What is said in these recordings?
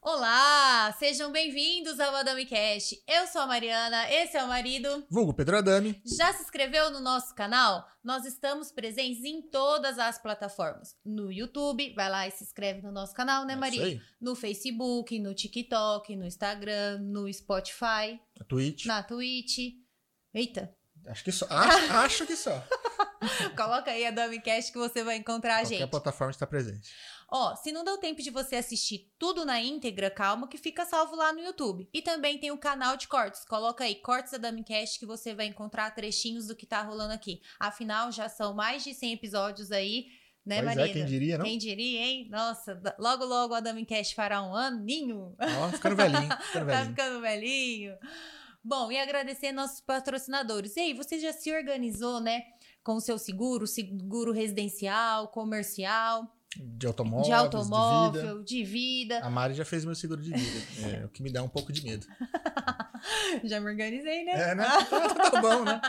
Olá, sejam bem-vindos ao Madame Cast. Eu sou a Mariana, esse é o marido. Vulgo Pedro Adame. Já se inscreveu no nosso canal? Nós estamos presentes em todas as plataformas. No YouTube, vai lá e se inscreve no nosso canal, né, É aí. No Facebook, no TikTok, no Instagram, no Spotify, A Twitch. na Twitch. Eita, Acho que só. Acho, acho que só. coloca aí a Damicast que você vai encontrar a Qualquer gente. plataforma está presente. Ó, se não deu tempo de você assistir tudo na íntegra, calma que fica salvo lá no YouTube. E também tem o canal de cortes. Coloca aí cortes da Damicast que você vai encontrar trechinhos do que tá rolando aqui. Afinal, já são mais de 100 episódios aí, né, pois Marina? é, quem diria, não? Quem diria, hein? Nossa, logo logo a Damicast fará um aninho. Ó, ficando velhinho. Ficando tá velhinho. ficando velhinho. Bom, e agradecer nossos patrocinadores. E aí, você já se organizou, né? Com o seu seguro, seguro residencial, comercial, De automóvel. de De vida. automóvel, de vida. A Mari já fez meu seguro de vida. É o que me dá um pouco de medo. Já me organizei, né? É, né? Tá, tá bom, né?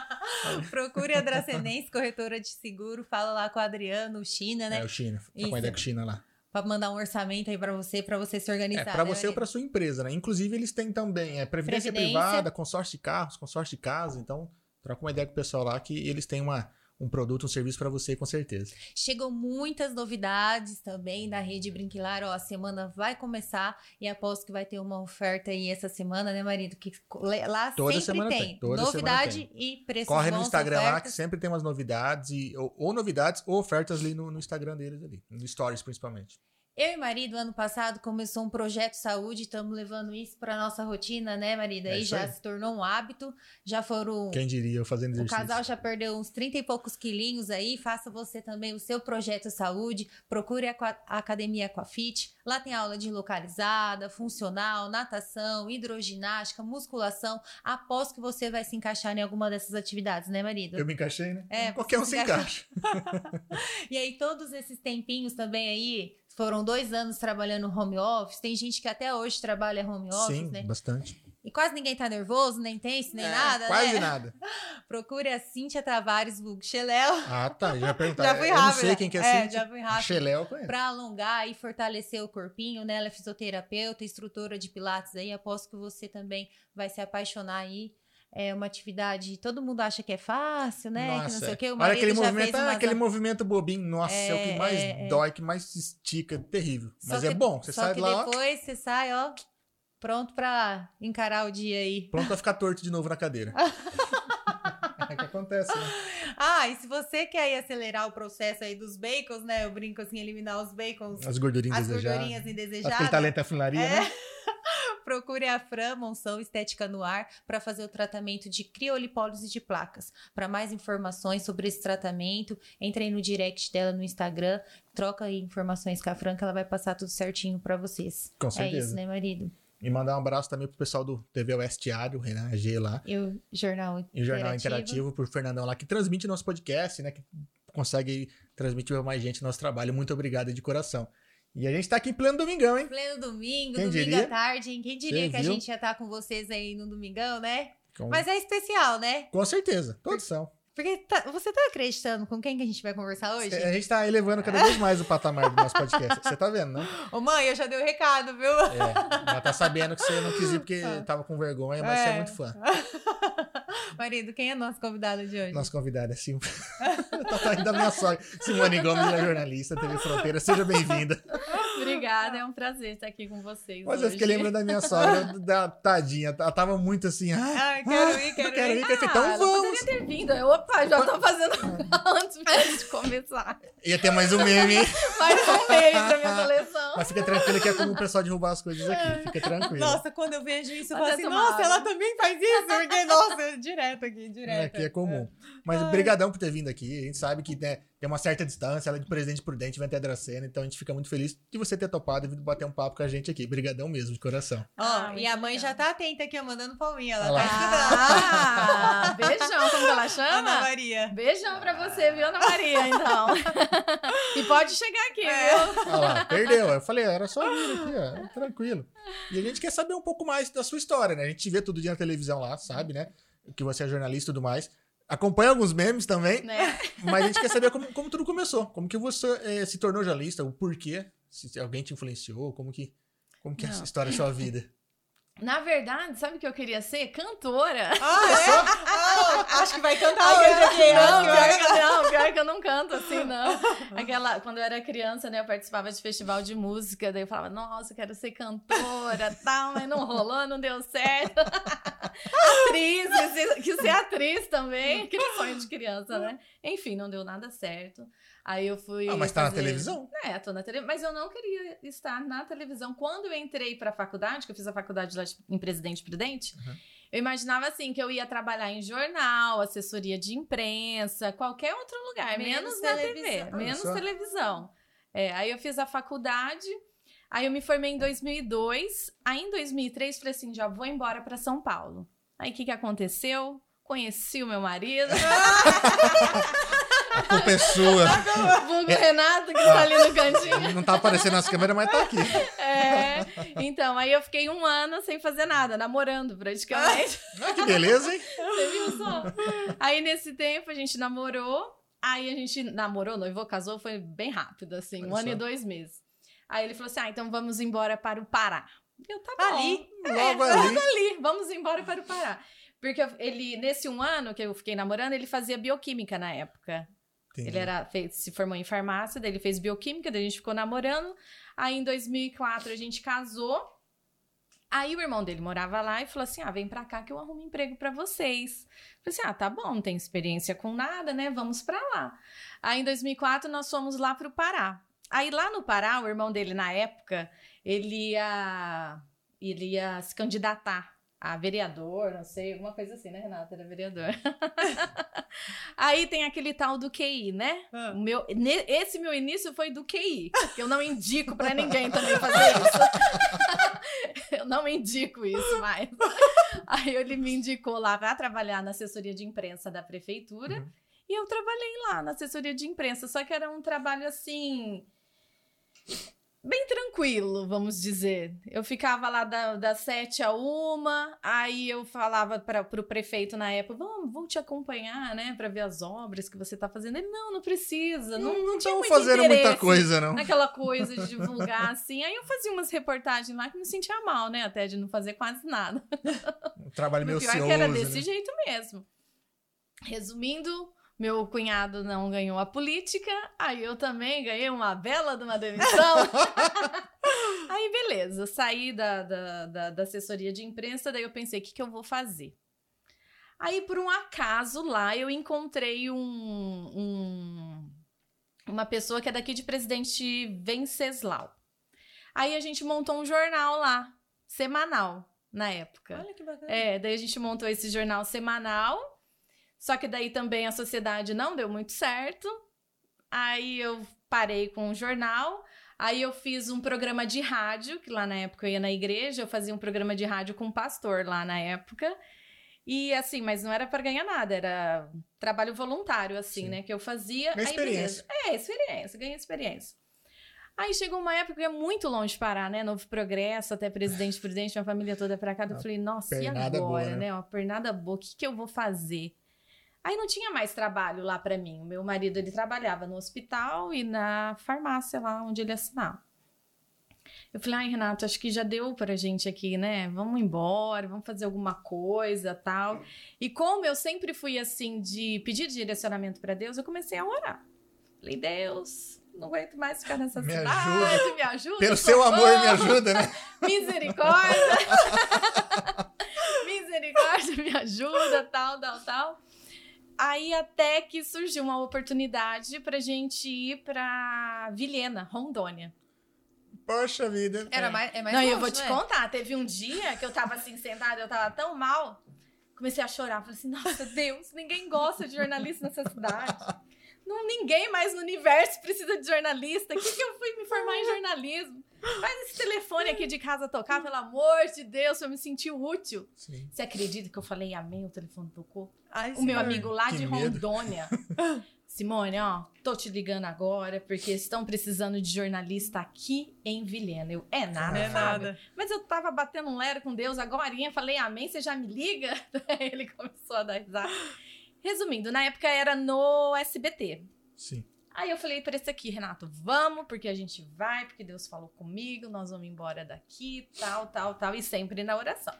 Procure a Dracenense, corretora de seguro. Fala lá com o Adriano, o China, né? É o China. Tá Isso. com a ideia com o China lá. Pra mandar um orçamento aí pra você, pra você se organizar. É, pra né, você ou pra sua empresa, né? Inclusive, eles têm também é, previdência, Previdência. privada, consórcio de carros, consórcio de casa. Então, troca uma ideia com o pessoal lá que eles têm uma, um produto, um serviço pra você, com certeza. Chegou muitas novidades também da Rede Brinquilar. Ó, a semana vai começar e aposto que vai ter uma oferta aí essa semana, né, marido? Que lá Toda sempre semana tem. tem, toda Novidade semana e preços Corre no Instagram lá que ofertas. sempre tem umas novidades, e, ou, ou novidades ou ofertas ali no, no Instagram deles ali. No Stories, principalmente. Eu e marido, ano passado, começou um projeto saúde, estamos levando isso para nossa rotina, né, marido? É Aí já aí. se tornou um hábito, já foram. Quem diria eu fazendo O exercício. casal já perdeu uns 30 e poucos quilinhos aí. Faça você também o seu projeto saúde. Procure a, a Academia Aquafit. Lá tem aula de localizada, funcional, natação, hidroginástica, musculação. Aposto que você vai se encaixar em alguma dessas atividades, né, marido? Eu me encaixei, né? É, Qualquer um se se encaixa. E aí, todos esses tempinhos também aí, foram dois anos trabalhando home office. Tem gente que até hoje trabalha home office, Sim, né? bastante. E quase ninguém tá nervoso, nem tenso, nem É, nada, Quase né? nada. Procure a Cíntia Tavares Cheléu. Ah, tá. Já perguntar. Já fui eu rápida. não sei quem que é, É, Cintia. já fui A rápida. Xeléu eu. Pra alongar e fortalecer o corpinho, né? Ela é fisioterapeuta, instrutora de pilates aí. Aposto que você também vai se apaixonar aí. É uma atividade, todo mundo acha que é fácil, né? que não Nossa, sei é. o quê. O Olha marido aquele movimento, ah, umas- aquele movimento bobinho. Nossa, é, o É, que mais é, é. dói, que mais estica. Terrível. Só Mas que- é bom. Você sai que lá, ó, depois você sai, ó, pronto pra encarar o dia aí. pronto pra ficar torto de novo na cadeira. é o que acontece, né? Ah, e se você quer aí acelerar o processo aí dos bacons, né? Eu brinco assim, eliminar os bacons, As gordurinhas as desejadas. gordurinhas Aquele indesejadas. talento é funilaria, É. né? Procure a Fran Monção Estética no Ar para fazer o tratamento de criolipólise de placas. Para mais informações sobre esse tratamento, entre aí no direct dela no Instagram, troca aí informações com a Fran que ela vai passar tudo certinho para vocês. Com É certeza. isso, né, marido? E mandar um abraço também pro pessoal do TV Oeste Diário, Renan G lá. E o Jornal E o Jornal Interativo, por Fernandão lá, que transmite nosso podcast, né? Que consegue transmitir pra mais gente nosso trabalho. Muito obrigado de coração. E a gente tá aqui em pleno domingão, hein? Pleno domingo, Quem domingo diria? à tarde, hein? Quem diria que a viu? gente ia estar com vocês aí no domingão, né? Com, Mas é especial, né? com certeza, todos são. Porque tá- você tá acreditando com quem que a gente vai conversar hoje? A gente tá elevando cada vez mais o patamar do nosso podcast. Você tá vendo, né? Ô mãe, eu já dei o recado, viu? É, ela tá sabendo que você não quis ir porque tava com vergonha, mas você é É. muito fã. Marido, quem é nosso convidado de hoje? Nosso convidado é Sim. tá saindo da minha sogra. Simone Gomes, ela é jornalista, TV Fronteira. Seja bem-vinda. Obrigada, é um prazer estar aqui com vocês. Mas eu hoje. fiquei lembrando da minha sogra, da tadinha. Ela tava muito assim, ah, Ai, quero ir, quero, quero ir. ir. Eu falei, Ah, então vamos. poderia ter vindo. Eu, opa, já tô fazendo antes mesmo de começar. Ia ter mais um meme, hein? Mais um mês da minha coleção. Mas fica tranquilo que é como o pessoal derrubar as coisas aqui. Fica tranquilo. Nossa, quando eu vejo isso, eu falo assim, tomar nossa, ela também faz isso, porque, nossa, direto aqui, direto. É, aqui é comum. Mas brigadão por ter vindo aqui. A gente sabe que né, tem uma certa distância, ela é de Presidente Prudente, vem até Dracena, então a gente fica muito feliz de você ter topado e vindo bater um papo com a gente aqui. Brigadão mesmo, de coração. Ó, Ah, e a mãe legal. já tá atenta aqui, ó, mandando palminha. Ela Olha tá Ah, beijão, como ela estudando. Ana chama? Maria. Beijão pra você, viu, Ana Maria, então. e pode chegar aqui, É. viu? Olha lá, perdeu. Eu falei, era só vir aqui, ó, tranquilo. E a gente quer saber um pouco mais da sua história, né? A gente vê todo dia na televisão lá, sabe, né? Que você é jornalista e tudo mais. Acompanha alguns memes também, Né? mas a gente quer saber como, como tudo começou. Como que você eh, se tornou jornalista, o porquê, se alguém te influenciou, como que, como que é essa Não. história da sua vida. Na verdade, sabe o que eu queria ser? Cantora. Ah, é? Ah, acho que vai cantar hoje aqui. Não, que vai pior que, não, pior que eu não canto assim, não. Aquela, quando eu era criança, né, eu participava de festival de música, daí eu falava, nossa, eu quero ser cantora, tal, mas não rolou, não deu certo. atriz, quis ser atriz também, aquele sonho de criança, né? Enfim, não deu nada certo. Aí eu fui. Ah, mas tá na televisão? É, tô na televisão. Mas eu não queria estar na televisão. Quando eu entrei pra faculdade, que eu fiz a faculdade lá em Presidente Prudente, Uhum. eu imaginava assim que eu ia trabalhar em jornal, assessoria de imprensa, qualquer outro lugar, menos, Menos na televisão. TV, menos só. televisão. É, aí eu fiz a faculdade, aí eu me formei em 2002, aí em 2003 falei assim, já vou embora pra São Paulo. Aí o que que aconteceu? Conheci o meu marido, A culpa é sua. vulgo Renato, que está ali no cantinho. Não tá aparecendo nas câmeras, mas tá aqui. É, então, aí eu fiquei um ano sem fazer nada, namorando praticamente. Ah, que beleza, hein? Você viu só? Aí nesse tempo a gente namorou, aí a gente namorou, noivou, casou, foi bem rápido, assim, Olha um ano só. e dois meses. Aí ele falou assim: ah, então vamos embora para o Pará. Eu tá bom. Ali? Logo ali. ali, vamos embora para o Pará. Porque ele, nesse um ano que eu fiquei namorando, ele fazia bioquímica na época. Entendi. Ele era, fez, se formou em farmácia, daí ele fez bioquímica, daí a gente ficou namorando. Aí em 2004 a gente casou. Aí o irmão dele morava lá e falou assim: ah, vem pra cá que eu arrumo emprego pra vocês. Eu falei assim: ah, tá bom, não tem experiência com nada, né? Vamos pra lá. Aí em 2004 nós fomos lá pro Pará. Aí lá no Pará, o irmão dele na época, ele ia, ele ia se candidatar a vereador, não sei, alguma coisa assim, né, Renata? Era vereador. Aí tem aquele tal do QI, né? Ah. O meu, esse meu início foi do QI, que eu não indico pra ninguém também fazer isso. eu não indico isso mais. Aí ele me indicou lá pra trabalhar na assessoria de imprensa da prefeitura. Uhum. E eu trabalhei lá na assessoria de imprensa, só que era um trabalho assim. Bem tranquilo, vamos dizer. Eu ficava lá da, das sete a uma, aí eu falava para o prefeito na época: vamos, vou te acompanhar, né, para ver as obras que você tá fazendo. Ele: não, não precisa, não, não, tinha estão muito fazendo muita coisa, não. Naquela coisa de divulgar assim. Aí eu fazia umas reportagens lá que me sentia mal, né, até de não fazer quase nada. Um trabalho meio O pior ocioso, que era né? desse jeito mesmo. Resumindo, meu cunhado não ganhou a política, aí eu também ganhei uma bela de uma demissão. aí beleza, saí da, da, da, da assessoria de imprensa, daí eu pensei, o que, que eu vou fazer? Aí, por um acaso, lá eu encontrei um, um- uma pessoa que é daqui de Presidente Venceslau. Aí a gente montou um jornal lá, semanal, na época. Olha que bacana. É, daí a gente montou esse jornal semanal. Só que daí também a sociedade não deu muito certo. Aí eu parei com o jornal. Aí eu fiz um programa de rádio, que lá na época eu ia na igreja, eu fazia um programa de rádio com um pastor lá na época. E assim, mas não era para ganhar nada, era trabalho voluntário, assim, Sim. né? Que eu fazia. Aí, experiência. beleza. É, experiência, ganhei experiência. Aí chegou uma época que é muito longe de parar, né? Novo Progresso, até Presidente Prudente, minha família toda pra cá. Eu falei, nossa, e agora, boa, né? né? Uma pernada boa, o que, que eu vou fazer? Aí não tinha mais trabalho lá pra mim. O meu marido, ele trabalhava no hospital e na farmácia lá onde ele assinava. Eu falei, ai, Renato, acho que já deu pra gente aqui, né? Vamos embora, vamos fazer alguma coisa tal. E como eu sempre fui assim, de pedir direcionamento pra Deus, eu comecei a orar. Falei, Deus, não aguento mais ficar nessa Me cidade, ajuda. me ajuda. Pelo seu amor, me ajuda, né? Misericórdia. Misericórdia, me ajuda, tal, tal, tal. Aí até que surgiu uma oportunidade pra gente ir pra Vilhena, Rondônia. Poxa vida. Era mais, é mais não, e eu longe, vou te né? contar, teve um dia que eu tava assim sentada, eu tava tão mal, comecei a chorar, falei assim, nossa, Deus, ninguém gosta de jornalista nessa cidade. não, ninguém mais no universo precisa de jornalista. O que, que eu fui me formar em jornalismo? Faz esse telefone aqui de casa tocar, pelo amor de Deus, eu me senti útil. Sim. Você acredita que eu falei amém, o telefone tocou? Ai, O meu amigo lá Que de medo. Rondônia. Simone, ó, tô te ligando agora porque estão precisando de jornalista aqui em Vilhena. Eu, é nada, Não é Fábio. nada. Mas eu tava batendo um lero com Deus agorinha, falei amém, você já me liga? Aí Ele começou a dar risada. Resumindo, na época era no SBT. Sim. Aí eu falei pra esse aqui, Renato, vamos, porque a gente vai, porque Deus falou comigo, nós vamos embora daqui, tal, tal, tal, e sempre na oração.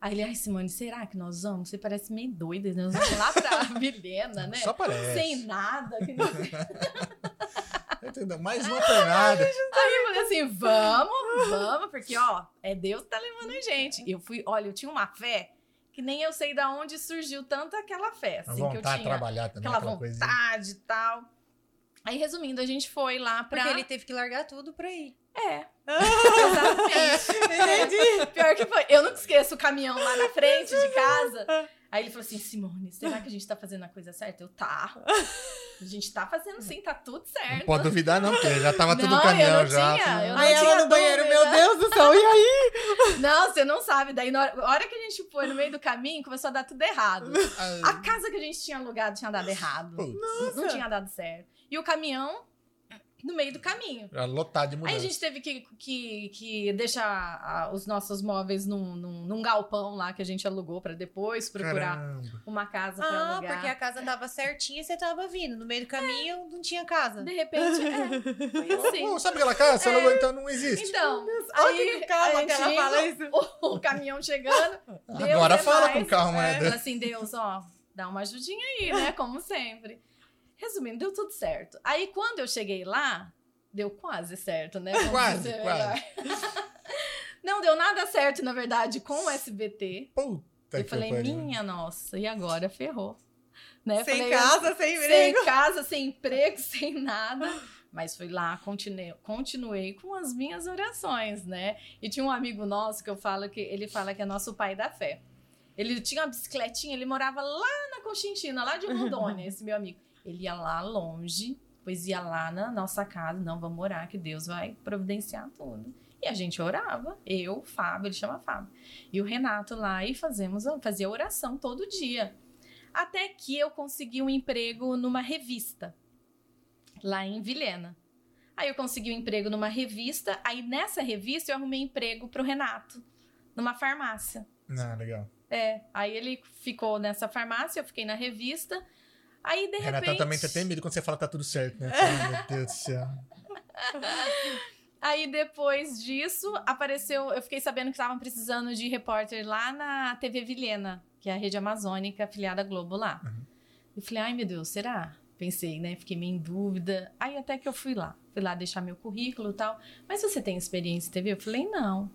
Aí ele, ai, Simone, será que nós vamos? Você parece meio doida, né? Nós vamos lá pra Vilhena, né? Só parece. Sem nada. que não- Entendeu? Mais uma pernada. Aí eu falei assim, vamos, vamos, porque, ó, é Deus que tá levando a gente. Eu fui, olha, eu tinha uma fé que nem eu sei da onde surgiu tanto aquela fé, A assim, que eu vontade de tinha. trabalhar também, Aquela aquela vontade e tal. Aí, resumindo, a gente foi lá pra... Porque ele teve que largar tudo pra ir. É, exatamente. Entendi. Pior que foi. Eu não esqueço o caminhão lá na frente de casa. Aí ele falou assim, Simone, será que a gente tá fazendo a coisa certa? Eu, tá. A gente tá fazendo sim, tá tudo certo. Não pode duvidar, não, porque já tava tudo caminhão já. tinha, eu não Aí ela tinha no banheiro, meu Deus do céu, e aí? Não, você não sabe. Daí, na hora, a que a gente foi no meio do caminho, começou a dar tudo errado. A Ah, casa que a gente tinha alugado tinha dado errado. putz, Não tinha dado certo. E o caminhão no meio do caminho. era lotado de mudança. Aí a gente teve que, que, que deixar ah, os nossos móveis num, num, num galpão lá que a gente alugou pra depois procurar Caramba. uma casa pra Ah, alugar. porque a casa tava certinha e você tava vindo. No meio do caminho não tinha casa. De repente, é, foi assim. Sabe aquela casa? Você alugou, então não existe. Então, aí, que calma a que gente ela fala isso. O, o caminhão chegando. Agora é fala mais. com calma, né? Fala assim, Deus, ó, dá uma ajudinha aí, né? Como sempre. Resumindo, deu tudo certo. Aí, quando eu cheguei lá, deu quase certo, né? Vamos Quase, quase. Não deu nada certo, na verdade, com o SBT. Puta eu que falei, pariu. minha nossa, e agora ferrou. Né? Sem Falei, casa, sem emprego. sem casa, sem emprego, sem nada. Mas fui lá, continuei, continuei com as minhas orações, né? E tinha um amigo nosso que eu falo que ele fala que é nosso pai da fé. Ele tinha uma bicicletinha, ele morava lá na Conchinchina, lá de Rondônia, esse meu amigo. Ele ia lá longe, pois ia lá na nossa casa, não, vamos orar que Deus vai providenciar tudo. E a gente orava, eu, o Fábio, ele chama Fábio, e o Renato lá, e fazemos, fazia oração todo dia. Até que eu consegui um emprego numa revista, lá em Vilhena. Aí eu consegui um emprego numa revista, aí nessa revista eu arrumei emprego pro Renato, numa farmácia. Ah, legal. É, aí ele ficou nessa farmácia, eu fiquei na revista. Aí, de repente... também tem medo quando você fala que tá tudo certo, né? Ai, meu Deus do céu. Aí depois disso, apareceu. Eu fiquei sabendo que estavam precisando de repórter lá na TV Vilhena, que é a rede amazônica afiliada à Globo lá. Eu falei, ai meu Deus, será? Pensei, né? Fiquei meio em dúvida. Aí até que eu fui lá. Fui lá deixar meu currículo e tal. Mas você tem experiência em TV? Eu falei, não.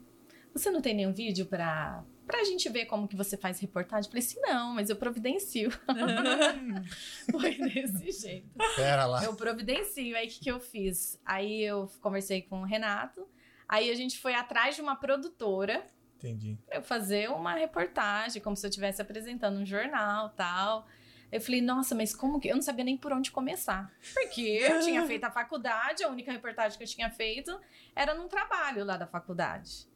Você não tem nenhum vídeo pra, pra gente ver como que você faz reportagem? Eu falei assim, não, mas eu providencio. Foi desse jeito. Pera lá. Eu providencio. Aí o que, que eu fiz? Aí eu conversei com o Renato. Aí a gente foi atrás de uma produtora Entendi. pra eu fazer uma reportagem, como se eu estivesse apresentando um jornal tal. Eu falei, nossa, mas como que. Eu não sabia nem por onde começar. Porque eu tinha feito a faculdade, a única reportagem que eu tinha feito era num trabalho lá da faculdade.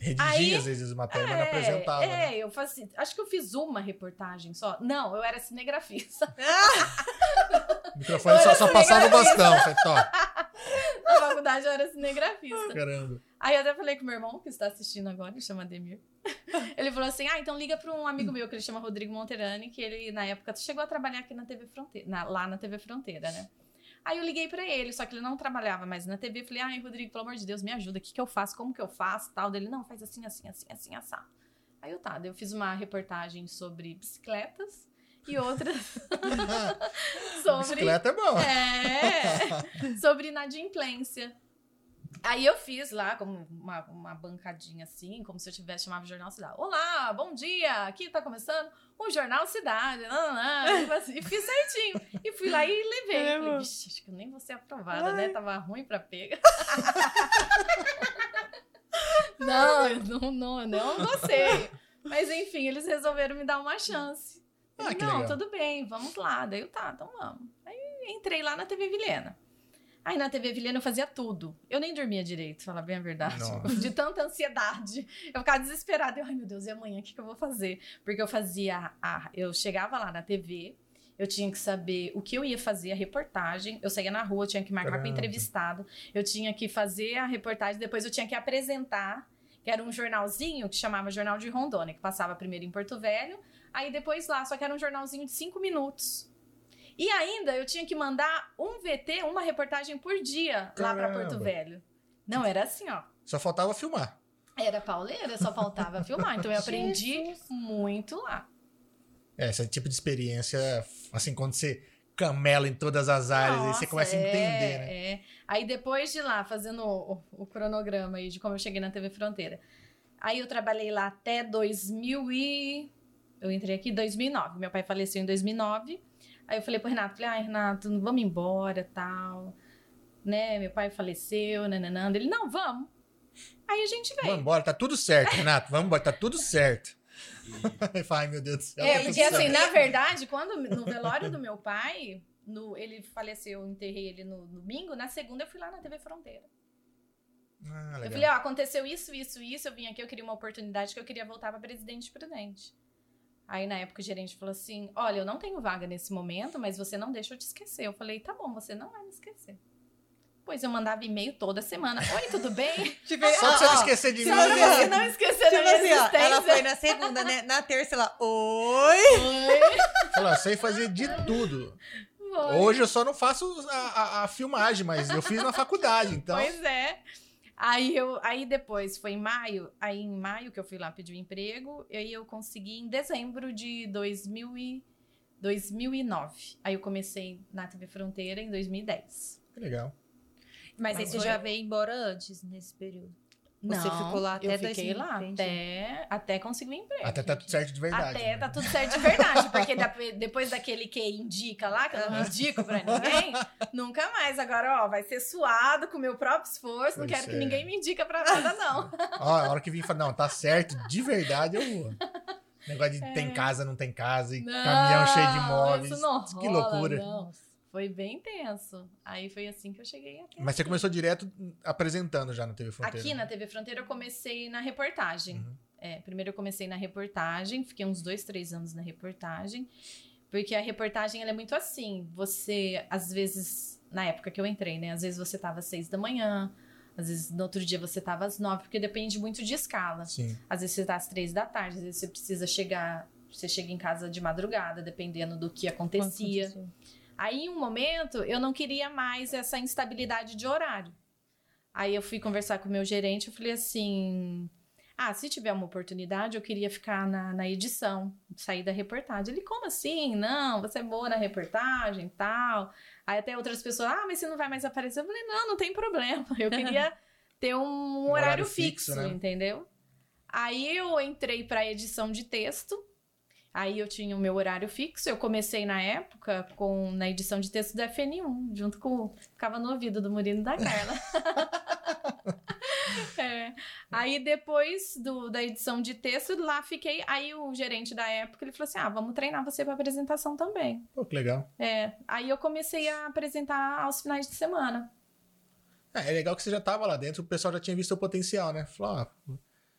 Redigia Aí- às vezes matérias, mas não apresentava. é, né? eu fazia. Acho que eu fiz uma reportagem só. Não, eu era cinegrafista. O microfone só, só passava o bastão. Na faculdade eu era cinegrafista. caramba. Aí eu até falei com meu irmão, que está assistindo agora, ele chama Ademir. Ele falou assim: ah, então liga para um amigo meu que ele chama Rodrigo Monterani, que ele, na época, chegou a trabalhar aqui na TV Fronteira, na- lá na TV Fronteira, né? Aí eu liguei pra ele, só que ele não trabalhava mais na TV. Falei, ai, Rodrigo, pelo amor de Deus, me ajuda. O que, que eu faço? Como que eu faço? Tal. Dele, não, faz assim, assim, assim, assim, assado. Aí eu tá, eu fiz uma reportagem sobre bicicletas e outras sobre. Bicicleta é bom. É, sobre inadimplência. Aí eu fiz lá como uma, uma bancadinha assim, como se eu tivesse chamava o Jornal Cidade. Olá, bom dia, aqui tá começando o Jornal Cidade. Não, não, e fiz certinho. E fui lá e levei. É, Falei. Vixe, acho que eu nem vou ser aprovada, né? Ai. Tava ruim pra pega. não, eu não, não, não gostei. Mas enfim, eles resolveram me dar uma chance. Ah, que não, legal. tudo bem, vamos lá. Daí eu, tá, então vamos. Aí entrei lá na TV Vilhena. Aí na TV Vilhena eu fazia tudo. Eu nem dormia direito, falar bem a verdade. Nossa. De tanta ansiedade. Eu ficava desesperada. Eu, ai meu Deus, e amanhã o que, que eu vou fazer? Porque eu fazia. A, eu chegava lá na TV, eu tinha que saber o que eu ia fazer, a reportagem. Eu saía na rua, eu tinha que marcar com o Caramba. entrevistado. Eu tinha que fazer a reportagem, depois eu tinha que apresentar, que era um jornalzinho que chamava Jornal de Rondônia, que passava primeiro em Porto Velho, aí depois lá, só que era um jornalzinho de cinco minutos. E ainda eu tinha que mandar um VT, uma reportagem por dia lá para Caramba. Porto Velho. Não, era assim, ó. Só faltava filmar. Era pauleira, só faltava filmar. Então eu aprendi Jesus. muito lá. É, esse tipo de experiência, assim, quando você camela em todas as áreas, aí você Nossa, começa a é, entender, né? É. Aí depois de lá, fazendo o, o cronograma aí de como eu cheguei na TV Fronteira. Aí eu trabalhei lá até 2000 e... Eu entrei aqui em 2009. Meu pai faleceu em 2009. Aí eu falei pro Renato, falei, ai, Renato, vamos embora, tal. Né, meu pai faleceu, nananã. Ele, não, vamos. Aí a gente veio. Vamos embora, tá tudo certo, Renato. Vamos embora, tá tudo certo. Ai, meu Deus do céu. É, tá porque assim, na verdade, quando no velório do meu pai, no, ele faleceu, eu enterrei ele no domingo, na segunda eu fui lá na TV Fronteira. Ah, Eu falei, ó, aconteceu isso, isso, isso, eu vim aqui, eu queria uma oportunidade que eu queria voltar pra Presidente Prudente. Aí na época o gerente falou assim: Olha, eu não tenho vaga nesse momento, mas você não deixa eu te esquecer. Eu falei: Tá bom, você não vai me esquecer. Pois eu mandava e-mail toda semana. Oi, tudo bem? Tipo, Só pra você ó, não esquecer de mim. você- né? Você não esquecer da Tipo minha assim, ó, ela foi na segunda, né? Na terça, ela, oi! Fala, eu sei fazer de tudo. Foi. Hoje eu só não faço a, a- a filmagem, mas eu fiz na faculdade, então. Pois é. Aí, eu, aí depois, foi em maio, aí em maio que eu fui lá pedir um emprego, e aí eu consegui em dezembro de 2000 e, 2009. Aí eu comecei na TV Fronteira em 2010. Que legal. Mas aí Mas você foi- já veio embora antes, nesse período. Não, Você ficou lá até eu fiquei 2000, lá entendi. até, até conseguir um emprego. Até tá tudo certo de verdade. Até né? tá tudo certo de verdade, porque da- depois daquele que indica lá, que eu não indico pra ninguém, nunca mais. Agora, ó, vai ser suado com o meu próprio esforço, não Pois quero que é. ninguém me indica pra nada, não. Ó, a hora que vim falar, não, tá certo, de verdade eu vou. Negócio de tem casa, não tem casa, e Não, caminhão cheio de imóveis. Isso não que rola, loucura. não. Foi bem tenso. Aí foi assim que eu cheguei até. Mas você começou direto apresentando já na TV Fronteira. Aqui na TV Fronteira eu comecei na reportagem. Uhum. É, primeiro eu comecei na reportagem, fiquei uns dois, três anos na reportagem. Porque a reportagem ela é muito assim. Você, às vezes, na época que eu entrei, né? Às vezes você tava às seis da manhã, às vezes no outro dia você tava às nove, porque depende muito de escala. Sim. Às vezes você tá às três da tarde, às vezes você precisa chegar. Você chega em casa de madrugada, dependendo do que acontecia. Aí, em um momento, eu não queria mais essa instabilidade de horário. Aí eu fui conversar com o meu gerente, eu falei assim: ah, se tiver uma oportunidade, eu queria ficar na, na edição, sair da reportagem. Ele, como assim? Não, você é boa na reportagem e tal. Aí até outras pessoas, ah, mas você não vai mais aparecer. Eu falei, não, não tem problema. Eu queria ter um, horário, horário fixo, fixo, né? entendeu? Aí eu entrei para edição de texto. Aí eu tinha o meu horário fixo. Eu comecei na época com na edição de texto do FN1, junto com ficava no ouvido do Murilo da Carla. É. Aí depois do, da edição de texto, lá fiquei. Aí o gerente da época ele falou assim: ah, vamos treinar você para apresentação também. Pô, que legal. É. Aí eu comecei a apresentar aos finais de semana. É, é legal que você já tava lá dentro, o pessoal já tinha visto o potencial, né? Falou, ó,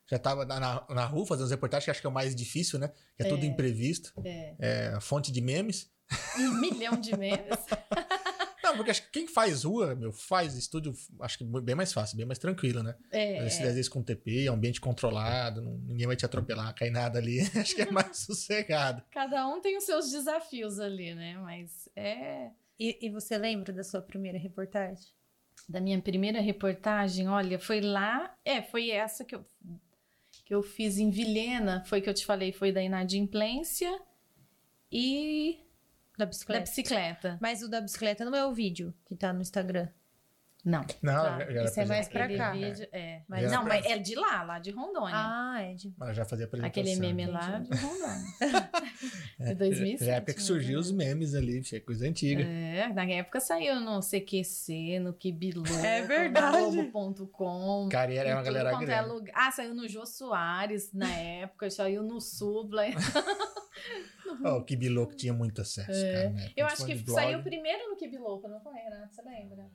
já tava na, na, na rua fazendo as reportagens, que acho que é o mais difícil, né? Que é, tudo É. imprevisto. É. É fonte de memes. Um milhão de memes. Não, porque acho que quem faz rua, meu, faz estúdio, acho que bem mais fácil, bem mais tranquilo, né? É. Às vezes, às vezes com TP, é um ambiente controlado, não- ninguém vai te atropelar, cai nada ali. acho que é mais sossegado. Cada um tem os seus desafios ali, né? Mas é. E, e você lembra da sua primeira reportagem? Da minha primeira reportagem, olha, foi lá. É, foi essa que eu, que eu fiz em Vilhena. Foi que eu te falei, foi da inadimplência e Da da bicicleta? bicicleta. Mas o da bicicleta não é o vídeo que tá no Instagram. Não. Não, Tá. já, Isso é mais pra cá. vídeo, é. Mas Já não, mas é de lá, lá de Rondônia. Ah, é de... Mas já fazia apresentação. Aquele meme entendi. lá de Rondônia. de 2007. Já é época que surgiu os memes ali, é coisa antiga. É, na época saiu no CQC, no Kibilu, É verdade. no Globo.com. Cara, era em uma galera é grande. lugar. Ah, saiu no Jô Soares na época, saiu no Subla, no Ó, o Kibi Louco tinha muito acesso, cara. Né? Eu acho que saiu primeiro no Kibi Louco, não foi, Renato? Você lembra?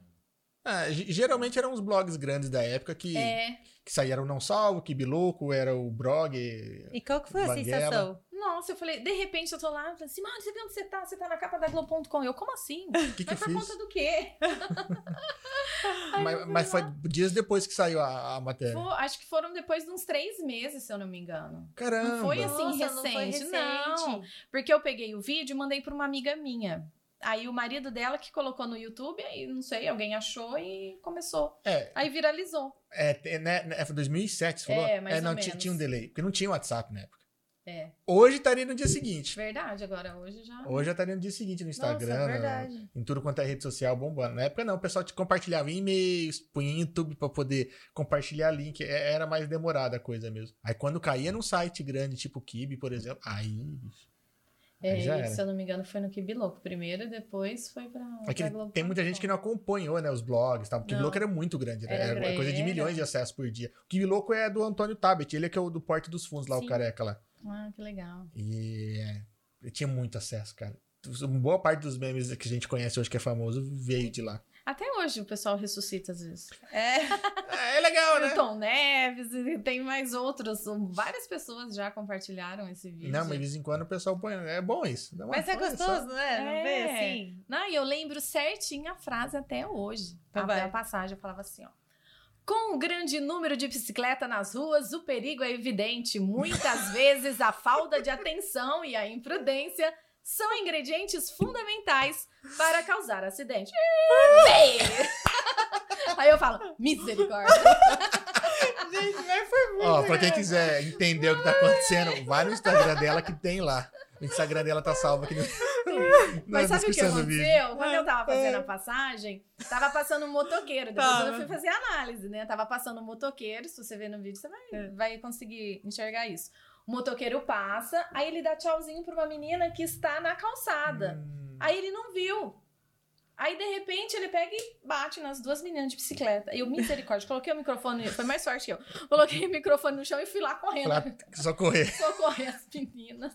Ah, ge- geralmente eram os blogs grandes da época que, É. que saíram Não Salvo, Kibi Louco, era o blog. E qual que foi a Banguela. sensação? Nossa, eu falei, de repente eu tô lá, eu falei assim, mano, você viu onde você tá? Você tá na capa da Globo.com. Eu, como assim? Que, que Mas por fiz? conta do quê? Mas, mas foi dias depois que saiu a, a matéria. Acho que foram depois de uns três meses, se eu não me engano. Caramba! Não foi assim, Nossa, não foi recente, recente. não. Porque eu peguei o vídeo e mandei pra uma amiga minha. Aí o marido dela que colocou no YouTube, aí não sei, alguém achou e começou. É, Aí viralizou. é, né, né, foi 2007, você falou? É, mais ou não, tinha, tinha um delay, porque não tinha WhatsApp na época. É, Hoje estaria no dia seguinte. verdade, agora hoje já. Hoje já estaria no dia seguinte no Instagram, Nossa, no- verdade. em tudo quanto é rede social bombando. Na época não, o pessoal te compartilhava em e-mails, punha em YouTube pra poder compartilhar link. É- Era mais demorada a coisa mesmo. Aí quando caía num site grande, tipo Kibi, por exemplo, aí. bicho, É, se eu não me engano, foi no Kibi Louco primeiro e depois foi pra. É que pra Globo tem muita gente que não acompanhou, né? Os blogs, tá? O Kibi Não. Louco era muito grande, né? Era Era coisa de era. milhões de acessos por dia. O Kibi Louco é do Antônio Tabet, ele é que é o do Porte dos Fundos lá, Sim. o careca lá. Ah, que legal. E é, tinha muito acesso, cara. Boa parte dos memes que a gente conhece hoje que é famoso veio de lá. Até hoje o pessoal ressuscita às vezes. É. É, é legal, né? O Tom Neves, e tem mais outros. Várias pessoas já compartilharam esse vídeo. Não, mas de vez em quando o pessoal põe. É bom isso. Mas é olha só. gostoso, né? Não É. vê assim? Não, e eu lembro certinho a frase até hoje. Então até vai. a passagem, eu falava assim, ó. Com o grande número de bicicleta nas ruas, o perigo é evidente. Muitas vezes a falta de atenção e a imprudência são ingredientes fundamentais para causar acidente. Aí eu falo, misericórdia. Gente, mas foi muito. Ó, pra quem quiser entender o que tá acontecendo, vai no Instagram dela que tem lá. O Instagram dela tá salvo aqui no, na Mas sabe o que aconteceu? Quando eu tava fazendo a passagem, tava passando um motoqueiro. Depois Tava. eu fui fazer análise, né? Tava passando um motoqueiro. Se você ver no vídeo, você vai, É. vai conseguir enxergar isso. O motoqueiro passa, aí ele dá tchauzinho pra uma menina que está na calçada. Hum, Aí ele não viu. Aí, de repente, ele pega e bate nas duas meninas de bicicleta. Eu, misericórdia, coloquei o microfone, foi mais forte que eu. Coloquei o microfone no chão e fui lá correndo. lá, só correr. Socorrer as meninas.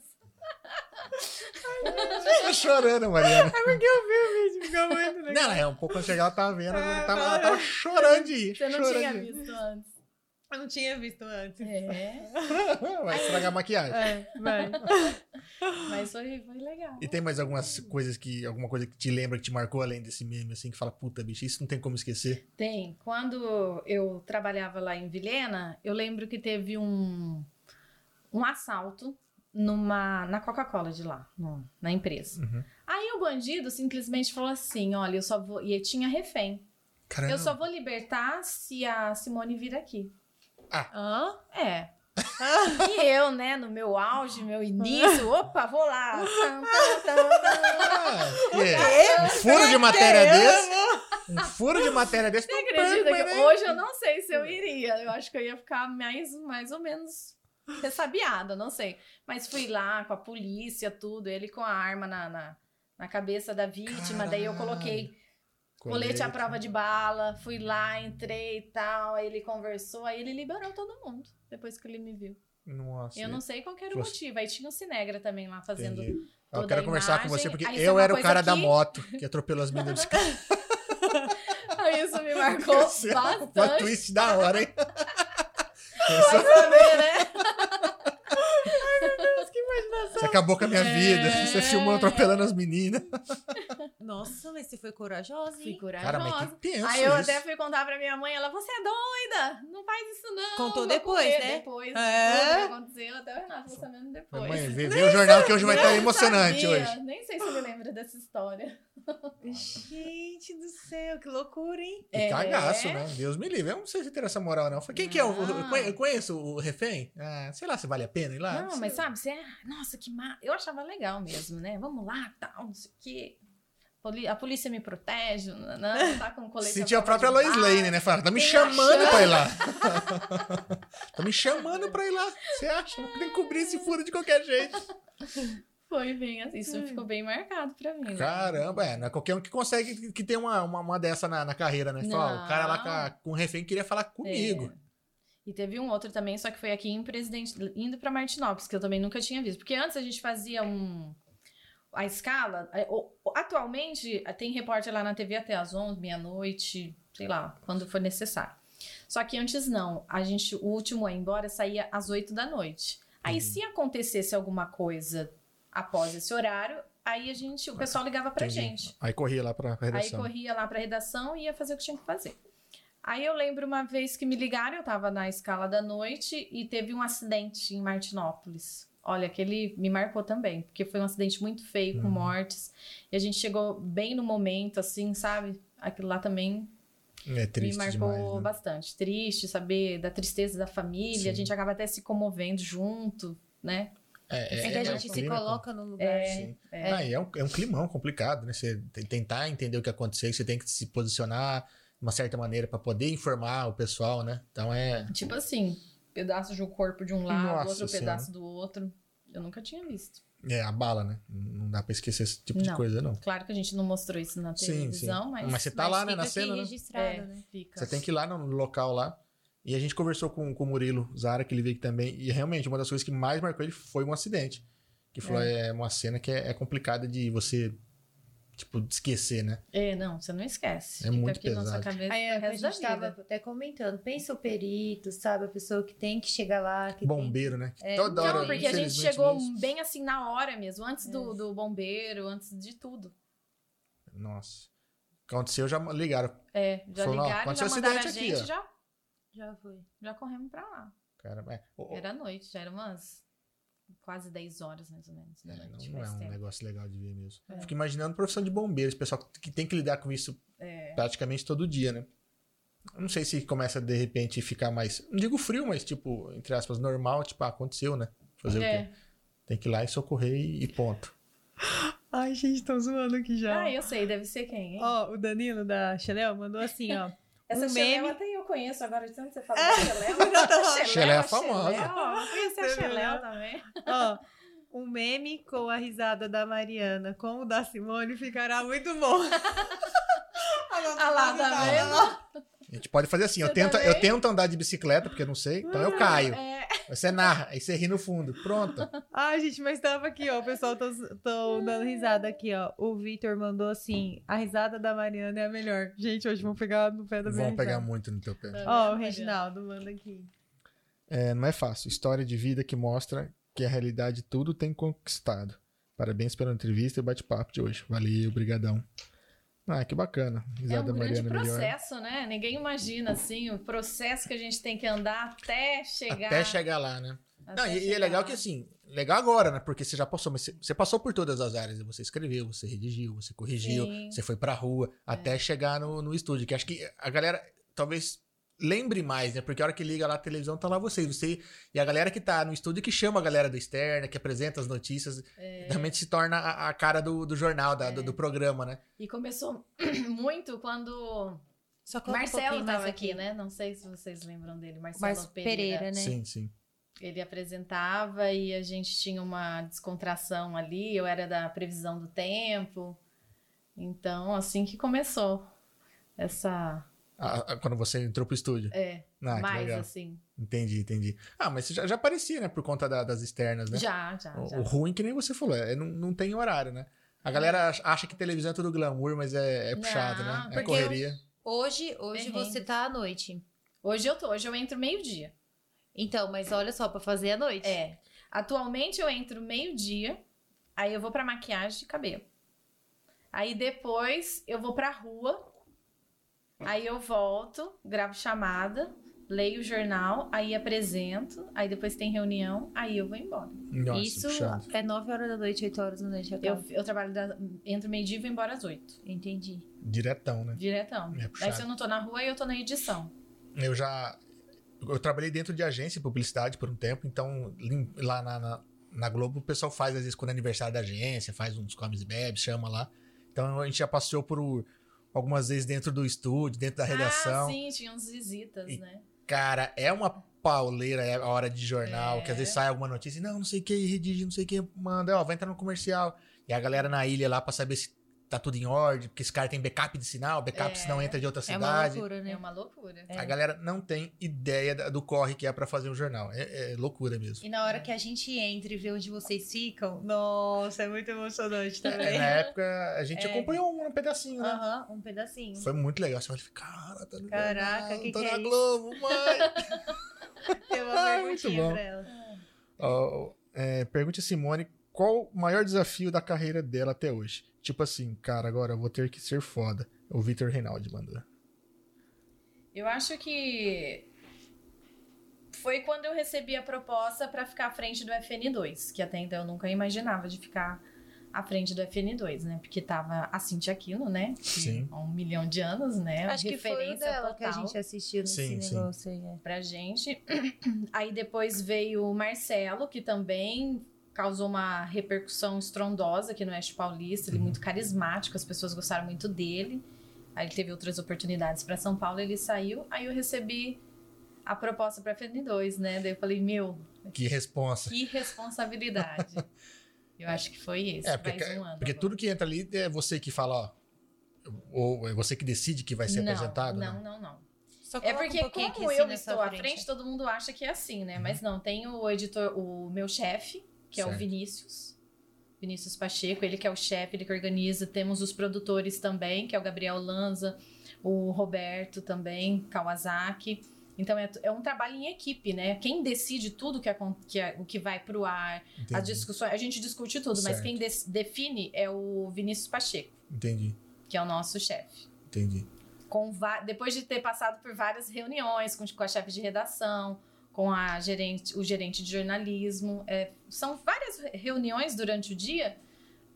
Tá chorando, Mariana. É porque eu vi o vídeo, ficou muito legal. Não, é um pouco antes de chegar, ela tava vendo, ela É, tava, ela não. tava chorando de ir. Você não tinha visto antes. Eu não tinha visto antes. É, Vai estragar a maquiagem. É, vai. mas foi, foi legal. E tem mais algumas coisas que. Alguma coisa que te lembra, que te marcou além desse meme, assim, que fala, puta, bicho, isso não tem como esquecer. Tem. Quando eu trabalhava lá em Vilhena, eu lembro que teve um, um assalto numa, na Coca-Cola de lá, no- na empresa. Uhum. Aí o bandido simplesmente falou assim: olha, eu só vou. E tinha refém. Caramba. Eu só vou libertar se a Simone vir aqui. Hã? É. E eu, né, no meu auge, meu início, opa, vou lá. Tam. Ah, que? Um furo de matéria desse. Um furo de matéria desse. Você acredita que hoje eu não sei se eu iria. Eu acho que eu ia ficar mais, mais ou menos ressabiada, não sei. Mas fui lá com a polícia, tudo, ele com a arma na, na, na cabeça da vítima. Daí eu coloquei colete à prova de bala, fui lá, entrei e tal. Aí ele conversou, aí ele liberou todo mundo depois que ele me viu. Nossa. Eu não sei qual que era o Fosse- motivo. Aí tinha o Cinegra também lá fazendo. entendi. toda Eu quero conversar com você porque Aí é eu uma era o cara da que- moto que atropelou as meninas de isso me marcou Esse é bastante. twist da hora, hein? Vai saber, né? Você acabou com a minha É. vida. Você filmou atropelando as meninas. Nossa, mas você foi corajosa, Fui hein? corajosa. Cara, mas que tenso Aí eu isso. até fui contar pra minha mãe, ela, você é doida? Não faz isso não. Contou depois, correr." né? Depois, É? tudo que aconteceu, até o Renato ficou sabendo depois. Mãe, vê, vê o jornal que hoje vai estar Nem emocionante sabia, hoje. Nem sei se ele lembra dessa história. Gente do céu, que loucura, hein? Que É. cagaço, né? Deus me livre. Eu não sei se tem essa moral, não. Quem que é o. Não. eu conhe- Eu conheço o refém? Ah, sei lá se vale a pena ir lá. não, sei mas sabe, você é, nossa, que má. Eu achava legal mesmo, né? Vamos lá, tal, não sei o quê. A polícia me protege, não, não tá com colete. Sentiu a própria Lois. Lane, né? Fala, tá me chamando pra ir lá. tá me chamando pra ir lá. Você acha? Tem que cobrir esse furo de qualquer jeito. Foi bem assim, isso ficou bem marcado pra mim. né? Caramba, é. Não é qualquer um que consegue que, tem uma, uma, uma dessa na, na carreira, né? Fala, o cara lá com, o refém queria falar comigo. É. E teve um outro também, só que foi aqui em Presidente, indo pra Martinópolis, que eu também nunca tinha visto. Porque antes a gente fazia um. A escala. é, Atualmente tem repórter lá na TV até às 11, meia-noite, sei lá, quando for necessário. Só que antes não. A gente, o último a ir embora saía às 8 da noite. Aí, Uhum. se acontecesse alguma coisa após esse horário, aí a gente, o pessoal ligava pra Entendi. gente. Aí corria lá pra pra Aí redação. corria lá pra redação e ia fazer o que tinha que fazer. Aí eu lembro uma vez que me ligaram, eu tava na escala da noite e teve um acidente em Martinópolis. Olha, aquele me marcou também, porque foi um acidente muito feio, com Uhum. mortes. E a gente chegou bem no momento, assim, sabe? Aquilo lá também É triste me marcou demais, né? bastante. Triste saber da tristeza da família. Sim. A gente acaba até se comovendo junto, né? É, É, que a um gente se clima coloca no lugar. É, Sim. é. Ah, e é, um, é um climão complicado, né? Você tem- tentar entender o que aconteceu, você tem que se posicionar de uma certa maneira pra poder informar o pessoal, né? Então é. Tipo assim, pedaços do corpo de um lado, Nossa outro Senhora. pedaço do outro. Eu nunca tinha visto. É a bala, né? Não dá pra esquecer esse tipo de Não. coisa, não. Claro que a gente não mostrou isso na Sim, televisão, sim. mas. Mas você tá lá, né, na cena, né? registrado, é, né? fica. Você tem que ir lá no local lá. E a gente conversou com, com o Murilo Zara, que ele veio aqui também. E realmente, uma das coisas que mais marcou ele foi um acidente. Que falou, é, uma cena que é, é complicada de você, tipo, esquecer, né? É, não, você não esquece. É Fica muito aqui na sua pesado. cabeça Aí a gente tava vida. até comentando, pensa o perito, sabe? A pessoa que tem que chegar lá, que tem Bombeiro, né? É, Toda hora, Não, porque a gente chegou isso. bem assim na hora mesmo, antes É. do, do bombeiro, antes de tudo. Nossa. Aconteceu, já ligaram. É, já Falou, ligaram, já aconteceu mandaram a acidente aqui, gente, ó. já, Já foi. já corremos pra lá. Cara, é, Era noite, já era umas quase 10 horas mais ou menos da é, não, não é um tempo. negócio legal de ver mesmo. É. Fico imaginando profissão de bombeiros, pessoal que tem que lidar com isso É. praticamente todo dia, né? Eu não sei se começa de repente ficar mais. Não digo frio, mas tipo, entre aspas, normal, tipo, ah, aconteceu, né? Fazer o É. quê? Tem que ir lá e socorrer e, e ponto. Ai, gente, estão zoando aqui já. Ah, eu sei, deve ser quem, hein? Ó, o Danilo da Chanel mandou assim, ó. Essa um meme- conheço agora, de tanto você fala da Xeléu. Xeléu é famosa. Xeléu, eu conheci a Xeléu viu? também. Ó, um meme com a risada da Mariana com o da Simone ficará muito bom. Ah lá, tá vendo? A gente pode fazer assim, eu tento, também? eu tento andar de bicicleta, porque eu não sei, então eu caio. É, você narra, aí você ri no fundo. Pronto. Ai, gente, mas tava aqui, ó. O pessoal tô dando risada aqui, ó. O Vitor mandou assim: a risada da Mariana é a melhor. Gente, hoje vão pegar no pé da minha Vão pegar muito no teu pé. Tá Ó, vendo, o? Reginaldo manda aqui. É, não é fácil. História de vida que mostra que a realidade tudo tem conquistado. Parabéns pela entrevista e bate-papo de hoje. Valeu, brigadão. Ah, que bacana. É um grande Mariana melhor. processo, né? Ninguém imagina, assim, o processo que a gente tem que andar até chegar. Até chegar lá, né? até Não, e, e é legal lá. que assim, legal agora, né? Porque você já passou, mas você, você passou por todas as áreas. Você escreveu, você redigiu, você corrigiu, Sim. É. você foi pra rua, até chegar no, no estúdio. Que acho que a galera talvez lembre mais, né? Porque a hora que liga lá a televisão, tá lá vocês. Você e a galera que tá no estúdio que chama a galera do externa, que apresenta as notícias, É. realmente se torna a, a cara do, do jornal, da- do, do programa, né? E começou muito quando Só um Marcelo pouquinho mais estava aqui, né? Não sei se vocês lembram dele, Marcelo Pereira. Pereira, né? Sim, sim. Ele apresentava e a gente tinha uma descontração ali. Eu era da previsão do tempo. Então, assim que começou essa. Ah, ah, quando você entrou pro estúdio. É, Ah, que mais legal. assim. Entendi, entendi. Ah, mas você já, já aparecia, né? Por conta da- das externas, né? Já, já, O, já. o ruim, que nem você falou, é, não, não tem horário, né? A galera ach- acha que televisão é tudo glamour, mas é, é Não, puxado, né? É porque correria. Hoje, hoje você tá à noite. Hoje eu tô, hoje eu entro meio-dia. Então, mas olha só, pra fazer à noite. É. Atualmente eu entro meio-dia, aí eu vou pra maquiagem de cabelo. Aí depois eu vou pra rua, aí eu volto, gravo chamada, leio o jornal, aí apresento, aí depois tem reunião, aí eu vou embora. Nossa, Isso puxado. é 9 horas da noite, 8 horas da noite. Eu, eu trabalho da, entre meio-dia e vou embora às oito. Entendi. Diretão, né? Diretão. É aí se eu não tô na rua, eu tô na edição. Eu já. Eu trabalhei dentro de agência de publicidade por um tempo, então lá na, na, na Globo o pessoal faz, às vezes, quando é aniversário da agência, faz uns comes e bebes, chama lá. Então a gente já passeou por algumas vezes dentro do estúdio, dentro da redação. Ah, sim, tinha uns visitas, E- né? Cara, é uma pauleira é a hora de jornal, É. que às vezes sai alguma notícia, não, não sei o que, redige, não sei o que, manda, ó, vai entrar no comercial. E a galera na ilha lá pra saber se tá tudo em ordem, porque esse cara tem backup de sinal, backup É. sinal entra de outra É uma cidade. loucura, né? É uma loucura. A galera não tem ideia do corre que é pra fazer um jornal. É, é loucura mesmo. E na hora que a gente entra e vê onde vocês ficam, nossa, é muito emocionante também. Na época, a gente É. acompanhou um, pedacinho, né? Aham, um pedacinho. Foi muito legal. Você olha e fica, cara, tá no Caraca, jornal, que tá que na é isso?" Globo, mãe. Tem uma Ah, perguntinha muito bom. pra ela. É, pergunte a Simone qual o maior desafio da carreira dela até hoje. Tipo assim, cara, agora eu vou ter que ser foda. O Vitor Reinaldi mandou. Eu acho que foi quando eu recebi a proposta pra ficar à frente do FN2, que até então eu nunca imaginava de ficar à frente do FN2, né? Porque tava a Cintia Aquino, né? Que Sim. Há um milhão de anos, né? Acho que foi o Referência dela que a total gente assistiu nesse Sim, sim. negócio aí. é. pra gente. Aí depois veio o Marcelo, que também causou uma repercussão estrondosa aqui no Oeste Paulista. Ele é muito carismático, as pessoas gostaram muito dele. Aí ele teve outras oportunidades pra São Paulo, ele saiu. Aí eu recebi a proposta pra FN2, né? Daí eu falei, meu, Que responsa. que responsabilidade. eu acho que foi esse, É, porque, um ano. porque tudo que entra ali é você que fala, ó. Ou é você que decide que vai ser não, apresentado? Não, né? não, não. Só É porque um como eu estou à frente, todo mundo acha que é assim, né? Mas não, tem o editor, o meu chefe, que é Certo. o Vinícius. Vinícius Pacheco, ele que é o chefe, ele que organiza. Temos os produtores também, que é o Gabriel Lanza, o Roberto também, Kawasaki. Então é, é um trabalho em equipe, né? Quem decide tudo que, acon- que é, o que vai pro ar, Entendi. as discussões, a gente discute tudo, mas Certo. quem des- define é o Vinícius Pacheco, Entendi, que é o nosso chefe entendi. com depois de ter passado por várias reuniões com, com a chefe de redação, com a gerente, o gerente de jornalismo, é, são várias re- reuniões durante o dia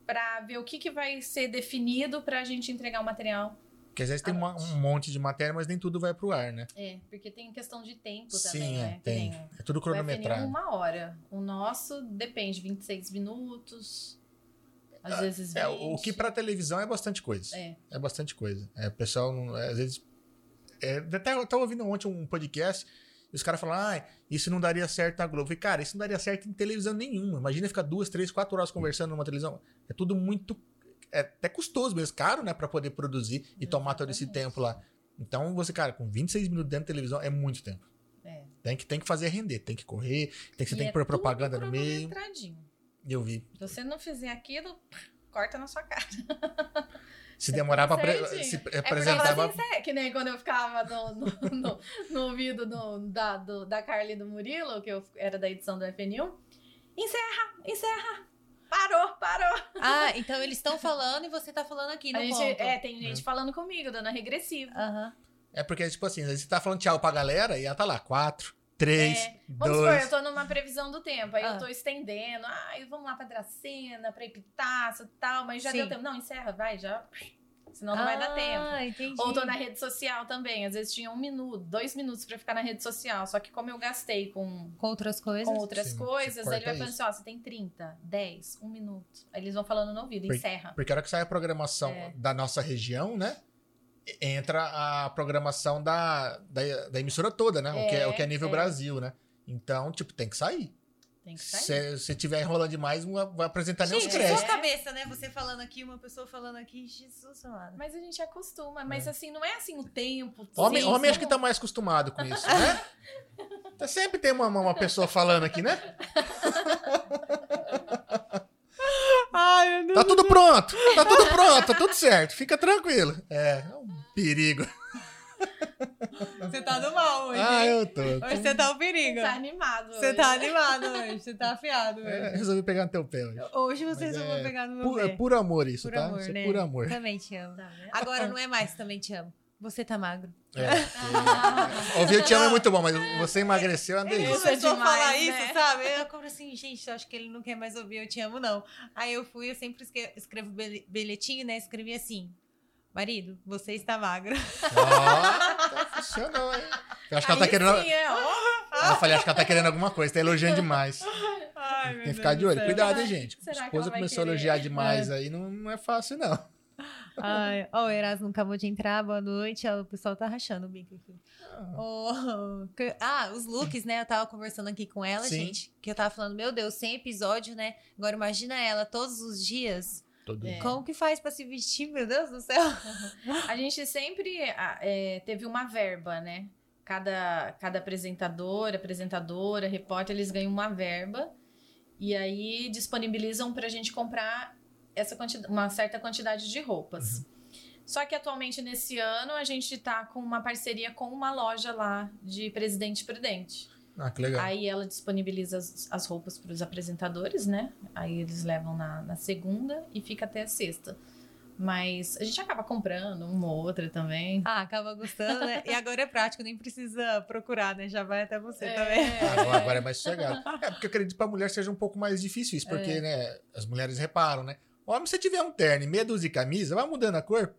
para ver o que, que vai ser definido para a gente entregar o material. Porque às vezes tem uma- um monte de matéria, mas nem tudo vai pro ar, né? É, porque tem questão de tempo também, Sim, é, né? Tem. nem É tudo o cronometrado. uma hora. O nosso depende, 26 minutos, às vezes 20. É, o que pra televisão é bastante coisa. É. É bastante coisa. É, o pessoal, é, às vezes. É, até eu tava ouvindo ontem um podcast e os caras falaram, ah, isso não daria certo na Globo. Eu falei, cara, isso não daria certo em televisão nenhuma. Imagina ficar duas, três, quatro horas conversando numa televisão. É tudo muito. É até custoso mesmo, caro, né, pra poder produzir e tomar todo esse Exatamente. tempo lá. Então, você, cara, com 26 minutos dentro da televisão é muito tempo. É. Tem que, tem que fazer render, tem que correr, tem que, você E tem é que pôr propaganda no meio. eu vi. Se você não fizer aquilo, corta na sua cara. Se demorar pra certinho. se É sincera, que nem quando eu ficava no, no, no- no ouvido do- da, do- da Carly e do Murilo, que eu era da edição do FNU. Encerra, encerra. Parou, parou. Ah, então eles estão falando e você tá falando aqui no gente, é, tem gente falando comigo, dando a regressiva. Aham. É porque, tipo assim, às vezes você tá falando tchau pra galera e ela tá lá, quatro, três, É, Vamos supor, dois. eu tô numa previsão do tempo, aí Ah. eu tô estendendo, ai, vamos lá pra Dracena, pra Epitácio e tal, mas já Sim. deu tempo. Não, encerra, vai, já. Senão não vai dar tempo. Ah, entendi. Ou tô na rede social também. Às vezes tinha um minuto, dois minutos pra ficar na rede social. Só que como eu gastei com, Com outras coisas. com outras Sim, coisas, aí ele vai falando assim: ó, você tem 30, 10, um minuto. Aí eles vão falando no ouvido, Por- encerra. Porque a hora que sai a programação É. da nossa região, né? Entra a programação da, da, da emissora toda, né? o, que é, o que é nível É, é. Brasil, né? Então, tipo, tem que sair. Tem que sair. Se você tiver enrolando demais, não vai apresentar nem os Gente, créditos. sua cabeça, né? Você falando aqui, uma pessoa falando aqui. Jesus amado. Mas a gente acostuma. Mas assim, não é assim o tempo. Homem, sim, homem acho que tá mais acostumado com isso, né? Tá- Sempre tem uma, uma pessoa falando aqui, né? Ai, meu Deus. Tá tudo pronto, tá tudo pronto, tá tudo certo, fica tranquilo. É, é um perigo. Você tá do mal hoje. Ah, hein? eu tô. Hoje você tá o perigo. Tá animado. Você hoje. tá animado hoje. Você tá afiado É, resolvi pegar no teu pé hoje. Hoje você Mas resolveu é pegar no meu Pu- é pé. puro amor isso, Por tá? amor, isso é né? puro amor. Também te amo. Tá vendo? Agora não é mais, também te amo. Você tá magro. É, porque- Ouvir eu te amo é muito bom, mas você emagreceu é uma Ele delícia. É começou a falar né? isso, sabe? Eu como assim, gente, eu acho que ele não quer mais ouvir Eu Te Amo, não. Aí eu fui, eu sempre escre- escrevo bilhetinho, né? Escrevi assim, marido, você está magro. Ó, tá funcionou, hein? Eu acho que ela tá querendo. sim, é, ó. Eu falei, acho que ela tá querendo alguma coisa, tá elogiando demais. Ai, Tem que ficar Deus de olho. céu. Cuidado, hein, gente. Será A esposa começou a querer? elogiar demais aí, não, não é fácil, não. Ai, ó, o Erasmo acabou de entrar, boa noite. O pessoal tá rachando o bico aqui. Ah. Que- ah, os looks, né? Eu tava conversando aqui com ela, Sim. gente. Que eu tava falando, meu Deus, 100 episódio, né? Agora imagina ela todos os dias. Todo É. Como que faz pra se vestir, meu Deus do céu? A gente sempre é, teve uma verba, né? Cada, cada apresentador, apresentadora, repórter, eles ganham uma verba e aí disponibilizam pra gente comprar essa quanti- uma certa quantidade de roupas. Só que atualmente, nesse ano, a gente tá com uma parceria com uma loja lá de Presidente Prudente. Ah, que legal. Aí ela disponibiliza as, as roupas para os apresentadores, né? Aí eles levam na, na segunda e fica até a sexta. Mas a gente acaba comprando uma ou outra também. Ah, acaba gostando, né? E agora é prático, nem precisa procurar, né? Já vai até você É. também. Agora, agora é mais sossegado. É, porque eu acredito que pra mulher seja um pouco mais difícil isso, porque, É. né, as mulheres reparam, né? Homem, se tiver um terno e meia dúzia de camisa, vai mudando a cor.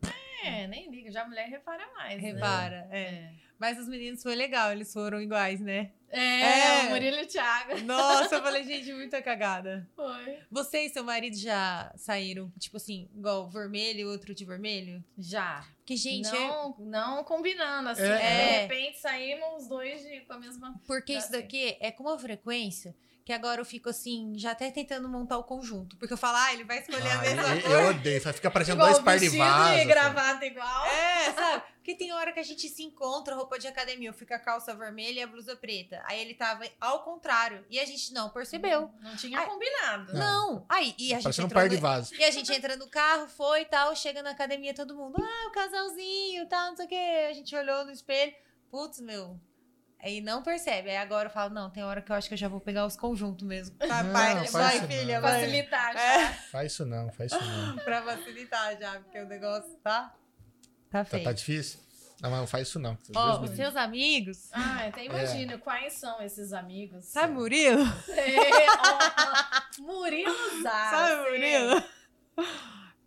É, nem liga, já a mulher repara mais. né? Repara, é. Mas os meninos foi legal, eles foram iguais, né? É, É. o Murilo e o Thiago. Nossa, eu falei, gente, muita cagada. Foi. Você e seu marido já saíram, tipo assim, igual vermelho e outro de vermelho? Já. Porque, gente, é- não, não combinando, assim. É, de é. repente saímos os dois de, com a mesma. porque isso daqui é com uma frequência que agora eu fico assim, já até tentando montar o conjunto. Porque eu falo, ah, ele vai escolher a Ah, mesma eu, cor. eu odeio, fica parecendo Igual dois par de vasos. e gravata igual. É, sabe? Porque tem hora que a gente se encontra, roupa de academia, eu fico a calça vermelha e a blusa preta. Aí ele tava ao contrário. E a gente não percebeu. Não tinha Ai. combinado. Não. Aí, e a gente Parecendo um par de vasos. E a gente entra no carro, foi e tal, chega na academia todo mundo, ah, o casalzinho, tal, não sei o quê. A gente olhou no espelho, putz, meu. Aí não percebe. Aí agora eu falo, não, tem hora que eu acho que eu já vou pegar os conjuntos mesmo. Tá, Não, vai, filha, não. vai. Facilitar. É, Faz isso não, faz isso não. pra facilitar já, porque o negócio tá. Tá Tá, feio. tá difícil? Não, mas não faz isso não. Ó, me os seus amigos, Ah, até imagino quais são esses amigos. sabe Murilo? É, ó, Murilo Zá. Sabe Murilo?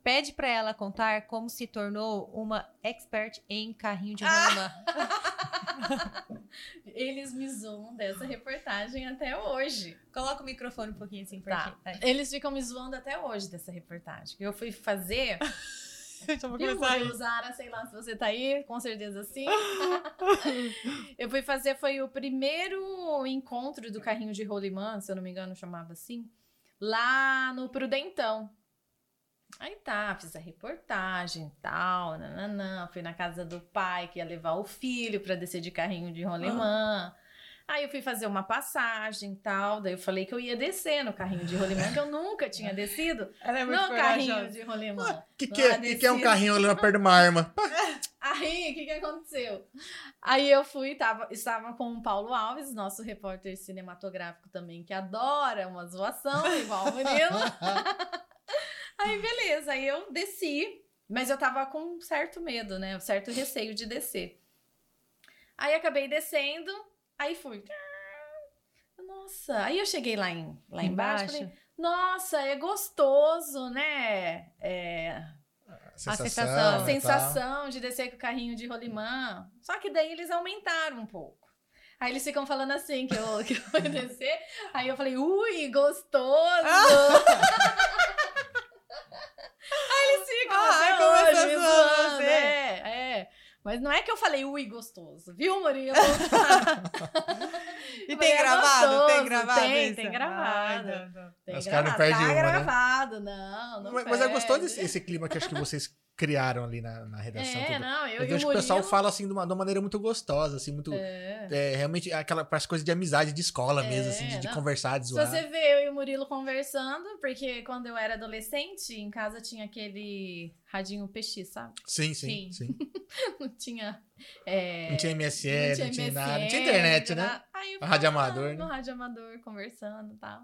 Pede pra ela contar como se tornou uma expert em carrinho de rolimã. Eles me zoam dessa reportagem até hoje. Coloca o microfone um pouquinho assim Tá. pertinho. Eles ficam me zoando até hoje dessa reportagem. Eu fui fazer. Já vou começar aí. Zara, sei lá se você tá aí, com certeza sim. eu fui fazer, foi o primeiro encontro do carrinho de rolimã, se eu não me engano, chamava assim, lá no Prudentão. Aí tá, fiz a reportagem e tal, nananã, fui na casa do pai que ia levar o filho pra descer de carrinho de rolimã. Aí eu fui fazer uma passagem e tal, daí eu falei que eu ia descer no carrinho de rolimã, que eu nunca tinha descido Ela é muito no carrinho corajosa. de rolimã. Que que, Lá é, que, que é um carrinho olhando perto de uma arma? Aí, o que, que aconteceu? Aí eu fui, tava, estava com o Paulo Alves, nosso repórter cinematográfico também, que adora uma zoação, igual o Murilo. aí, beleza, aí eu desci, mas eu tava com um certo medo, né? Um certo receio de descer. Aí acabei descendo, aí fui. Nossa, aí eu cheguei lá, em, lá embaixo, falei, nossa, é gostoso, né? É, sensação, a e sensação de descer com o carrinho de rolimã. Só que daí eles aumentaram um pouco. Aí eles ficam falando assim, que eu, que eu vou descer. Aí eu falei, ui, gostoso! Aí eles ficam Ah, até hoje zoando zoando, você. É, é. Mas não é que eu falei, ui, gostoso. Viu, Murilo? E tem é gravado? gostoso. Tem gravado Tem, isso? tem gravado. Ai, não, não. Tem Os caras não perdem tá uma, né? gravado, não, não Mas, mas é gostoso esse, esse clima que acho que vocês criaram ali na, na redação. É, tudo. não, eu, Eu e vejo o que o pessoal Murilo- fala assim de uma, de uma maneira muito gostosa, assim, muito. É. É, realmente aquela parece coisa de amizade de escola É, mesmo, assim, de, de não. conversar, de Se zoar. você vê eu e o Murilo conversando, porque quando eu era adolescente, em casa tinha aquele radinho PX, sabe? Sim, sim, Sim. sim. Não tinha. é, Não tinha MSN, não tinha, nada. Não tinha internet, né? nada. Aí No rádio amador, No né? rádio amador, conversando e tal.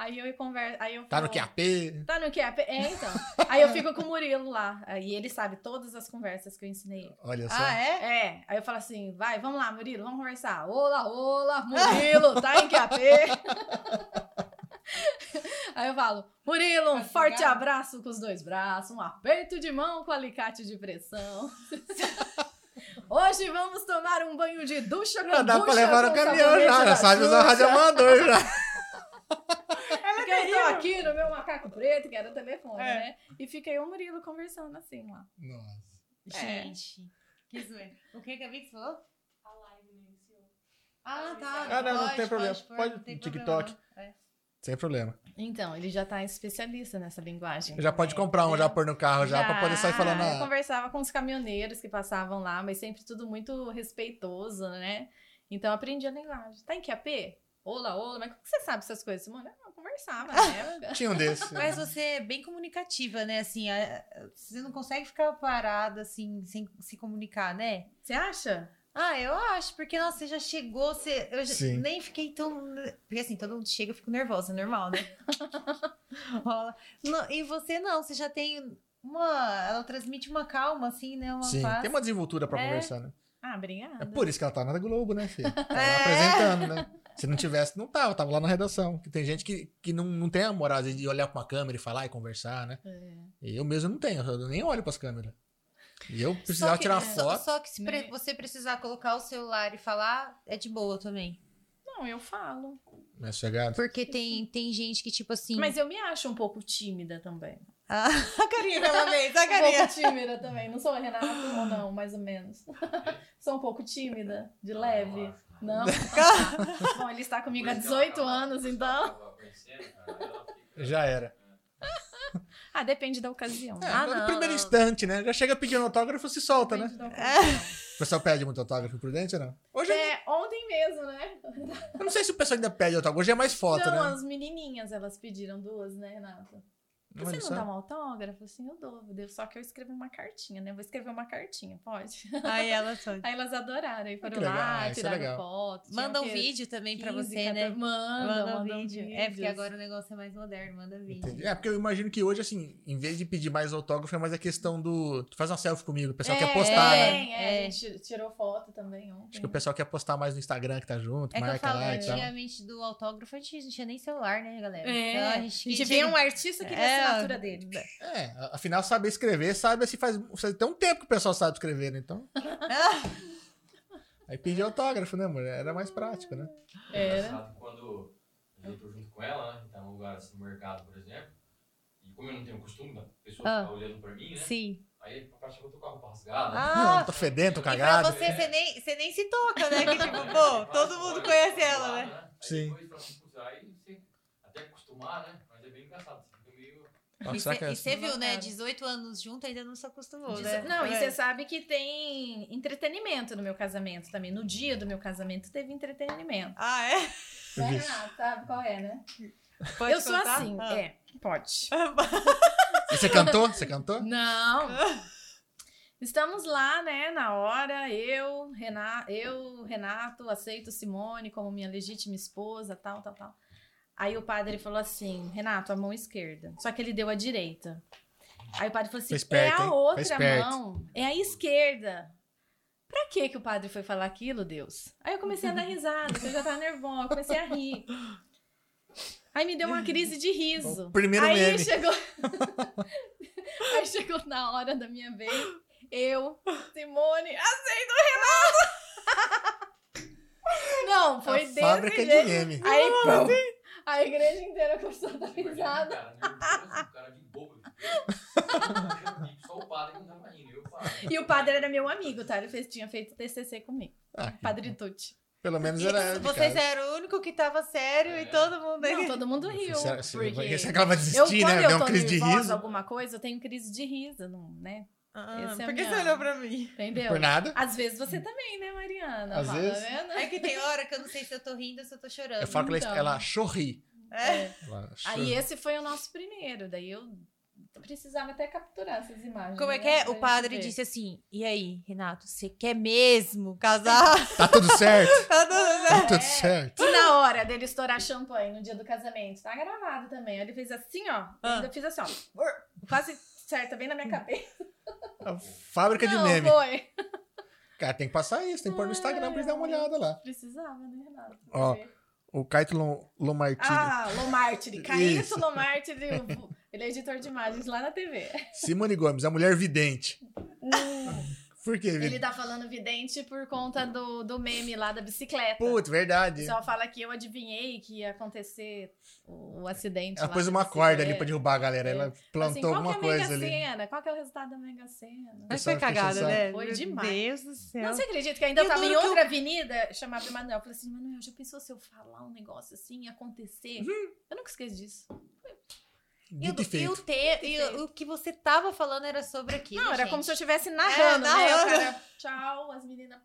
Aí eu converso. Aí eu Tá no QAP. Tá no QAP? É, então. Aí eu fico com o Murilo lá. Aí ele sabe todas as conversas que eu ensinei ele. Olha só. Ah, é? É, aí eu falo assim, vai, vamos lá, Murilo, vamos conversar. Olá, olá, Murilo, tá em QAP? aí eu falo, Murilo, um forte abraço com os dois braços, um aperto de mão com alicate de pressão. Hoje vamos tomar um banho de ducha com Já dá pra levar no com caminhão já, já sabe usar Xuxa. rádio amador já. Eu tô aqui no meu macaco preto, que era o telefone, É. né? E eu e o Murilo conversando assim lá. Nossa. É. Gente, que zoeira. O que que a Vix falou? A live iniciou. Ah, tá. Ah, não, não pode, tem problema. Pode não no problema, TikTok. não. É. Sem problema. Então, ele já tá especialista nessa linguagem. Já pode também, comprar um, já pôr no carro, já, pra poder sair falando. Eu Ah, conversava com os caminhoneiros que passavam lá, mas sempre tudo muito respeitoso, né? Então eu aprendi a linguagem. Tá em QAP? Olá, olá, mas como que você sabe essas coisas? Mano, eu conversava, né? tinha um desse. Mas você é bem comunicativa, né? Assim, a- você não consegue ficar parada, assim, sem se comunicar, né? Você acha? Ah, eu acho, porque, nossa, você já chegou, você, eu já- nem fiquei tão... Porque, assim, todo mundo chega, eu fico nervosa, normal, né? Rola. Não, e você não, você já tem uma... Ela transmite uma calma, assim, né? Uma Sim, paz. tem uma desenvoltura pra É. conversar, né? Ah, obrigada. É por isso que ela tá na Globo, né, filho? Tá É. apresentando, né? Se não tivesse, não tava, tava lá na redação. Que tem gente que, que não, não tem a moral de olhar pra uma câmera e falar e conversar, né? É. E eu mesmo não tenho, eu nem olho pras câmeras. E eu Só precisava que- tirar só- foto. Só, que se pre- Né? você precisar colocar o celular e falar, é de boa também. Não, eu falo. Né, chegado. Porque tem, tem gente que, tipo assim... Mas eu me acho um pouco tímida também. Ah, a carinha pela vez, a Um pouco tímida também. Não sou a Renata ou não, mais ou menos. sou um pouco tímida, de leve. Não? Bom, ele está comigo há 18 anos, então. Já era. Ah, depende da ocasião. É, Ah, no não, primeiro não. instante, né? Já chega pedindo autógrafo, se solta, né? Depende da ocasião. O pessoal pede muito autógrafo prudente ou não? Hoje é- É, ontem mesmo, né? eu não sei se o pessoal ainda pede autógrafo. Hoje é mais foto, não, né? as menininhas, elas pediram duas, né, Renata? Você não dá um autógrafo? Assim, eu dou. Só que eu escrevo uma cartinha, né? Vou escrever uma cartinha, pode? Aí ela só... Aí elas adoraram. Aí foram legal. lá, Ah, é tiraram legal. foto. tinha Manda o um vídeo também pra 15, você, né? 14 Manda, Manda um manda vídeo. É, porque agora o negócio é mais moderno, manda vídeo. Entendi. É, porque eu imagino que hoje, assim, em vez de pedir mais autógrafo, é mais a questão do. Tu faz uma selfie comigo, o pessoal quer postar, né? também, é, É. a gente tirou foto também ontem. Acho que o pessoal quer postar mais no Instagram que tá junto, É que eu marca falo, lá e tal. antigamente do autógrafo, a gente não tinha nem celular, né, galera? É, Então, a gente vê um artista que quer É, a assinatura dele. É, a- afinal, saber escrever, sabe se faz. faz- Tem um tempo que o pessoal sabe escrever, né? Então. Aí pedir autógrafo, né, mulher? Era mais prático, né? É, engraçado quando eu tô junto com ela, né? Tá num lugar assim, no mercado, por exemplo. E como eu não tenho costume da pessoa Ah. ficar olhando pra mim, né? Sim. Aí papai chegou, tô com a roupa rasgada. Ah, tô fedendo, tô e pra cagado. você, você nem, você nem se toca, né? Que tipo, pô, todo mundo conhece ela, né? Aí Sim. depois fala assim, putz, aí você até acostumar, né? Mas é bem engraçado. E é você viu, né? Cara. 18 anos junto ainda não se acostumou, Diz- né? Não, e É. você sabe que tem entretenimento no meu casamento também. No dia do meu casamento teve entretenimento. Ah, é? Né, Vixe. Renato? Sabe qual é, né? Pode eu sou assim, Ah. é. Pode. E você cantou? Você cantou? Não. Estamos lá, né, na hora, eu, Renato, eu, Renato, aceito Simone como minha legítima esposa, tal, tal, tal. Aí o padre falou assim, Renato, a mão esquerda. Só que ele deu a direita. Aí o padre falou assim, Foi esperto, é a? Foi outra mão, é a esquerda. Pra que que o padre foi falar aquilo, Deus? Aí eu comecei a dar risada, porque eu já tava nervosa, eu comecei a rir. Aí me deu uma crise de riso. O primeiro Aí meme. chegou. Aí chegou na hora da minha vez. Eu, Simone, aceito o Renato! Não, foi a desse fábrica jeito. de meme. Aí, pum, a igreja inteira começou a dar risada. cara, o cara de bobo. Só o padre que não tava rindo. Eu, padre. E o padre era meu amigo, tá? Ele fez, tinha feito TCC comigo. Ah, Padre Tucci. pelo menos era. Vocês eram o único que tava sério e todo mundo. Não, todo mundo riu. Você, porque você acaba de eu, desistir, né? eu Deu tô uma crise de riso. alguma coisa, eu tenho crise de riso, não, né? Ah, Esse é por que você olhou pra mim? Entendeu? Por nada. Às vezes você também, né, Mariana? Às Fala, vezes. Tá vendo? É que tem hora que eu não sei se eu tô rindo ou se eu tô chorando. Eu falo que ela, Então. ela chorri. É. Ela Aí esse foi o nosso primeiro, daí eu precisava até capturar essas imagens. Como é né, que é? O padre ver. disse assim: E aí, Renato, você quer mesmo casar? Tá tudo certo. tá tudo Tá certo. tudo É. certo. E na hora dele estourar champanhe no dia do casamento, tá gravado também. Aí Ele fez assim, ó. Ah. Eu ainda fiz assim, ó. Quase certa, bem na minha cabeça. A fábrica de Não, meme. foi. Cara, tem que passar isso, tem que pôr no Instagram pra eles darem uma olhada lá. Precisava, né, Renato? Ó, O Caetano Lom- Lomartini. Ah, Lomartiri. Caíto Lomartiri. Ele é editor de imagens lá na TV. Simone Gomes, a mulher vidente. Por quê? Ele tá falando vidente por conta do, do meme lá da bicicleta. Putz, O verdade. pessoal fala que eu adivinhei que ia acontecer o, o acidente. Ela lá pôs uma corda ali pra derrubar a galera. Ela Assim, plantou qual alguma que é a coisa Mega ali. Sena? Qual que é o resultado da Mega Sena? Mas foi cagada, né? Foi Meu demais. Deus do céu. Não, você acredita que eu ainda Eu tava em outra avenida, chamava o Manuel, falei assim, Manuel, já pensou se eu falar um negócio assim e acontecer? Uhum. Eu nunca esqueço disso. O, Dito e e o feito. te- e o- o que você tava falando era sobre aquilo. Não, era gente. como se eu estivesse narrando, É, né? Cara, tchau, as meninas...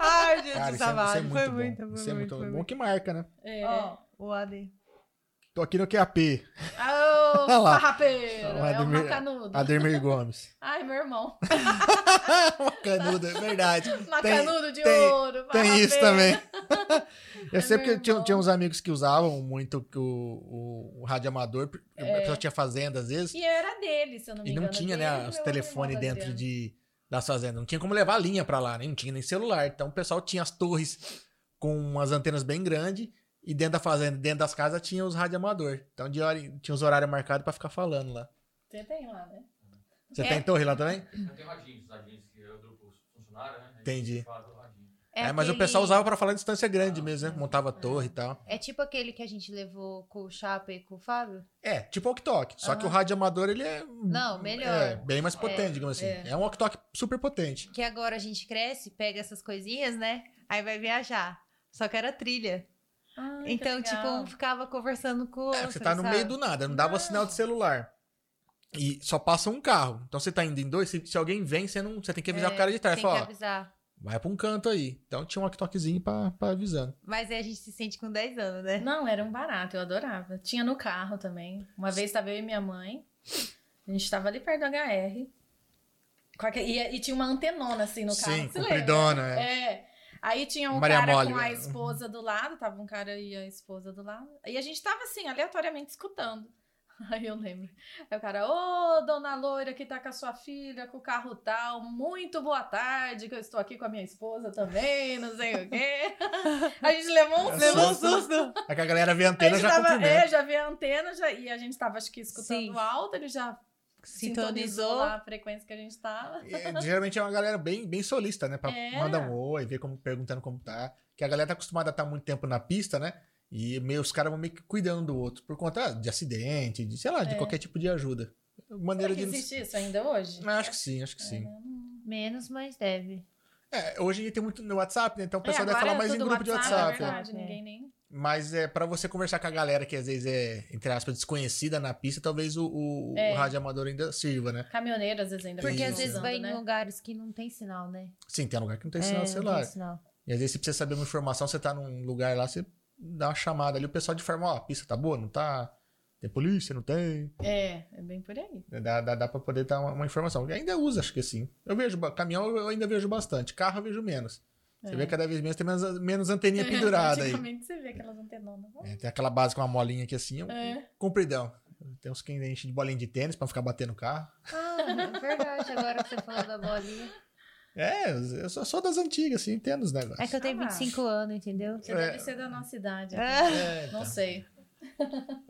Ai, Jesus Cara, isso é, isso é amado. muito Foi bom. muito, isso é foi muito muito, bom foi que marca, né? É. Ó, o AD. Tô aqui no QAP. Ô, lá. farrapeiro, é o macanudo. Ademir Gomes. Ai, meu irmão. Macanudo, é verdade. Macanudo de tem- ouro. Tem isso também. Eu É sei porque tinha, tinha uns amigos que usavam muito o, o, o rádio amador. A pessoa tinha fazenda às vezes. E era dele, se eu não me E engano. não tinha, dele, né, e os telefones dentro Adriano. de, das fazendas. Não tinha como levar linha pra lá, né? Não tinha nem celular. Então o pessoal tinha as torres com umas antenas bem grandes. E dentro da fazenda, dentro das casas, tinha os rádio amador. Então de hora, tinha os horários marcados pra ficar falando lá. Você tem lá, né? Você É. tem torre lá também? Eu tenho radinhos, radinhos que eu grupo funcionário, né? Entendi. radinho. É, mas o aquele- pessoal usava pra falar em distância grande mesmo, né? Montava torre e tal. É tipo aquele que a gente levou com o Chapa e com o Fábio? É, tipo walk-talk. Só que o rádio amador, ele é... Não, melhor. É, bem mais potente, digamos assim. É, um walk-talk super potente. Que agora a gente cresce, pega essas coisinhas, né? Aí vai viajar. Só que era trilha. Ai, que então, tipo, um ficava conversando com o É, outro. você tá no sabe? meio do nada, não dava sinal de celular. E só passa um carro. Então você tá indo em dois, se, se alguém vem, você, não, você tem que avisar É, o cara de trás. Tem que Fala, ó, avisar. vai pra um canto aí. Então tinha um walk-talkzinho pra, pra avisando. Mas aí a gente se sente com 10 anos, né? Não, era um barato, eu adorava. Tinha no carro também. Uma vez estava eu e minha mãe. A gente tava ali perto do HR. E, e tinha uma antenona assim no carro. Sim, você compridona. lembra? É. É. Aí tinha um Maria cara Mole, com a né? esposa do lado, tava um cara e a esposa do lado. E a gente tava assim, aleatoriamente escutando. Aí eu lembro. Aí o cara, ô, dona loira que tá com a sua filha, com o carro tal, muito boa tarde, que eu estou aqui com a minha esposa também, não sei o quê. A gente levou um É susto. Levou um susto. É que a galera vê a A antena gente já tava, é, já vi a antena já, e a gente tava, acho que, escutando Sim. alto, ele já sintonizou a frequência que a gente tava. É, geralmente é uma galera bem, bem solista, né? Pra É. mandar um oi, ver como, perguntando como tá. Que a galera tá acostumada a estar muito tempo na pista, né? E meio, os caras vão meio que cuidando do outro. Por conta de acidente, de, sei lá, de É. qualquer tipo de ajuda. Maneira Será que de. existe isso ainda hoje? Ah, Acho que sim, acho que É, sim. Menos, mas deve. É, hoje em dia tem muito no WhatsApp, né? Então o É, pessoal deve agora falar é mais em grupo de É WhatsApp. verdade, É. ninguém nem... Mas é para você conversar com a galera que às vezes é, entre aspas, desconhecida na pista, talvez o, o, É. o rádio amador ainda sirva, né? Caminhoneiro, às vezes, ainda Porque às vezes vai né? em lugares que não tem sinal, né? Sim, tem lugar que não tem É, sinal celular. tem sinal. E às vezes você precisa saber uma informação, você tá num lugar lá, você dá uma chamada ali, o pessoal de forma, ó, a pista tá boa, não tá? Tem polícia, não tem? É, é bem por aí. Dá, dá, dá pra poder dar uma, uma informação. Ainda usa, acho que sim. Eu vejo, caminhão eu ainda vejo bastante, carro eu vejo menos. Você É. vê cada vez menos, tem menos, menos anteninha pendurada aí. Antigamente você vê aquelas antenonas. É, tem aquela base com uma molinha aqui assim, um É. compridão. Tem uns que enchem de bolinha de tênis pra não ficar batendo o carro. Ah, é verdade. Agora que você falou da bolinha. É, eu sou, sou das antigas, assim, entendo os negócios. É que eu tenho Ah. 25 anos, entendeu? Você É. deve ser da nossa idade. É, Não então. sei.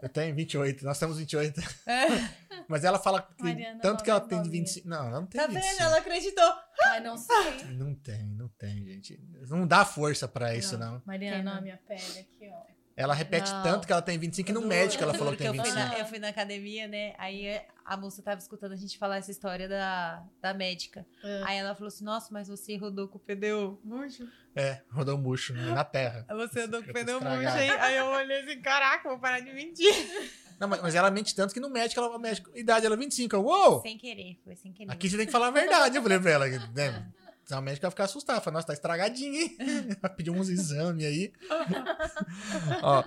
Eu tenho 28, nós temos 28. Mas ela fala que Mariana tanto que ela mais tem de novinha. 25. Não, ela não tem Tá 25. vendo? Ela acreditou. Ai, não sei. Não tem, não tem, gente. Não dá força pra isso, não. Mariana, não. a minha pele aqui, ó. Ela repete Não. tanto que ela tem 25 que no médico ela falou que tem eu fui 25. na- eu fui na academia, né? Aí a moça tava escutando a gente falar essa história da, da médica. É. Aí ela falou assim: Nossa, mas você rodou com o pneu murcho? É, rodou murcho né, na terra. Você andou com Fica pneu murcho, hein? Aí eu olhei assim, caraca, vou parar de mentir. Não, mas, mas ela mente tanto que no médico, ela, o médico, idade ela é 25. Eu, Uou! Sem querer, foi sem querer. Aqui você tem que falar a verdade, eu falei pra ela. Né? A médica vai ficar assustada. Fala, nossa, tá estragadinho, hein? Vai pedir uns exames aí. Ó,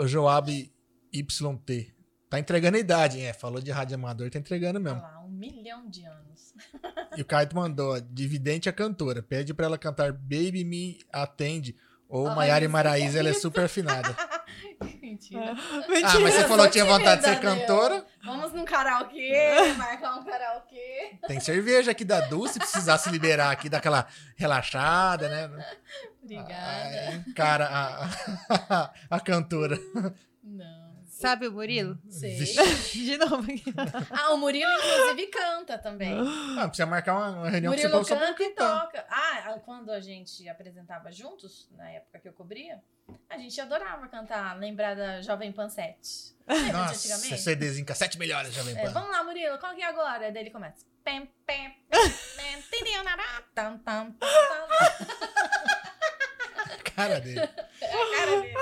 o Joab YT. Tá entregando a idade, hein? É, falou de rádio amador, tá entregando Olha mesmo. lá, um milhão de anos. E o Caio mandou, ó, dividente a cantora. Pede pra ela cantar Baby Me Atende. Ou Maiara e Maraísa, ela é super afinada. Mentira. Ah, Mentira. mas você falou que tinha vontade de ser cantora? Vamos num karaokê, marcar um karaokê. Tem cerveja aqui da Du, se precisar se liberar aqui, dar aquela relaxada, né? Obrigada. Ah, cara, a, a, a cantora. Não. Sabe o Murilo? Sei. Vixe. De novo aqui. Ah, o Murilo, inclusive, canta também. Ah, precisa marcar uma, uma reunião você Murilo só pra canta e toca. Ah, quando a gente apresentava juntos, na época que eu cobria, a gente adorava cantar, lembrar da Jovem Pan 7. Lembra de Nossa, antigamente? CDzinho, cassete melhores, já vem É, vamos lá, Murilo, qual que é agora? Daí ele começa. Pem, pem, pem, pem, tirinho, nará, tam, tam, tam, tam. Cara dele. É a cara dele.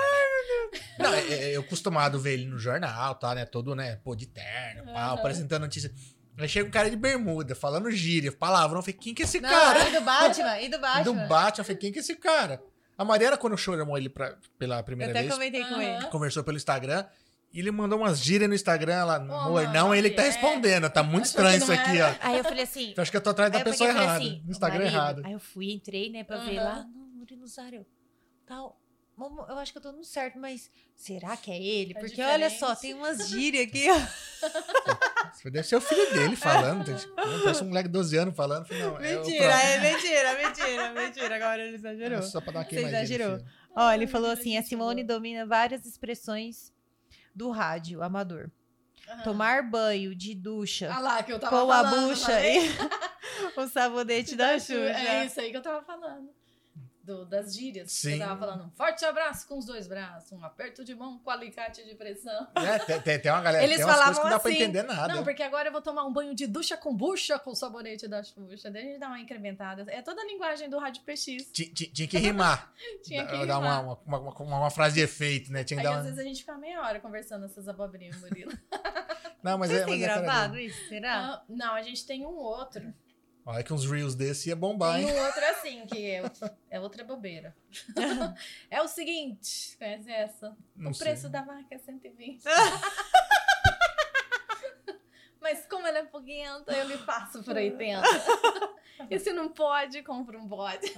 Não, é- é- eu acostumado ver ele no jornal, tá, né? Todo, né? Pô, de terno, pau, Aham. apresentando notícia. Aí chega um cara de bermuda, falando gíria, palavrão. Eu falei, quem que é esse Não, cara? e do Batman, e do E Batman. do Batman, eu falei, quem que é esse cara? A Mariana, quando chamou ele pra, pela Eu primeira até vez, comentei com ele. conversou pelo Instagram, e ele mandou umas gírias no Instagram, ela, amor, não, ele que tá é. respondendo, tá muito estranho isso aqui, era. ó. Aí eu falei assim. Eu acho que eu tô atrás da eu pessoa errada, assim, no Instagram marido. errado. Aí eu fui, entrei, né, pra ver Aham. lá. Não, Murilo Zário, tal. Eu acho que eu tô no certo, mas será que é ele? É Porque olha só, tem umas gírias aqui, Deve ser o filho dele falando. Parece um moleque de 12 anos falando. Não, é Mentira, próprio. é mentira, mentira, mentira. Agora ele É exagerou. só pra dar uma Você exagerou. Ó, ele falou assim: a Simone domina várias expressões do rádio amador. Aham. Tomar banho de ducha Ah lá, que eu tava com a falando. bucha falei? e o sabonete da Xuxa. É isso aí que eu tava falando. Do, das gírias. Sim. Eu tava falando um forte abraço com os dois braços, um aperto de mão com alicate de pressão. É, tem, tem, tem uma galera, Eles tem umas coisas falavam que não dá pra assim, entender nada. Não, porque agora eu vou tomar um banho de ducha com bucha com o sabonete da Xuxa. Daí a gente dá uma incrementada. É toda a linguagem do Rádio PX. Ti- ti- Tinha que rimar. Tinha que Dar rimar. uma, uma, uma, uma- uma frase de efeito, né? Tinha que Aí dar às uma... vezes a gente fica meia hora conversando essas abobrinhas, Murilo. Não, mas Vocês é, mas é gravado isso? Será? Ah, não, a gente tem um outro. Olha que uns reels desse ia bombar, Tem hein? um outro assim, que é, é outra bobeira. é o seguinte, conhece essa? Não o sei. preço da vaca é 120. Mas como ela é foguenta, eu lhe passo por 80. e se não pode, compra um bode.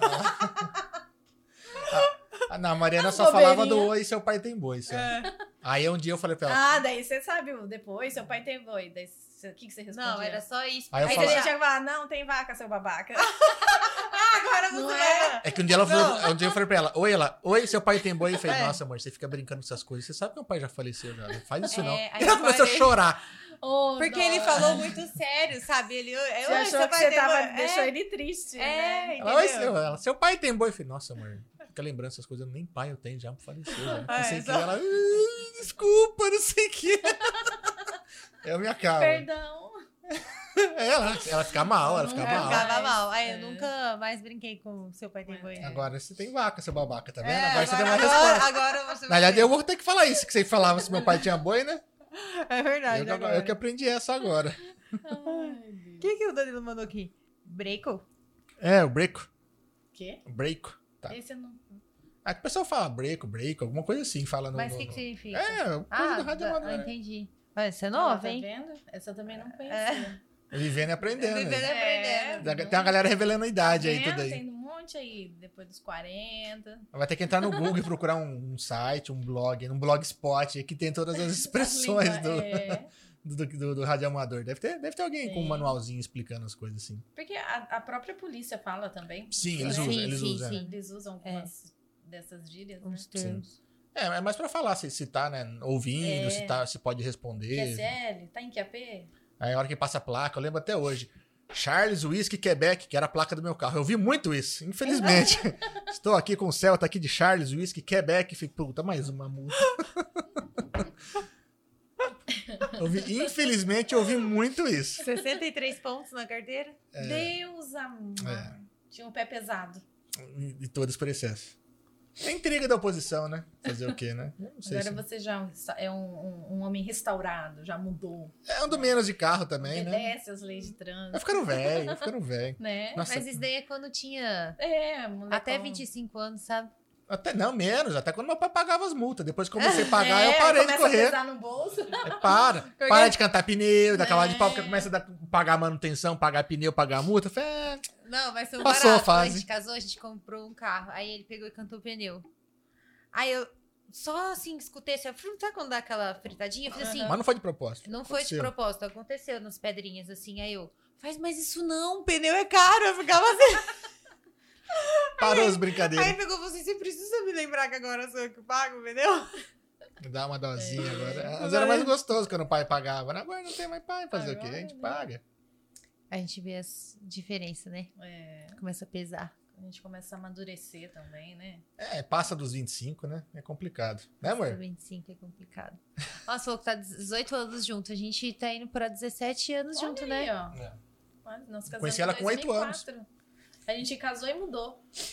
Ah, não, a Mariana As só falava do oi, seu pai tem boi. Só. Aí um dia eu falei pra ela. Ah, daí você sabe o depois, seu pai tem boi. Daí cê- o que, que você respondia? Não, era só isso. Aí eu Aí falo- você tinha que falar, não, tem vaca, seu babaca. Agora Não você é? É que um dia ela falou, um dia eu falei pra ela, oi, ela, oi, seu pai tem boi. Eu falei, É. nossa, amor, você fica brincando com essas coisas. Você sabe que meu pai já faleceu já. Não faz isso, É, não. E ela começou a chorar. Oh, Porque dó. ele falou muito sério, sabe? Ele, eu, Você achou seu que você tava, boi. deixou é, ele triste, É, né? Ela, oi, seu, ela, seu pai tem boi. Eu falei, nossa, amor, fica lembrando essas coisas. Nem pai eu tenho, já faleceu. Já. Não É, sei o que. Ela, "Ah, desculpa, não sei o que. Eu me acabo. Perdão. É, ela, ela fica mal, ela fica Eu mal. ficava Mas, mal. Aí é. eu nunca mais brinquei com seu pai tem boi. É. Agora você tem vaca, seu babaca, tá vendo? É, agora, você tem agora, resposta. agora você Na vai verdade, ver. eu vou ter que falar isso, que você falava se meu pai tinha boi, né? É verdade. Eu, que- agora. eu que aprendi essa agora. O que, que o Danilo mandou aqui? Breco? É, o breco. Quê? Breco. Tá. Esse eu não... Aí o pessoal fala breco, breco, alguma coisa assim, fala no. Mas o no- que, que significa? É, coisa ah, do rádio da- amador. ah, né? entendi. Você é Ah, nova, tá hein? vendo? Essa eu também não conhecia. Vivendo e aprendendo. Vivendo e né? aprendendo. Tem uma galera revelando a idade aí, Vendo? tudo aí. Tem um monte aí, depois dos 40. Vai ter que entrar no Google e procurar um, um site, um blog, um blogspot que tem todas as expressões As do, é. do, do, do rádio amador. Deve ter, deve ter alguém com um Sim. manualzinho explicando as coisas assim. Porque a, a própria polícia fala também. Sim, eles né? usam, Sim, eles sim, usam. sim. Eles usam algumas dessas gírias, né? Uns termos. É, é mais pra falar, se, se tá, né, ouvindo, É. se, tá, se pode responder. QSL, tá em QAP? Aí a hora que passa a placa, eu lembro até hoje. Charles Whisky Quebec, que era a placa do meu carro. Eu vi muito isso, infelizmente. Estou aqui com o Celta aqui de Charles Whisky Quebec. Fico, puta, mais uma multa. Eu vi- infelizmente, eu vi muito isso. 63 pontos na carteira? Deus amado. É. Tinha um pé pesado. E, e todas por excesso. É intriga da oposição, né? Fazer o quê, né? Eu Não sei Agora se... você já é um, um- um homem restaurado, já mudou. É ando menos de carro também, né? Obedece às leis de Vai trânsito, ficando velho, vai ficando velho. né? Nossa, Mas isso daí é quando tinha É, molecão. até 25 anos, sabe? Até não, menos. Até quando meu pai pagava as multas. Depois que comecei a pagar, É, eu parei de correr. a no bolso. É, para. Porque- Para de cantar pneu, da cavalo de pau, É. porque começa a dar- pagar manutenção, pagar pneu, pagar multa. Falei, é, Não, mas foi um Passou a barato. Quando a fase. gente casou, a gente comprou um carro. Aí ele pegou e cantou o pneu. Aí eu só assim escutei assim, frum, sabe quando dá aquela fritadinha? Eu fiz assim, mas não foi de propósito. não foi de propósito, aconteceu nas pedrinhas assim. Aí eu, faz mais isso não. O pneu é caro, eu ficava assim. Parou as Aí brincadeiras. pegou você, você precisa me lembrar que agora sou eu que pago pneu? Dá uma dosinha É. agora. Mas era mais gostoso quando o pai pagava. né? Agora não tem mais pai, fazer o quê? A Agora, gente né? paga. A gente vê as diferenças, né? É, Começa a pesar. a gente começa a amadurecer também, né? É, passa dos 25, né? É complicado. Né, amor? 25 é complicado. Nossa, falou que tá 18 anos junto. A gente tá indo pra 17 anos junto, Olha né? aí, ó. É. Casamos Conheci ela com oito 2004. A gente casou e mudou, né?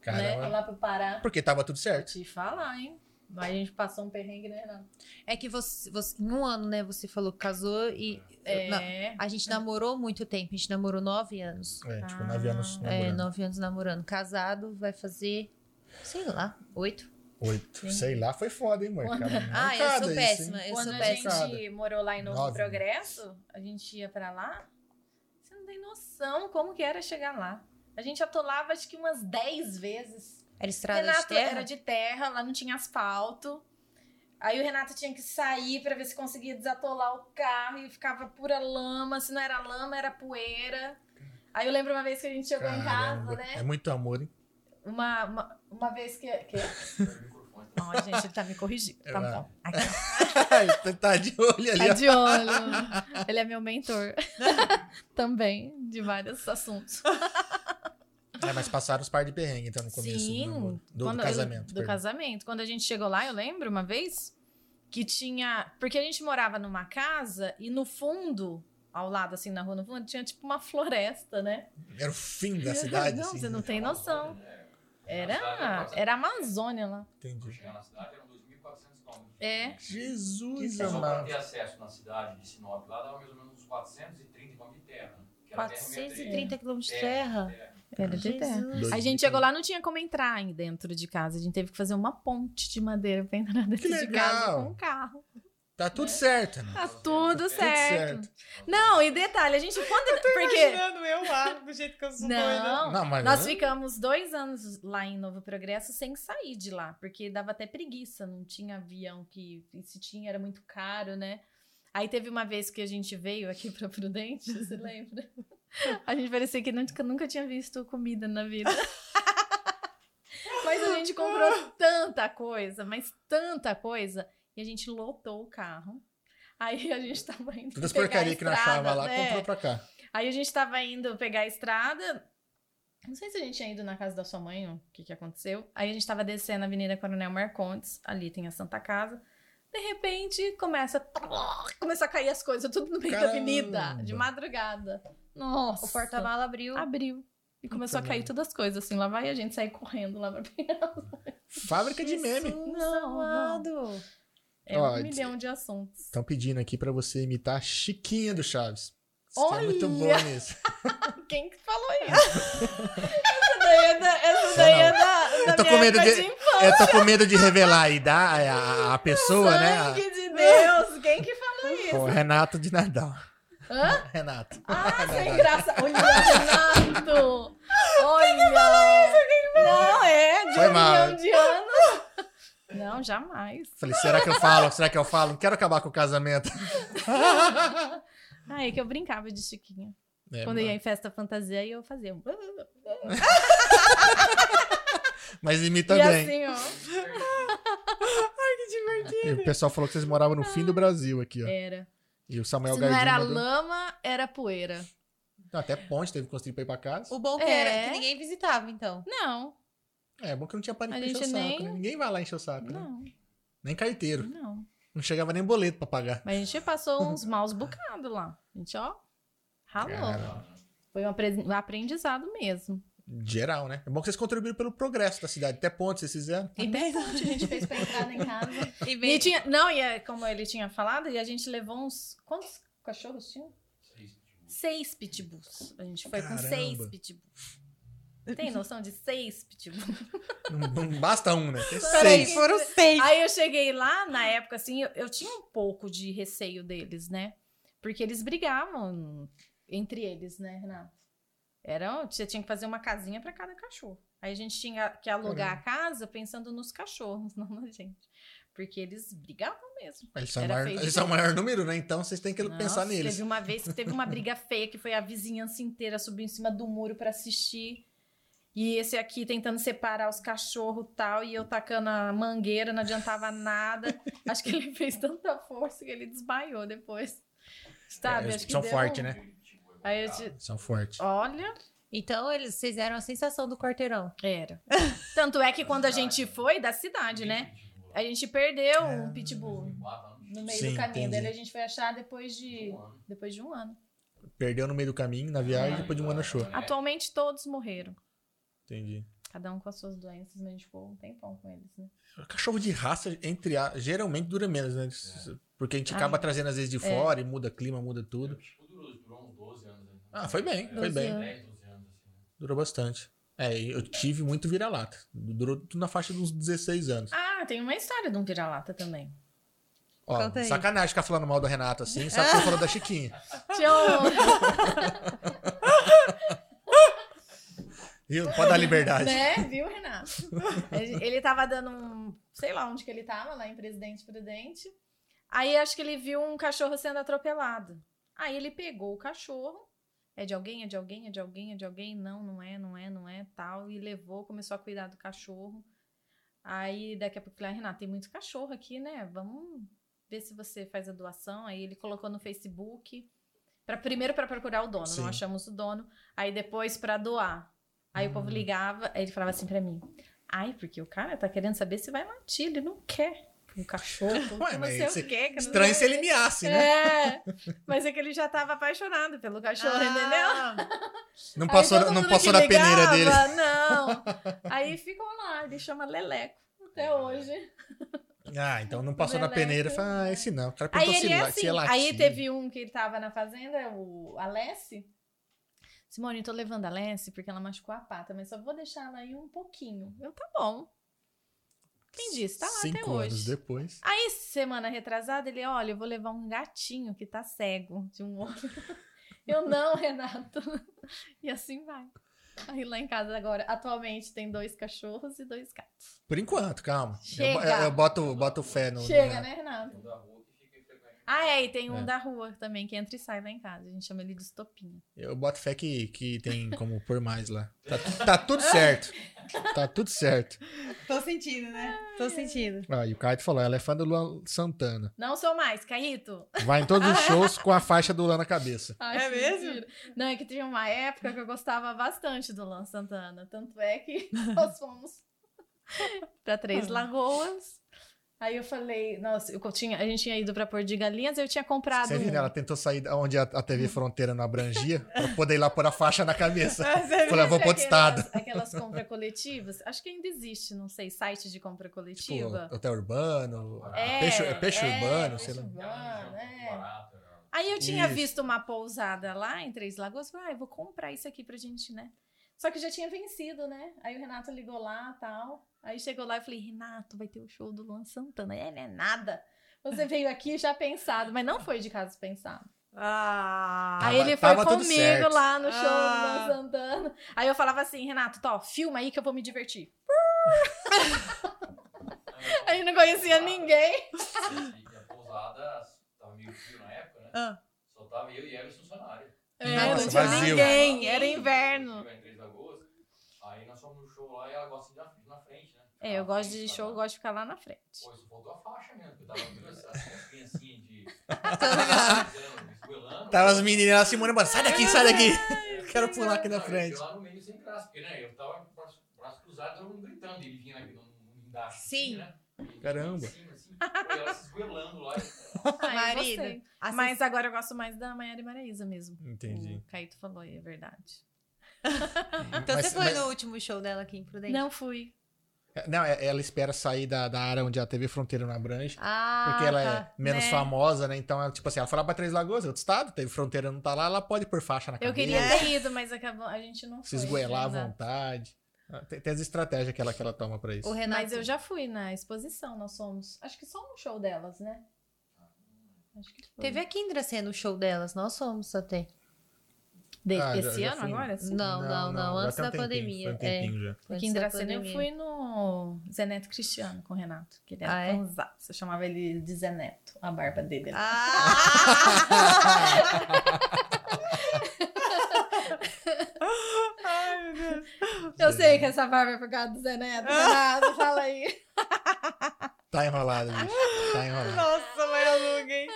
Caramba. Lá pro Pará. Porque tava tudo certo. Te falar, hein? Aí a gente passou um perrengue, né, Renato? É que você, você- em um ano, né, você falou que casou e. Não, É. a gente namorou muito tempo, a gente namorou nove anos. É, tipo, nove anos É, namorando. nove anos namorando. Casado vai fazer, sei lá, oito. Oito. Sei lá, foi foda, hein, amor? Quando- Ah, eu sou isso, péssima. hein? Eu Quando sou a péssima. gente morou lá em Novo Nove. Progresso, a gente ia pra lá. Você não tem noção como que era chegar lá. A gente atolava acho que umas 10 vezes. Era estrada Renato de terra? era de terra, lá não tinha asfalto. Aí o Renato tinha que sair pra ver se conseguia desatolar o carro e ficava pura lama. Se não era lama, era poeira. Aí eu lembro uma vez que a gente chegou em Caramba. casa, né? É muito amor, hein? Uma, uma, uma vez que. que... Ó, gente, ele tá me corrigindo. Tá bom. Ai, tá de olho ali, Tá de olho. Ele é meu mentor. Também, de vários assuntos. É, mas passaram os par de perrengue, então, no começo do, namoro. do, do quando- casamento. Do perdão. casamento. Quando a gente chegou lá, eu lembro uma vez que tinha. Porque a gente morava numa casa e no fundo, ao lado, assim, na rua, no fundo, tinha tipo uma floresta, né? Era o fim da cidade, não, assim. você né? não tem noção. Era, Era. a Amazônia lá. Entendi. chegar na cidade eram 2.400 quilômetros. É. Jesus Só pra amado. ter acesso na cidade de Sinop lá dava mais ou menos uns 430 quilômetros de terra. né? Que era terra meio 430 quilômetros de terra. terra. Era de terra. A gente chegou lá, não tinha como entrar aí dentro de casa. A gente teve que fazer uma ponte de madeira pra entrar dentro Que de casa legal. com o carro. Tá tudo certo, né? Tá tudo certo. certo. Não, e detalhe, a gente quando. Porque. Imaginando eu lá, do jeito que eu sou. Não, Não, mas nós né? ficamos dois anos lá em Novo Progresso sem sair de lá, porque dava até preguiça, não tinha avião que. E se tinha, era muito caro, né? Aí teve uma vez que a gente veio aqui pra Prudente, você lembra? A gente parecia que nunca, nunca tinha visto comida na vida. Mas a gente comprou tanta coisa, mas tanta coisa, e a gente lotou o carro. Aí a gente tava indo. Todas as pegar a porcarias que não achava lá, né? comprou pra cá. Aí a gente tava indo pegar a estrada. Não sei se a gente tinha ido na casa da sua mãe, o que que aconteceu. Aí a gente tava descendo a Avenida Coronel Marcondes, ali tem a Santa Casa. De repente, começa, começa a cair as coisas, tudo no meio da Caramba. avenida, de madrugada. Nossa. O porta-mala abriu. abriu. E começou a cair todas as coisas, assim. Lá vai a gente sair correndo lá pra. Fábrica de meme. Não, amado. É Ó, um milhão de assuntos. Estão pedindo aqui pra você imitar a Chiquinha do Chaves. Isso que é muito bom Olha! nisso. Quem que falou isso? essa daí é da, essa daí é da, da Eu tô minha com medo época de- de infância. Eu tô com medo de revelar a idade, a, a pessoa, né? A- Sangue de Deus! Quem que falou isso? Pô, Renato de Nadal. Hã? Renato. Ah, sem graça. Olha, Renato! Olha! Não, é, de Foi um mal. milhão de anos. Não, jamais. Falei, será que eu falo? Será que eu falo? Não quero acabar com o casamento. Ah, é que eu brincava de Chiquinha. É, Quando eu ia em festa fantasia, eu fazia. um- Mas imita E bem. assim, ó. E o pessoal falou que vocês moravam no fim do Brasil aqui, ó. Era. E o Samuel Se não era mandou- lama, era poeira. Não, até ponte teve que construir pra ir pra casa. O bom que É. era que ninguém visitava, então. Não, É, bom que não tinha pânico pra encher o saco, nem- né? Ninguém vai lá encher o saco, né? não, Nem carteiro. não. Não chegava nem boleto pra pagar. Mas a gente passou uns maus bocados lá. A gente, ó, ralou. Cara. Foi um aprendizado mesmo. Geral, né? É bom que vocês contribuíram pelo progresso da cidade. Até ponte vocês fizeram. E bem, A gente fez pra entrar em casa. e E bem tinha, não, e é, como ele tinha falado, e a gente levou uns. Quantos cachorros tinham? Seis pitbulls. A gente foi Caramba. com seis pitbulls. Tem noção de seis pitbulls? Não, não basta um, né? Tem seis. foram seis. Aí eu cheguei lá, na época, assim, eu, eu tinha um pouco de receio deles, né? Porque eles brigavam entre eles, né, Renato? Era, você tinha que fazer uma casinha pra cada cachorro. Aí a gente tinha que alugar a casa pensando nos cachorros, não na gente. Porque eles brigavam mesmo. Eles são, maior, eles são o maior número, né? Então vocês têm que Nossa, pensar neles. Teve uma vez que teve uma briga feia que foi a vizinhança inteira subiu em cima do muro pra assistir. E esse aqui tentando separar os cachorros e tal, e eu tacando a mangueira, não adiantava nada. Acho que ele fez tanta força que ele desmaiou depois. Sabe? É, Acho que são deu fortes, né? Aí eu te- São fortes. Olha, Então, eles, vocês eram a sensação do quarteirão. era. Tanto é que quando a gente foi da cidade, né? A gente perdeu um pitbull no meio Sim, do caminho. entendi. Daí a gente foi achar depois de, depois de um ano. Perdeu no meio do caminho, na viagem, depois de um ano achou. Atualmente todos morreram. Entendi. Cada um com as suas doenças, mas a gente ficou um tempão com eles, né? Cachorro de raça, entre a, geralmente dura menos, né? Porque a gente Ah. acaba trazendo às vezes de fora e muda clima, muda tudo. Tipo, durou, durou uns 12 anos. né? Ah, foi bem, foi 12 bem. anos. 10, 12 anos, assim. né? Durou bastante. É, eu tive muito vira-lata. Durou tudo na faixa dos 16 anos. Ah, tem uma história de um vira-lata também. Ó, Conta aí. sacanagem ficar falando mal do Renato assim, só porque falou da Chiquinha. Viu? Pode dar liberdade. né? Viu, Renato? Ele ele tava dando um. Sei lá onde que ele tava, lá em Presidente Prudente. Aí acho que ele viu um cachorro sendo atropelado. Aí ele pegou o cachorro. É de alguém, é de alguém, é de alguém, é de alguém. Não, não é, não é, não é, tal. E levou, começou a cuidar do cachorro. Aí daqui a pouco eu falei, ah, Renato, tem muito cachorro aqui, né? Vamos ver se você faz a doação. Aí ele colocou no Facebook. Pra, primeiro para procurar o dono, Sim. não achamos o dono. Aí depois para doar. Aí o povo Hum. ligava, aí ele falava assim pra mim: Ai, porque o cara tá querendo saber se vai latir, ele não quer. O cachorro, Ué, não sei se- o quê. que não Estranho se ele miasse, né? É, mas é que ele já tava apaixonado pelo cachorro, entendeu? Ah, Não Aí passou, todo não passou na peneira dele. Não. Aí ficou lá, ele chama Leleco até hoje. Ah, então não passou na Leleco. peneira. Fala, ah, esse não. O cara Aí perguntou se, ele é assim. se é. Aí teve um que tava na fazenda, o Alessi. Simone, eu tô levando a Alessi porque ela machucou a pata, mas só vou deixar ela aí um pouquinho. Eu, tá bom. Quem disse? Tá lá Cinco até anos hoje. depois. Aí, semana retrasada, ele, olha, eu vou levar um gatinho que tá cego de um olho. Eu não, Renato. E assim vai. Aí lá em casa agora, atualmente, tem dois cachorros e dois gatos. Por enquanto, calma. Eu, Chega. eu- eu boto, boto fé no. Chega, no- né, Renato? Ah, é, e tem um É. da rua também, que entra e sai lá em casa. A gente chama ele de estopinha. Eu boto fé que, que tem como pôr mais lá. Tá, tá tudo certo. Tá tudo certo. Tô sentindo, né? Tô sentindo. Ah, e o Caio falou, ela é fã do Luan Santana. Não sou mais, Caíto. Vai em todos os shows com a faixa do Luan na cabeça. Ai, É mesmo? mentira. Não, é que tinha uma época que eu gostava bastante do Luan Santana. Tanto é que nós fomos pra Três Lagoas. Aí eu falei, nossa, eu tinha, a gente tinha ido pra Porto de Galinhas, eu tinha comprado. Você viu, né? Ela tentou sair da onde a, a TV Fronteira não abrangia pra poder ir lá pôr a faixa na cabeça. Falei, eu vou pro outro Aquelas- estado. Aquelas compras coletivas. Acho que ainda existe, não sei, site de compra Tipo, coletiva. hotel urbano, É, peixe, é peixe é, urbano, peixe sei lá. urbano. É. Aí eu tinha Isso. visto uma pousada lá em Três Lagoas, falei, ah, eu vou comprar isso aqui pra gente, né? Só que já tinha vencido, né? Aí o Renato ligou lá tal. Aí chegou lá e falei, Renato, vai ter o show do Luan Santana. Ele é nada. Você veio aqui já pensado, mas não foi de caso pensado. Ah. aí ele foi comigo lá no show do Ah. Luan Santana. Aí eu falava assim, Renato, tó, filma aí que eu vou me divertir. Aí não conhecia ninguém. E a pousada tava meio frio na época, né? Ah. Só tava eu e ela e os funcionários. É, Nossa, não tinha vazio. ninguém, era inverno. Aí nós fomos no show lá e ela gosta de na, na frente? É, eu gosto de show, eu gosto de ficar lá na frente. Pô, isso faltou a faixa mesmo, porque tava vendo as, as criancinhas de. Tava as meninas lá, Simone, mano, sai daqui, sai daqui. Quero pular aqui na eu frente. fui lá no meio sem graça, porque né, eu tava com o braço, braço cruzado, todo mundo gritando, ele vinha aqui no, guindaste, assim, Sim. né? Caramba. assim, pô, ela se esgoelando lá. eu Marido. Mas agora eu gosto mais da Maiara e Maraísa mesmo. Entendi. O Caíto falou, e é verdade. Então Mas- você foi mas- no último show dela aqui em Prudente? Não fui. Não, é- ela espera sair da, da área onde a TV Fronteira não abrange. Ah, Porque ela tá. é menos né? famosa, né? Então, ela, tipo assim, ela foi lá pra Três Lagoas, outro estado, teve fronteira não tá lá, ela pode pôr faixa na Eu cabeça. queria ter ido, mas acabou, a gente não Se foi. esgoelar à vontade. Ah, Tem, tem as estratégias que ela, que ela toma pra isso. O Renato. Mas eu já fui na exposição, nós fomos. Acho que só um show delas, né? Acho que foi. Teve a Kindra sendo o show delas, nós somos até. De- Ah, já- esse já ano fui. agora? Sim. Não, não, não, já antes tem um da pandemia. Um tempinho já. Foi Aqui antes em Dracena eu fui no Zeneto Cristiano com o Renato, que ele era Ah, é? Eu chamava ele de Zeneto, a barba dele. era- Ah! Ai, meu Deus. Eu sei que essa barba é por causa do Zé Neto. Renato, fala aí. Tá enrolado, bicho. Tá enrolado. Nossa, vai aluga, hein?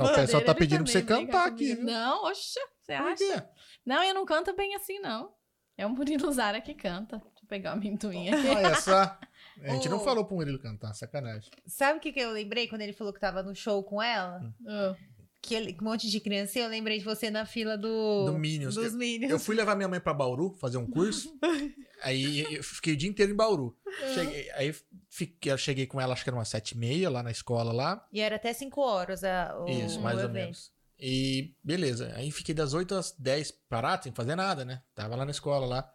Ó, o pessoal tá Ele pedindo pra você cantar aqui, viu? Não, oxa, você Por acha? quê? Não, eu não canto bem assim, não. É o Murilo Zara que canta. Deixa eu pegar o amendoim aqui. Olha só. A gente não Ô. falou pro Murilo cantar, sacanagem. Sabe o que, que eu lembrei quando ele falou que tava no show com ela? Ah, Que um monte de criança. Eu lembrei de você na fila do. Do Minions. Dos Eu- Minions. Eu fui levar minha mãe pra Bauru fazer um curso. aí eu fiquei o dia inteiro em Bauru. Cheguei- aí fiquei, eu cheguei com ela, acho que era umas sete e meia lá na escola lá. E era até 5 horas a, o, Isso, mais ou evento. menos. E beleza. Aí fiquei das 8 às 10 parado, sem fazer nada, né? Tava lá na escola lá.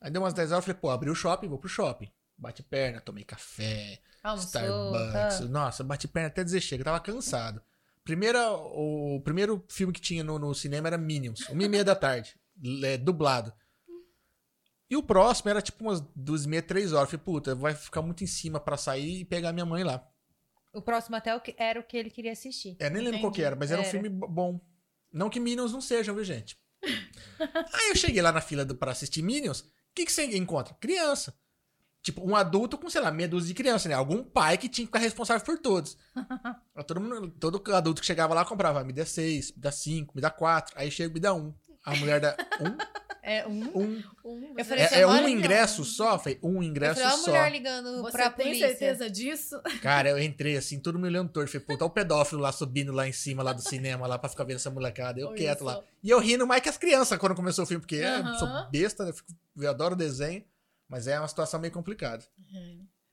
Aí deu umas 10 horas, eu falei, pô, abri o shopping, vou pro shopping. Bate perna, tomei café, Almoçou. Starbucks. tá. Nossa, bati perna até dizer chega, eu tava cansado. Primeira, o primeiro filme que tinha no, no cinema era Minions, uma e meia da tarde, é, dublado. E o próximo era tipo umas duas e meia, três horas. Eu falei, puta, vai ficar muito em cima pra sair e pegar minha mãe lá. O próximo até o que- era o que ele queria assistir. É, nem lembro qual que Entendi. era, mas era, um Era. filme bo- bom. Não que Minions não sejam, viu, gente? Aí eu cheguei lá na fila do, pra assistir Minions. O que, que você encontra? Criança. Tipo, um adulto com, sei lá, meia dúzia de criança, né? Algum pai que tinha que ficar responsável por todos. Todo, mundo, todo adulto que chegava lá comprava, me dá seis, me dá cinco, me dá quatro. Aí chega, me dá um. A mulher dá É um. um. um. um, Eu falei, É, é um ingresso só? Falei, um Eu ingresso falei, ó a só. mulher ligando Você pra tem polícia. certeza disso? Cara, eu entrei assim, todo me olhando torto. Falei, pô, tá o pedófilo lá subindo lá em cima, lá do cinema, lá pra ficar vendo essa molecada. Eu Olha quieto só. lá. E eu rindo mais que as crianças quando começou o filme, porque é, eu Aham. sou besta, eu, fico- eu adoro desenho, mas é uma situação meio complicada.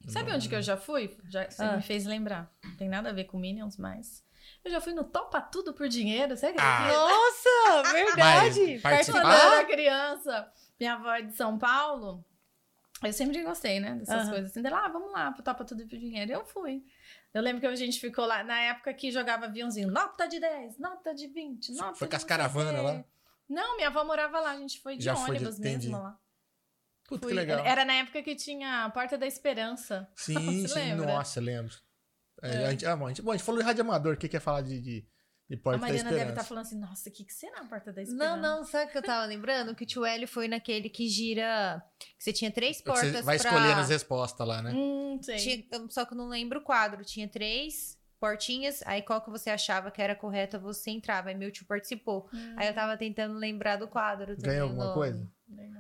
Sabe onde que eu já fui? Já você Ah. me fez lembrar. Não tem nada a ver com Minions, mas. Eu já fui no Topa Tudo por Dinheiro, você acredita? Ah. Nossa, verdade. Participar- Quando eu era criança, minha avó é de São Paulo. Eu sempre gostei, né? Dessas Aham. coisas assim. Dela, ah, vamos lá pro Topa Tudo por Dinheiro. Eu fui. Eu lembro que a gente ficou lá, na época que jogava aviãozinho, nota de 10, nota de 20, nota Foi de com as caravanas lá? Não, minha avó morava lá, a gente foi de Já foi de- ônibus entendi. mesmo lá. Puta Fui. que legal. Era na época que tinha a Porta da Esperança. Sim, Você sim, lembra? nossa, lembro. É, É. A, gente, ah, bom, a, gente, bom, a gente falou de rádio amador, o que quer falar de, de, de a Porta da Mariana deve estar Esperança? falando assim, nossa, o que, que será a Porta da Esperança? Não, não, sabe o que eu tava lembrando? Que o tio Hélio foi naquele que gira. Que você tinha três Você portas vai pra... escolhendo as respostas lá, né? Hum. Tinha- só que eu não lembro o quadro. Tinha três portinhas, aí qual que você achava que era correta, você entrava. Aí meu tio participou. Hum, Aí eu tava tentando lembrar do quadro. Ganhou alguma nome. coisa?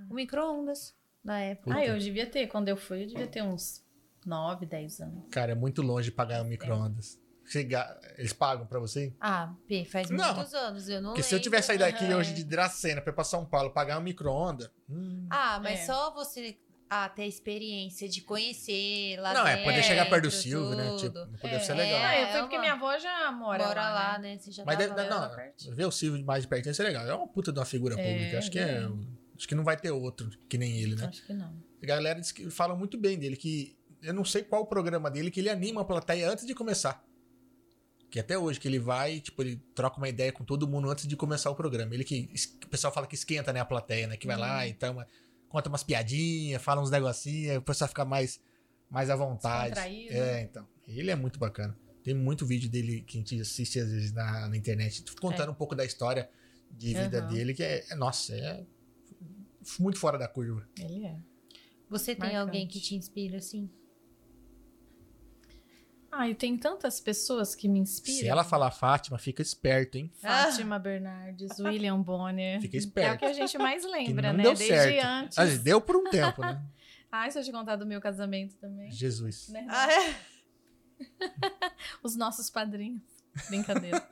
O micro-ondas, na época. Puta. Ah, eu devia ter. Quando eu fui, eu devia ter uns 9, 10 anos. Cara, é muito longe de pagar um micro-ondas. Chegar- Eles pagam pra você? Ah, P, faz Não. muitos anos, eu não Porque se eu lembro. tivesse saído daqui Aham. hoje de Dracena pra ir pra São Paulo pagar um micro-ondas. hum. Ah, mas É. só você ah, ter a experiência de conhecer lá Não, é dentro, poder chegar perto do Silvio, né? Tipo, tudo. deve ser É. legal. Ah, eu É, fui porque minha avó já mora, Mora lá, lá, né? né? Você já Mas tava deve, não, ver o Silvio mais de perto deve ser legal. É uma puta de uma figura É, pública. Acho que é. é. Acho que não vai ter outro que nem ele, né? Acho que não. A galera diz que fala muito bem dele, que eu não sei qual o programa dele, que ele anima a plateia antes de começar. Que até hoje, que ele vai, tipo, ele troca uma ideia com todo mundo antes de começar o programa. Ele que. O pessoal fala que esquenta, né, a plateia, né? Que vai lá e então, conta umas piadinhas, fala uns negocinhos, o pessoal fica mais, mais à vontade. É, então. Ele é muito bacana. Tem muito vídeo dele que a gente assiste às vezes na, na internet, contando um pouco da história de vida Aham. dele, que é, é- nossa, é muito fora da curva. Ele é. Você tem Marcante. alguém que te inspira assim? Ah, e tem tantas pessoas que me inspiram. Se ela falar Fátima, fica esperto, hein? Fátima Bernardes, William Bonner. Fica É o esperto. que a gente mais Que lembra, não né? deu Desde certo. antes. Ah, deu por um tempo, né? Ai, se eu te contar do meu casamento também. Jesus. Né? Ah, é? Os nossos padrinhos. Brincadeira.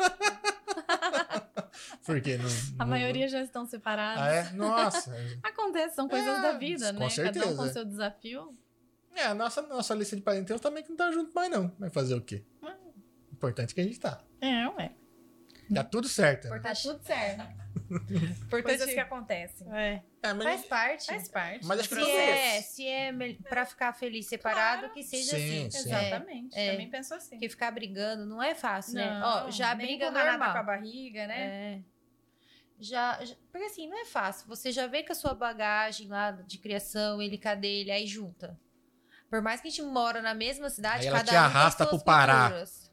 Porque não, A não- maioria já estão separados. Ah, é? Nossa. Acontece, são coisas É, da vida, com né? Cada um certeza. com seu desafio. É, a nossa, nossa lista de parentescos também que não tá junto mais, não. Vai fazer o quê? Hum. Importante que a gente tá. É, ué. Tá tudo certo. Né? Tá tudo certo. Importante- Coisas que acontecem. É. É, mas Faz parte. Faz parte. Mas acho que Se é, se é mel- pra ficar feliz separado, que seja Sim, assim. sim. É, Exatamente. É. Também penso assim. Porque ficar brigando não é fácil, né? Não, Ó, já briga normal. com a barriga, né? É. Já, já- porque assim, não é fácil. Você já vê com a sua bagagem lá de criação, ele com a dele, aí junta. Por mais que a gente mora na mesma cidade, Aí ela cada te um tem arrasta suas pro Pará. culturas.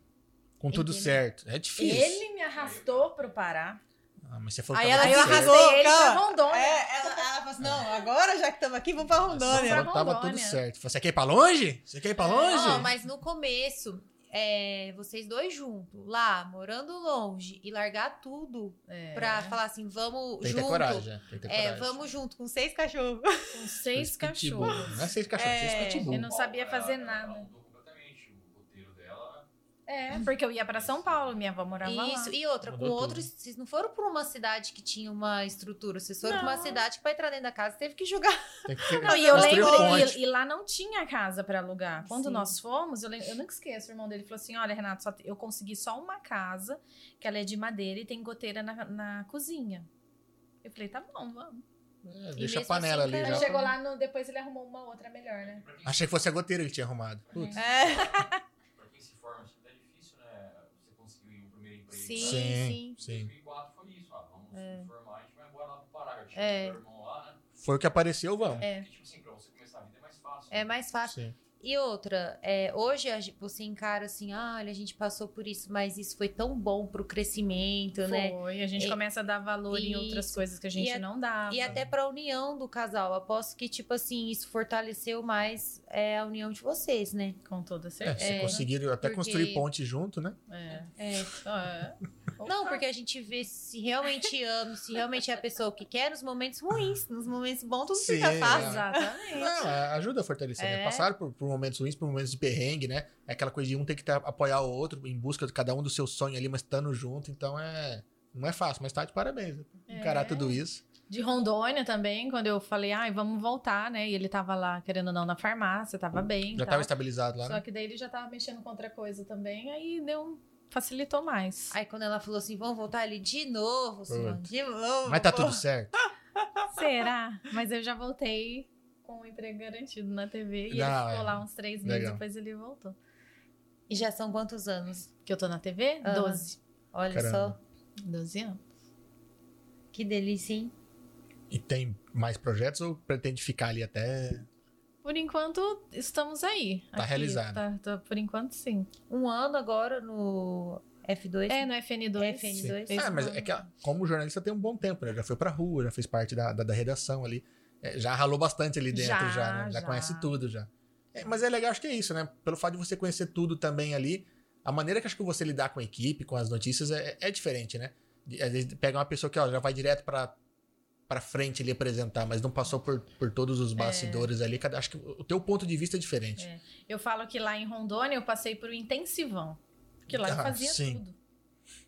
Com tudo Entendeu? certo. É difícil. Ele me arrastou pro Pará. Ah, mas você falou Aí que ela eu arrastei ele pra. Rondônia. É, ela, ela falou assim: não, agora já que estamos aqui, vamos pra Rondônia. que tava tudo certo. Você quer ir pra longe? Você quer ir pra longe? Não, mas no começo, é, vocês dois juntos, lá, morando longe, e largar tudo É. pra falar assim, vamos Tem que ter junto. coragem. é, Tem que ter É, coragem. vamos junto com seis cachorros. Com seis cachorros. Não é seis cachorros, É, seis pitbull. Eu não sabia fazer nada. Ela mudou completamente o roteiro dela. É, porque eu ia pra São Paulo, minha avó morava Isso, lá. e outra, com Mudou outros, vocês não foram pra uma cidade que tinha uma estrutura, vocês foram pra uma cidade que pra entrar dentro da casa teve que jogar. Tem que Não, e eu lembro, e, e lá não tinha casa pra alugar. Quando Sim. nós fomos, eu, lembro, eu nunca esqueço, o irmão dele falou assim: olha, Renato, só te- eu consegui só uma casa, que ela é de madeira e tem goteira na, na cozinha. Eu falei, tá bom, vamos. É, deixa a panela assim, ali já. Chegou pra- lá, no, depois ele arrumou uma outra melhor, né? Achei que fosse a goteira que ele tinha arrumado. Putz. É. pra quem se forma, acho que é difícil, né? Você conseguir o primeiro emprego. Sim, Sim, sim. sim. 2004 foi isso. Vamos se formar, a gente vai embora lá pro Pará. Eu tinha É. meu irmão lá, né? Foi o que apareceu, vamos. É. Porque, tipo assim, pra você começar a vida é mais fácil. É mais fácil. Sim. E outra, é, hoje você encara assim, ah, olha, a gente passou por isso, mas isso foi tão bom pro crescimento, né? Foi, a gente E- começa a dar valor em outras Isso. coisas que a gente a- não dava. E até pra união do casal. Aposto que, tipo assim, isso fortaleceu mais é, a união de vocês, né? Com toda É, certeza. vocês conseguiram até porque- construir ponte junto, né? É. É. Não, porque a gente vê se realmente ama, se realmente é a pessoa que quer nos momentos ruins. Nos momentos bons tudo Sim, fica é. fácil. Exatamente. Não, é, ajuda a fortalecer, né? É. Passaram por, por momentos ruins, por momentos de perrengue, né? É aquela coisa de um ter que ter- apoiar o outro em busca de cada um do seu sonho ali, mas estando junto, então é. Não é fácil, mas tá de parabéns. Né? Encarar É. tudo isso. De Rondônia também, quando eu falei, ai, vamos voltar, né? E ele tava lá, querendo ou não, na farmácia, tava bem. Já estava estabilizado lá, Só né? que daí ele já tava mexendo com outra coisa também, aí deu. Facilitou mais. Aí quando ela falou assim, vamos voltar ali de novo, Simone, de novo. Mas tá tudo certo. Será? Mas eu já voltei com o emprego garantido na TV e Não, ele ficou é. lá uns três meses, Legal. depois ele voltou. E já são quantos anos? Que eu tô na TV? Aham. Doze. Olha Caramba. só, 12 anos. que delícia, hein? E tem mais projetos ou pretende ficar ali até. Por enquanto, estamos aí. Tá realizado. Tá, tá- por enquanto, sim. Um ano agora no F2. É, no FN2. FN2. Fez Ah, um mas é que como jornalista tem um bom tempo, né? Já foi pra rua, já fez parte da, da, da redação ali. É, já ralou bastante ali dentro, já, Já, né? já, já. conhece tudo já. É, mas é legal, acho que é isso, né? Pelo fato de você conhecer tudo também ali, a maneira que acho que você lidar com a equipe, com as notícias, é, é diferente, né? Às vezes pega uma pessoa que ó, já vai direto pra, pra frente ali apresentar, mas não passou por, por todos os bastidores ali. Cada, acho que o teu ponto de vista é diferente. É. Eu falo que lá em Rondônia eu passei por um intensivão. Porque lá eu Ah, fazia sim. tudo.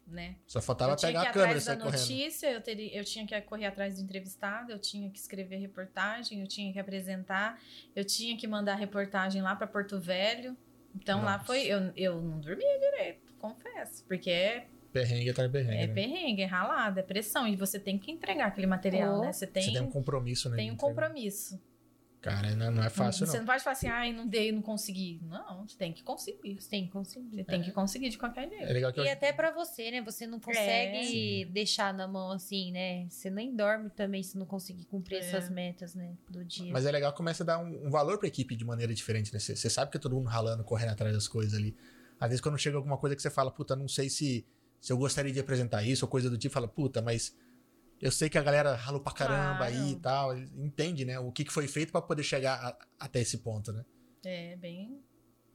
Né? Só faltava eu pegar que a câmera e atrás da sair correndo. notícia, eu, teria, eu tinha que correr atrás do entrevistado, eu tinha que escrever reportagem, eu tinha que apresentar, eu tinha que mandar reportagem lá para Porto Velho. Então lá Nossa. foi. Eu, eu não dormia direito, confesso. Porque é, Perrengue atrás de perrengue. é né? perrengue, é ralado, é pressão. E você tem que entregar aquele material, Oh. né? Você tem, Você tem um compromisso, né? tem um compromisso. Cara, não, não é fácil, você não. não pode falar assim, ai, não dei, não consegui. Não, você tem que conseguir. Você tem que conseguir. Você tem que conseguir de qualquer jeito. É legal que eu E até pra você, né? Você não consegue Sim. deixar na mão assim, né? Você nem dorme também se não conseguir cumprir É. essas metas, né? Do dia. Mas é legal que começa a dar um, um valor pra equipe de maneira diferente, né? Você você sabe que é todo mundo ralando, correndo atrás das coisas ali. Às vezes quando chega alguma coisa que você fala, puta, não sei se, se eu gostaria de apresentar isso ou coisa do tipo, fala, puta, mas eu sei que a galera ralou pra caramba Claro. aí e tal. Entende, né? O que, que foi feito pra poder chegar a- até esse ponto, né? É bem.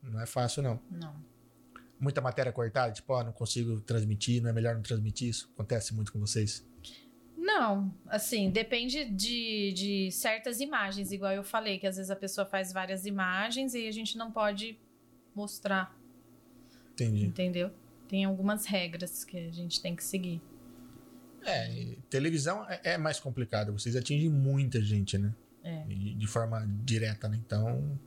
Não é fácil, não. Não. Muita matéria cortada, tipo, ó, não consigo transmitir, não é melhor não transmitir isso. Acontece muito com vocês. Não, assim, depende de, de certas imagens, igual eu falei, que às vezes a pessoa faz várias imagens e a gente não pode mostrar, Entendi. entendeu? Tem algumas regras que a gente tem que seguir. É, televisão é, é mais complicado. Vocês atingem muita gente, né? É. E de forma direta, né? Então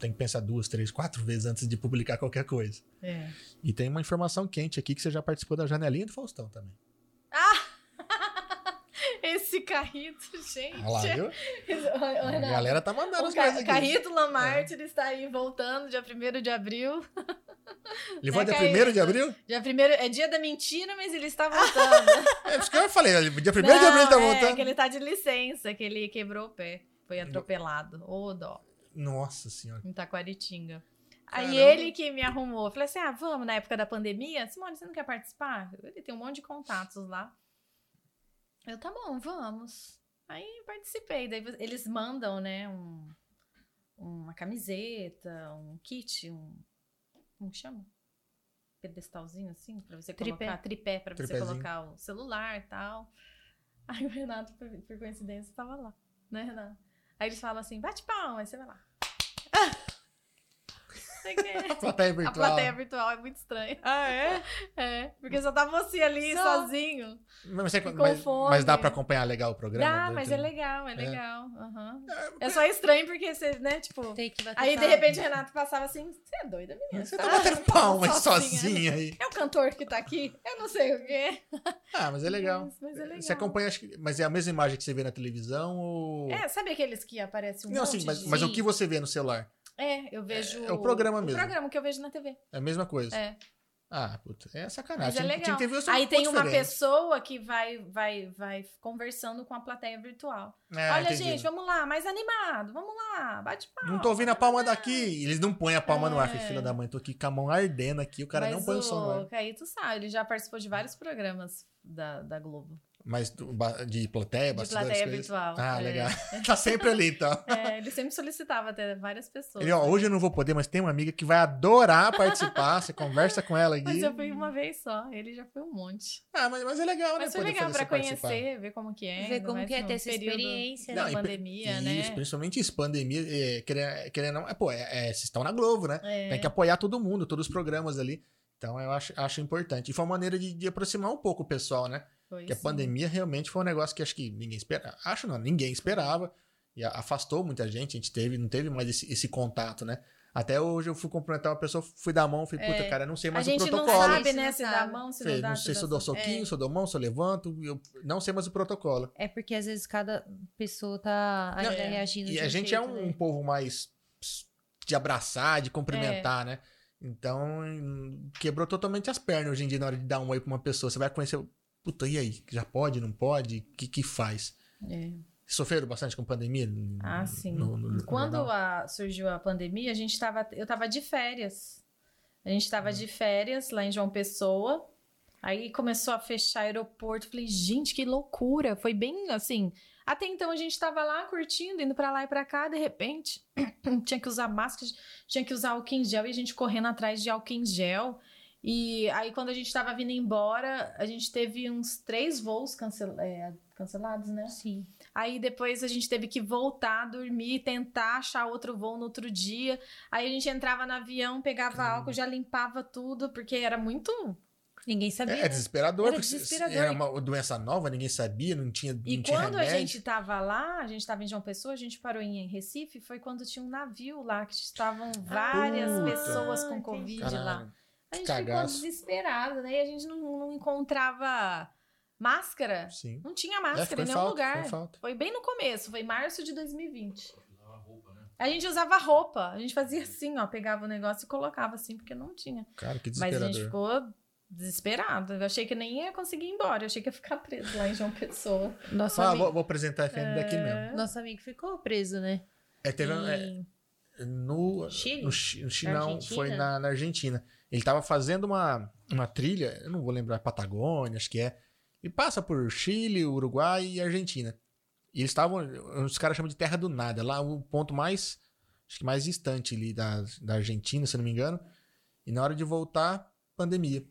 tem que pensar duas, três, quatro vezes antes de publicar qualquer coisa. É. E tem uma informação quente aqui que você já participou da janelinha do Faustão também. Esse Carrito, gente. Olha lá, viu? Ô, A Renato, galera tá mandando o as Ca- aqui. Carrito Lamarte ele está aí voltando dia 1 de abril. Ele vai É, dia Caíto. 1 de abril? Dia 1 é dia da mentira, mas ele está voltando. É isso que eu falei. Dia 1 de abril ele tá Não, É, voltando. que ele tá de licença, que ele quebrou o pé. Foi atropelado. Ô, dó. Nossa senhora. Em Taquaritinga. Aí ele que me arrumou. Falei assim: ah, vamos na época da pandemia? Simone, você não quer participar? Ele tem um monte de contatos lá. Eu, tá bom, vamos. Aí participei. Daí eles mandam, né, um, uma camiseta, um kit, um. Como que chama? Pedestalzinho assim, pra você Tripé. colocar tripé, pra você Tripézinho. colocar o celular e tal. Aí o Renato, por, por coincidência, tava lá, né, Renato? Aí eles falam assim: bate palma, aí você vai lá. Sei que é. A plateia A virtual. plateia virtual é muito estranha. Ah, é? É, porque só tá você ali Só. sozinho. Mas, você- mas- mas dá pra acompanhar legal o programa? Dá, Né? mas é legal, é legal. aham. É, É só estranho porque você, né, tipo. Tem que bater Aí de repente o Renato passava assim: você é doida, menina? Você Você tá batendo palma aí sozinha, sozinha aí. É o cantor que tá aqui? Eu não sei o quê. Ah, mas é legal. Mas, mas é legal. Você acompanha, acho que. Mas é a mesma imagem que você vê na televisão ou. É, sabe aqueles que aparecem um Não, monte sim, mas, de... mas o que você vê no celular? É, eu vejo... É o programa mesmo. O programa que eu vejo na TV. É a mesma coisa. É. Ah, puta, é sacanagem. Mas é legal. tinha o Aí tem uma diferente. pessoa que vai, vai, vai conversando com a plateia virtual. É, Olha, entendi. gente, vamos lá, mais animado, vamos lá, bate palma. Não tô ouvindo a palma daqui. Eles não põem a palma no ar. É. Filha da mãe, tô aqui com a mão ardendo aqui. O cara Mas não põe o som no ar. o Caíto sabe, ele já participou de vários programas da, da Globo. Mas de plateia, De bastidores, plateia coisas. virtual. Ah, é. legal. tá sempre ali, então. É, ele sempre solicitava até várias pessoas. Ele, ó, hoje eu não vou poder, mas tem uma amiga que vai adorar participar. Você conversa com ela aqui. Mas eu fui uma vez só, ele já foi um monte. Ah, mas, mas é legal, né? Mas foi poder legal fazer pra você participar. conhecer, ver como que é. Ver como que é ter essa experiência, Da e pandemia, Isso, né? principalmente isso, pandemia, é, querendo, querendo não. É, pô, é, é, vocês estão na Globo, né? É. Tem que apoiar todo mundo, todos os programas ali. Então eu acho, acho importante. E foi uma maneira de, de aproximar um pouco o pessoal, né? Foi Porque a sim. pandemia realmente foi um negócio que acho que ninguém esperava. Acho não, ninguém esperava. E a- afastou muita gente, a gente teve, não teve mais esse, esse contato, né? Até hoje eu fui cumprimentar uma pessoa, fui dar a mão, falei, puta, É. cara, eu não sei A mais o gente não protocolo. sabe, Isso né? não Se dá sabe. mão, se Falei, não dá. não sei se eu dou soquinho, se eu dou mão, se eu levanto, eu não sei mais o protocolo. É porque às vezes cada pessoa tá ainda Não, é, reagindo E de a um gente jeito, é um né? povo mais de abraçar, de cumprimentar, É. né? Então, hum, quebrou totalmente as pernas hoje em dia na hora de dar um oi pra uma pessoa. Você vai conhecer, puta, e aí? Já pode, não pode? O que que faz? É. Sofreram bastante com pandemia? Ah, sim. No- no- Quando a- surgiu a pandemia, a gente tava, eu tava de férias. A gente Hum. tava de férias lá em João Pessoa. Aí começou a fechar aeroporto. Falei, gente, que loucura. Foi bem assim. Até então a gente tava lá curtindo, indo pra lá e pra cá. De repente, tinha que usar máscara, tinha que usar álcool em gel e a gente correndo atrás de álcool em gel. E aí, quando a gente tava vindo embora, a gente teve uns três voos cancel- é, cancelados, né? Sim. Aí depois a gente teve que voltar, dormir, tentar achar outro voo no outro dia. Aí a gente entrava no avião, pegava álcool, já limpava tudo, porque era muito. Ninguém sabia. É, é desesperador, Era porque desesperador. era uma doença nova, ninguém sabia, não tinha, E não tinha quando a remédio. gente tava lá, a gente tava em João Pessoa, a gente parou em Recife, foi quando tinha um navio lá, que estavam várias Puta. pessoas com Ah, Covid Caralho, lá. A gente cagaço. ficou desesperado, né? E a gente não, não encontrava máscara. Sim. Não tinha É, máscara ficou em nenhum falta, lugar. falta. Foi bem no começo, foi março de 2020. Usava roupa, né? A gente usava roupa, a gente fazia assim, ó, pegava o negócio e colocava assim, porque não tinha. Cara, que Mas a desesperador. gente ficou desesperado. Eu achei que nem ia conseguir ir embora, eu achei que ia ficar preso lá em João Pessoa. Nosso, Ah, amigo, vou, vou apresentar a FM daqui É. mesmo. nosso amigo ficou preso, né? É, teve, é, Em- no Chile? No, no Chile, não, foi na, na Argentina. Ele tava fazendo uma, uma trilha, eu não vou lembrar, Patagônia, acho que é. E passa por Chile, Uruguai e Argentina. E eles estavam, os caras chamam de Terra do Nada, lá o ponto mais, acho que mais distante ali da, da Argentina, se não me engano. E na hora de voltar, pandemia.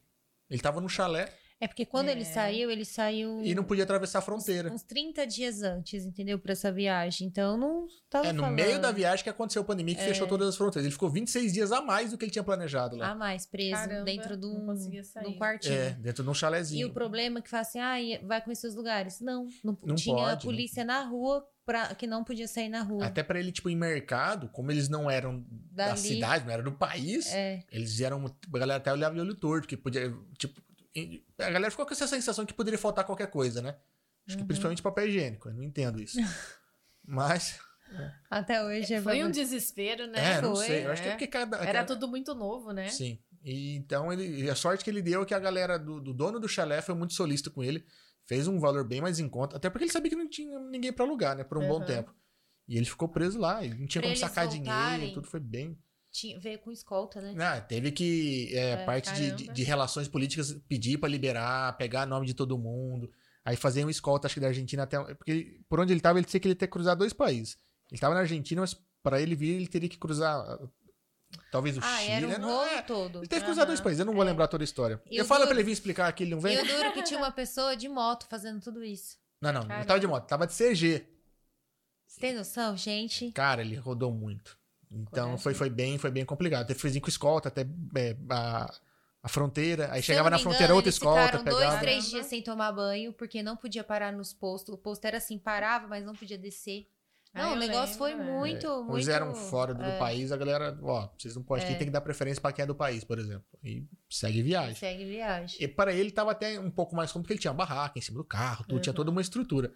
Ele tava no chalé É porque quando É. ele saiu, ele saiu e não podia atravessar a fronteira. uns 30 dias antes, entendeu? Pra essa viagem. Então não tava É no falando. meio da viagem que aconteceu a pandemia, que É. fechou todas as fronteiras. Ele ficou 26 dias a mais do que ele tinha planejado lá. a mais preso Caramba, dentro de não um, de um quartinho. é, dentro de um E chalézinho. o problema é que fala assim, ah, vai conhecer os lugares. Não, não, Não tinha pode, polícia na rua pra, que não podia sair na rua. Até pra ele, tipo, em mercado, como eles não eram da Dali. cidade, não eram do país, É, eles eram. A galera até olhava de olho torto, que podia. Tipo, e- a galera ficou com essa sensação que poderia faltar qualquer coisa, né? Acho que Uhum. principalmente papel higiênico, eu não entendo isso. Mas, até hoje é Foi um desespero, né? é, não Foi, sei. Eu acho que é é. porque cada. Era cada- tudo muito novo, né? Sim. E então ele. e a sorte que ele deu é que a galera do, do dono do chalé foi muito solista com ele. Fez um valor bem mais em conta. Até porque ele sabia que não tinha ninguém pra alugar, né? Por um bom Uhum. tempo. E ele ficou preso lá. Ele não tinha Pra como sacar voltarem, dinheiro. Tudo foi bem. Tinha- veio com escolta, né? Ah, teve que, é, É, parte de, de, relações políticas, pedir pra liberar, pegar nome de todo mundo. Aí fazia um escolta, acho que da Argentina até. Porque por onde ele tava, ele disse que ele ter que cruzar dois países. Ele tava na Argentina, mas pra ele vir, ele teria que cruzar. Talvez o Ah, Chile. era né? um Não, rolo é. todo. Ele teve que cruzar dois países, eu não vou É. lembrar toda a história. E eu falo duro- pra ele vir explicar aqui, ele não vem. E o duro é que tinha uma pessoa de moto fazendo tudo isso. Não, não, não Caramba. tava de moto, tava de CG. Você tem noção, gente? Cara, ele rodou muito. Então Coragem. foi, foi bem, foi bem complicado. Teve que fazer com escolta até é, a, a fronteira. Aí Se chegava na me fronteira engano, outra eles escolta, ficaram dois, pegava. três Caramba. dias sem tomar banho, porque não podia parar nos postos. O posto era assim, parava, mas não podia descer. Ah, Não, o eu negócio foi lembro, é. muito, muito... Uns eram fora do é, país, a galera, ó, vocês não podem, aqui tem que dar preferência pra quem é do país, por exemplo. E segue viagem. Segue viagem. E para ele tava até um pouco mais cômodo, porque ele tinha barraca em cima do carro, tudo, tinha toda uma estrutura.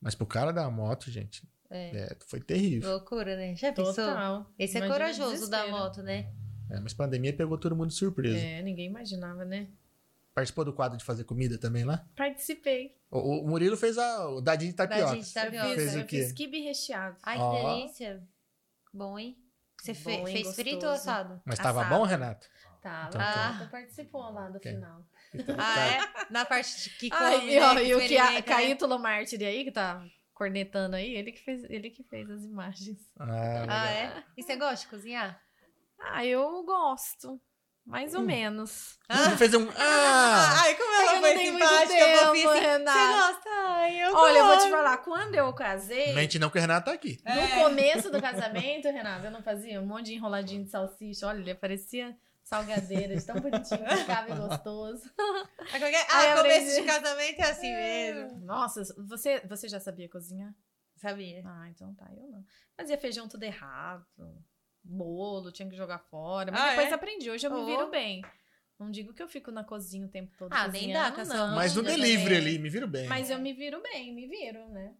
Mas pro cara da moto, gente, É. é, foi terrível. Loucura, né? Já pensou? Total. Esse é Imagina o corajoso da moto, né? É, mas pandemia pegou todo mundo de surpresa. É, ninguém imaginava, né? Participou do quadro de fazer comida também lá? Participei. O, o Murilo fez a, o dadinho de tapioca. Dadinho de tapioca. Eu Fez fiz, o eu quê? fiz quibe recheado. Ai, que Ó. delícia. Bom, hein? Você Bom, fe- hein? fez frito ou Gostoso. assado? Mas tava Assado. bom, Renato? Tá, Então, tu participou lá do Ok. final. Então, Ah, tá. é? Na parte de que come, Ai, né, que e o que a, né? Caíto Mártire aí, que tá cornetando aí, ele que fez, ele que fez as imagens. Ah. Ah, é? E você gosta de cozinhar? Ah, eu gosto. Mais Hum. ou menos. Você fez um. Ah! Ai, como É que eu ela foi simpática, tempo, fofinha assim. Você Renato. gosta? Ai, eu Olha, eu vou te falar, quando eu casei, Mente não que o Renato tá aqui. É. no começo do casamento, Renato, eu não fazia um monte de enroladinho de salsicha. Olha, ele parecia salgadeira, de tão bonitinho que ficava e gostoso. Ah, qualquer- Aí Ah, começo aprendi. de casamento é assim mesmo. Nossa, você, você já sabia cozinhar? Sabia? Ah, então tá, eu não. Fazia feijão tudo errado, bolo, tinha que jogar fora. Mas Ah, depois é? aprendi, hoje eu me Oh. viro bem. Não digo que eu fico na cozinha o tempo todo Ah, nem dá, a não. Mas no delivery ali, me viro bem. Mas eu me viro bem, me viro, né?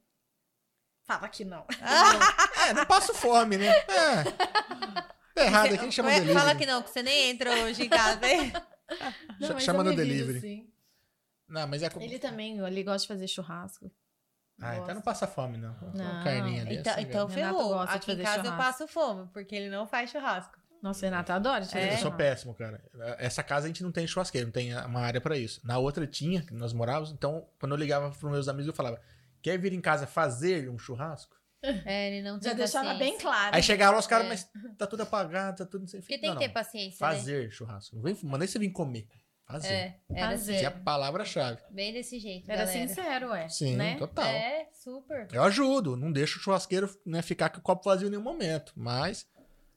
Fala que não. É, não passo fome, né? É. Tá errado aqui, chama o Ué, delivery. Fala que não, que você nem entra hoje em casa, hein? Não, chama eu no delivery. sim. Não, mas é. com- Ele também, ele gosta de fazer churrasco. Ah, então gosta. não passa fome, não. Não. Uma carninha dessa. Então, então Renato ferrou. gosta de Aqui em casa eu churrasco. passo fome, porque ele não faz churrasco. Nossa, Renato adora É? Eu sou péssimo, cara. Essa casa a gente não tem churrasqueiro, não tem uma área pra isso. Na outra tinha, que nós morávamos, então quando eu ligava pros meus amigos eu falava: quer vir em casa fazer um churrasco? É, ele não Já deixava paciência. bem claro. Aí chegava lá os caras, É. mas tá tudo apagado, tá tudo não sei Porque tem não, que ter não. paciência, né? Fazer churrasco. Não vem, mandei você vir comer. Fazer. É, era Fazer. assim, Que é a palavra-chave. bem desse jeito, Era galera. sincero, é. Sim, né? total. É, super. Eu ajudo, não deixo o churrasqueiro né, ficar com o copo vazio em nenhum momento. Mas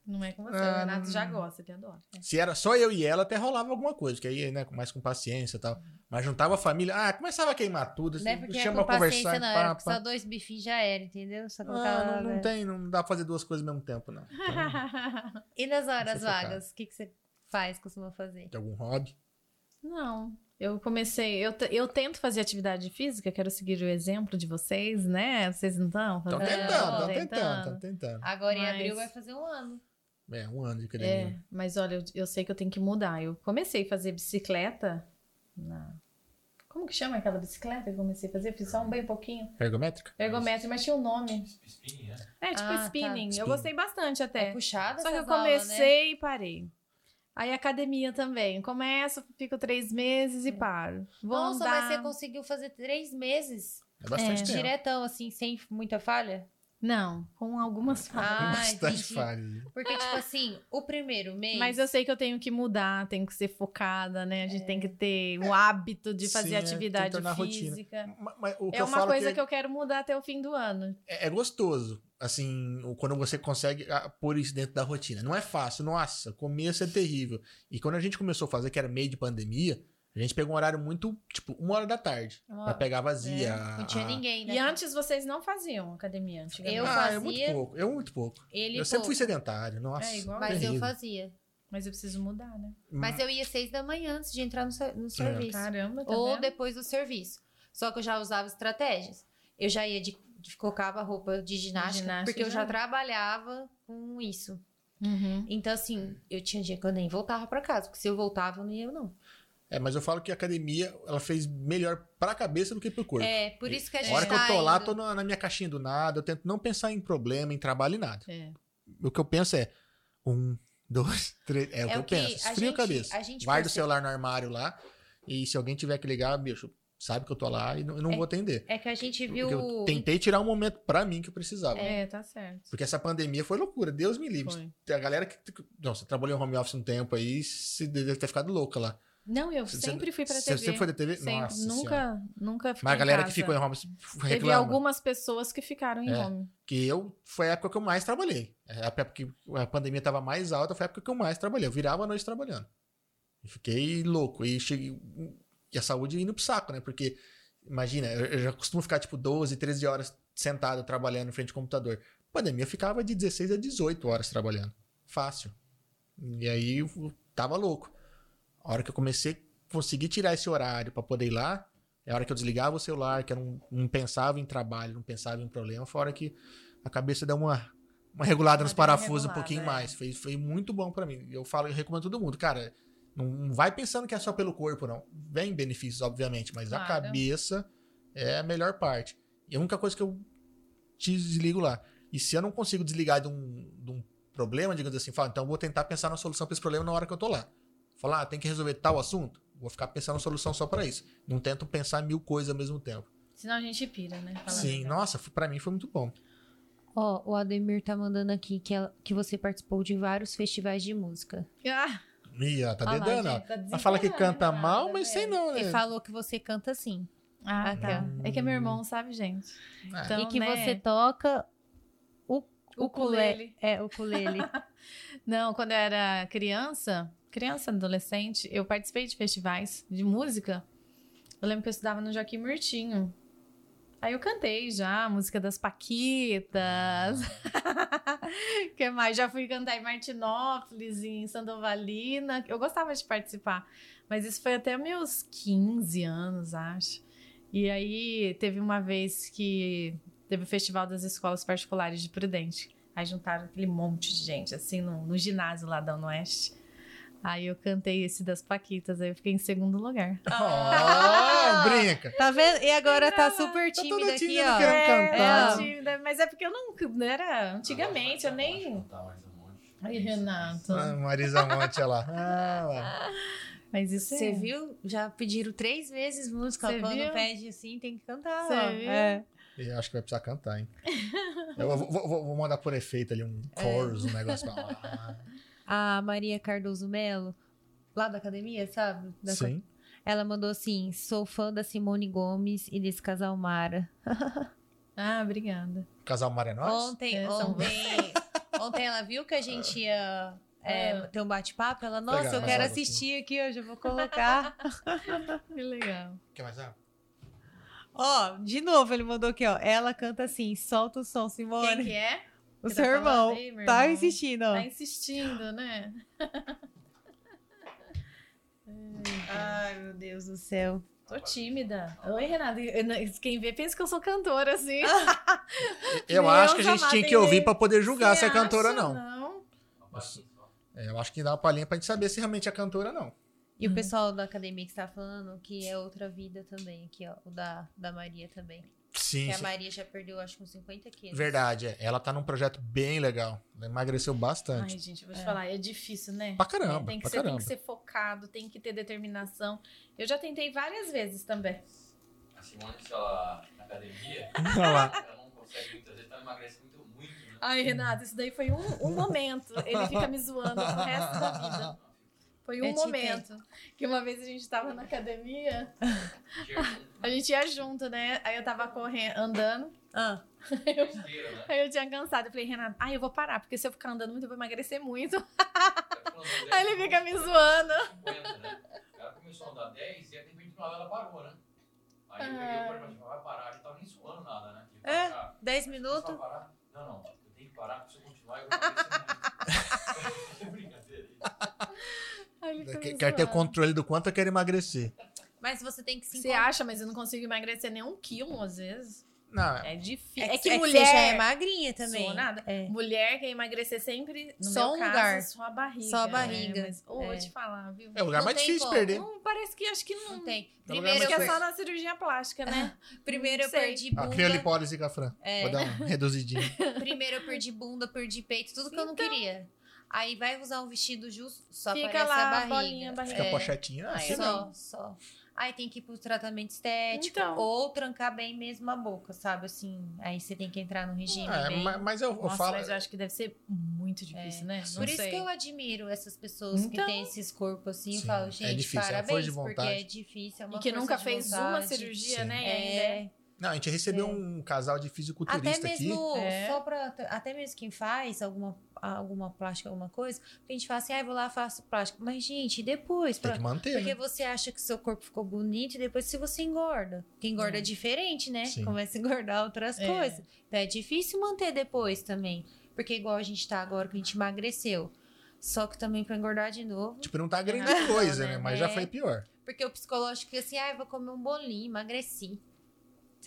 Não é com você. Ah, o Renato já gosta, ele adora. se era só eu e ela, até rolava alguma coisa, que aí, né, mais com paciência e tal. Mas juntava a família, ah, começava a queimar tudo, Não é porque é chama com paciência, conversar. não. pá, só dois bifinhos já era, entendeu? Só Ah, não, não né? tem, não dá pra fazer duas coisas ao mesmo tempo, não. Então, E nas horas vagas, o que, que você faz, costuma fazer? tem algum hobby? Não. Eu comecei, eu, eu tento fazer atividade física, quero seguir o exemplo de vocês, né? Vocês não estão Estão tentando, estão Tentando. tentando, estão tentando. Agora em Mas- abril vai fazer um ano. É, um ano de academia. É, mas olha, eu, eu sei que eu tenho que mudar. Eu comecei a fazer bicicleta na... Como que chama aquela bicicleta que eu comecei a fazer? Fiz só um bem pouquinho. Ergométrica? Ergométrica, mas tinha um nome. Spinning, né? É, tipo Ah, tá. spinning. Eu Spinning. gostei bastante É até. puxada Só que eu né? comecei e parei. Aí academia também. Começo, fico três meses e paro. Vou Nossa, andar. mas você conseguiu fazer três meses É bastante É. tempo. diretão, assim, sem muita falha? Não, com algumas falhas. Ah, bastante entendi. falha. Porque, tipo assim, o primeiro mês. Mas eu sei que eu tenho que mudar, tenho que ser focada, né? A gente tem que ter o hábito de Sim, fazer é, tem que atividade tornar rotina. física. Ma- mas o que É eu uma falo coisa que, que eu quero mudar até o fim do ano. é, é gostoso, assim, quando você consegue ah, pôr isso dentro da rotina. Não é fácil, nossa, começo é terrível. E quando a gente começou a fazer, que era meio de pandemia, a gente pegou um horário muito, tipo, uma hora da tarde, Uma- pra pegar vazia. É, não tinha a- ninguém, né? E antes vocês não faziam academia, antigamente. Eu ah, eu muito fazia- pouco, eu muito pouco. Ele eu sempre pouco, fui sedentário, nossa. É, igual. Mas terrível. eu fazia. Mas eu preciso mudar, né? Mas eu ia seis da manhã antes de entrar no, no serviço. Caramba, tá Ou vendo? depois do serviço. Só que eu já usava estratégias. Eu já ia de, de colocava roupa de ginástica, ginástica porque eu já já ia. trabalhava com isso. Uhum. Então, assim, eu tinha dia que eu nem voltava pra casa, porque se eu voltava, eu não ia, não. É, mas eu falo que a academia, ela fez melhor pra cabeça do que pro corpo. É, por isso que a A gente hora que eu tá tô lá, indo. tô na, na minha caixinha do nada, eu tento não pensar em problema, em trabalho e nada. É. O que eu penso é um, dois, três. É, o que É eu o que penso. a Esfria a gente- cabeça. a gente Guarda o celular no armário lá. E se alguém tiver que ligar, bicho, sabe que eu tô lá e não, eu não vou atender. É que a gente Porque viu. eu tentei tirar um momento pra mim que eu precisava. É, tá certo. Porque essa pandemia foi loucura, Deus me livre. Foi. A galera que. Você trabalhou em home office um tempo aí, você deve ter ficado louca lá. Não, eu Você- sempre fui pra você TV. sempre foi da TV? Sempre. Nossa Senhora. nunca, nunca fiquei Mas a galera que ficou em home office Teve reclama. algumas pessoas que ficaram em É. home. Que eu. Foi a época que eu mais trabalhei. É A época que a pandemia tava mais alta foi a época que eu mais trabalhei. Eu virava a noite trabalhando. Fiquei louco. E cheguei. E a saúde indo pro saco, né? Porque, imagina, eu já costumo ficar tipo 12, 13 horas sentado trabalhando em frente ao computador. Pandemia eu ficava de 16 a 18 horas trabalhando. Fácil. E aí eu tava louco. A hora que eu comecei a conseguir tirar esse horário pra poder ir lá, é a hora que eu desligava o celular, que eu não, não pensava em trabalho, não pensava em problema, foi a hora que a cabeça deu uma, uma regulada Uma nos parafusos um regulada, pouquinho é. mais. Foi, foi muito bom pra mim. Eu falo, eu recomendo todo mundo, cara. Não, não vai pensando que é só pelo corpo, não. Vem benefícios, obviamente, mas a Claro. cabeça é a melhor parte. E a única coisa que eu te desligo lá. E se eu não consigo desligar de um, de um problema, digamos assim, fala, então eu vou tentar pensar na solução pra esse problema na hora que eu tô lá. Falar, ah, tem que resolver tal assunto? Vou ficar pensando solução só pra isso. Não tento pensar mil coisas ao mesmo tempo. Senão a gente pira, né? Fala Sim, nossa, pra mim foi muito bom. Ó, o Ademir tá mandando aqui que, ela- que você participou de vários festivais de música. Ah, Ih, ela tá olha lá, dedando, ó. tá Ela fala que canta mal, nada, mas sei não, né? E falou que você canta sim. Ah, tá. ó. É que é meu irmão, sabe, gente? Ah, Então, e que né, você toca o o ukulele. É, o ukulele. Não, quando eu era criança, criança, adolescente, eu participei de festivais de música. Eu lembro que eu estudava no Joaquim Murtinho. Aí eu cantei já a música das Paquitas. que mais? Já fui cantar em Martinópolis, em Sandovalina. Eu gostava de participar. Mas isso foi até meus 15 anos, acho. E aí teve uma vez que teve o Festival das Escolas Particulares de Prudente. Aí juntaram aquele monte de gente, assim, no, no ginásio lá da Oeste. Aí eu cantei esse das Paquitas, aí eu fiquei em segundo lugar. Ó, brinca. tá vendo? E agora tá super Tá tímida aqui, tímida, ó. É, cantar. tímida, mas é porque eu não, não era antigamente, eu nem. Ai, Renato. Ah, Marisa Monte, olha lá. Ah, lá. Mas isso Você é. viu? Já pediram três vezes música. Você Quando viu? pede assim, tem que cantar. Você ó. viu? É. Eu acho que vai precisar cantar, hein? Eu vou, vou- vou- vou mandar por efeito ali um chorus, um negócio pra lá. A Maria Cardoso Melo, lá da academia, sabe? Da Sim. Ela mandou assim: sou fã da Simone Gomes e desse casal Mara. Ah, obrigada. Casal Maré Nós? Ontem, É, ontem, ontem ela viu que a gente ia é, Ah. ter um bate-papo. Ela, nossa, Pegar eu quero assistir aqui hoje, eu vou colocar. Que legal. Quer mais água? Ó, de novo, ele mandou aqui, ó. Ela canta assim, solta o som, Simone. Quem que é? O seu tá irmão tá irmão? insistindo, ó. Tá insistindo, né? Ai, meu Deus do céu. Tô tímida. Oi, Renata. Quem vê pensa que eu sou cantora, assim. Eu Meu acho que a gente tinha que ouvir pra poder julgar se é cantora não. Não. É, eu acho que dá uma palhinha pra gente saber se realmente é cantora ou não. E Uhum. o pessoal da academia que está falando que é outra vida também, aqui, ó. O da, da Maria também. Sim, Que a. Maria já perdeu, acho que uns 50 quilos. Verdade, é. ela tá num projeto bem legal. Ela emagreceu bastante. Ai, gente, vou te falar, é difícil, né? Pra caramba, tem que pra ser, tem caramba. que ser focado, tem que ter determinação. Eu já tentei várias vezes também. A Simone, se ela na academia, ela não consegue muitas vezes, ela emagrece muito, muito, né? Ai, Renato, isso daí foi um, um momento. Ele fica me zoando pro resto da vida. Foi um Eu momento que uma vez a gente tava na academia, a gente ia junto, né? Aí eu tava correndo, andando, Ah, besteira, né? aí eu tinha cansado. Eu falei, Renato, ai, eu vou parar, porque se eu ficar andando muito, eu vou emagrecer muito. Aí ele fica me zoando. 50, né? Cara começou a andar 10 e de repente ela parou, né? Aí eu peguei o e falei, vai parar, ele tava nem suando nada, né? Ele É, falou, ah, 10 Você minutos. parar? Não, não. Eu tenho que parar, porque se eu continuar, eu vou emagrecer muito. Brincadeira. Quer quer ter controle do quanto eu quero emagrecer. Mas você tem que se Você encontrar. acha, mas eu não consigo emagrecer nem um quilo, às vezes. Não, É difícil. É, É, que é mulher. você já é magrinha também. Sou nada. É. Mulher quer emagrecer sempre, no Só meu um caso, lugar. só a barriga. Só a né? barriga. Mas, É. vou te falar, viu? é o lugar Não mais tem difícil de como. perder. Não, parece que acho que não. Não tem. É Primeiro, que é só na cirurgia plástica, né? primeiro eu perdi Ah, bunda. criolipólise, Cafran. É. Vou dar um reduzidinho. Primeiro eu perdi bunda, perdi peito, tudo que eu não queria. Aí vai usar um vestido justo, só Fica aparece lá a barriga. bolinha, a barriga. Fica É. pochetinha. Ah, Aí assim só, não. só. Aí tem que ir pro tratamento estético. Então. Ou trancar bem mesmo a boca, sabe? Assim, aí você tem que entrar no regime É, bem... ma- mas eu, eu Nossa, falo. mas eu acho que deve ser muito difícil, né? Não Por isso sei. que eu admiro essas pessoas que Então. têm esses corpos assim. eu Sim, falo, é gente, difícil, é parabéns, força de porque é difícil. É uma E que nunca fez uma vontade. cirurgia, Sim. né? É- É, Não, a gente recebeu É. um casal de até fisiculturista aqui. mesmo, É. só pra, até mesmo quem faz alguma, alguma plástica, alguma coisa, a gente fala assim, ah, vou lá, faço plástica. Mas, gente, depois? Tem Pra- que manter. Porque né? você acha que seu corpo ficou bonito e depois se você engorda. Porque engorda é diferente, né? Sim. Começa a engordar outras É. coisas. Então é difícil manter depois também. Porque igual a gente tá agora, que a gente emagreceu. Só que também pra engordar de novo. Tipo, não tá grande Ah, coisa, né? né? Mas já É. foi pior. Porque o psicológico é assim, ah, eu vou comer um bolinho, emagreci.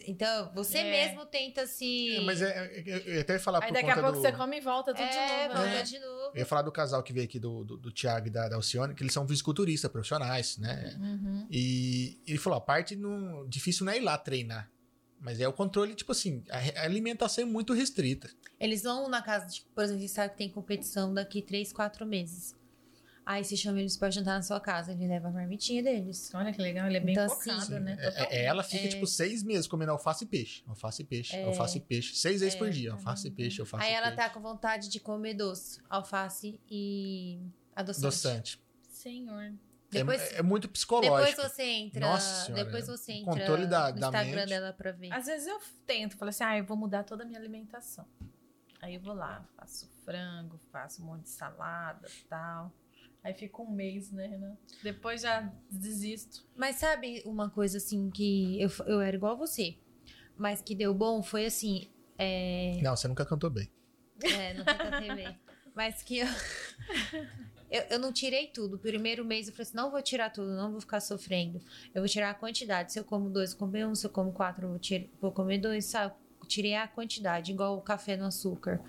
Então, você É. mesmo tenta se. É, mas é, é- eu eu ia até falar Aí por daqui a pouco do... você come e volta tudo é, de novo, volta né? de novo. Eu ia falar do casal que veio aqui, do, do, do Thiago e da, da Alcione, que eles são fisiculturistas profissionais, né? Uhum. E ele falou, a parte não, difícil não é ir lá treinar. Mas é o controle, tipo assim, a, a alimentação é muito restrita. Eles vão na casa, de, por exemplo, você sabe que tem competição daqui 3, 4 meses. Aí você chama eles pra jantar na sua casa, ele leva a marmitinha deles. Olha que legal, ele é bem Então, focado, assim, né? É- é- ela fica, É. tipo, seis meses comendo alface e peixe. Alface e peixe, É. alface e peixe. Seis vezes É. por dia. Alface e peixe, alface Aí e ela peixe. tá com vontade de comer doce, alface e adoçante. Adoçante. Senhor. É- Depois, é, é muito psicológico. depois você entra. Nossa senhora, depois você entra controle da- no da Instagram mente. dela pra ver. Às vezes eu tento, falo assim, ah, eu vou mudar toda a minha alimentação. Aí eu vou lá, faço frango, faço um monte de salada tal. Aí fico um mês, né, Renan? Depois já desisto. Mas sabe uma coisa assim que eu, eu era igual você, mas que deu bom foi assim. É, Não, você nunca cantou bem. é não fica TV. Mas que eu, eu. eu não tirei tudo. Primeiro mês eu falei assim: não vou tirar tudo, não vou ficar sofrendo. Eu vou tirar a quantidade. Se eu como dois, eu vou comer um. Se eu como quatro, eu vou, tir- vou comer dois, sabe? Tirei a quantidade, igual o café no açúcar.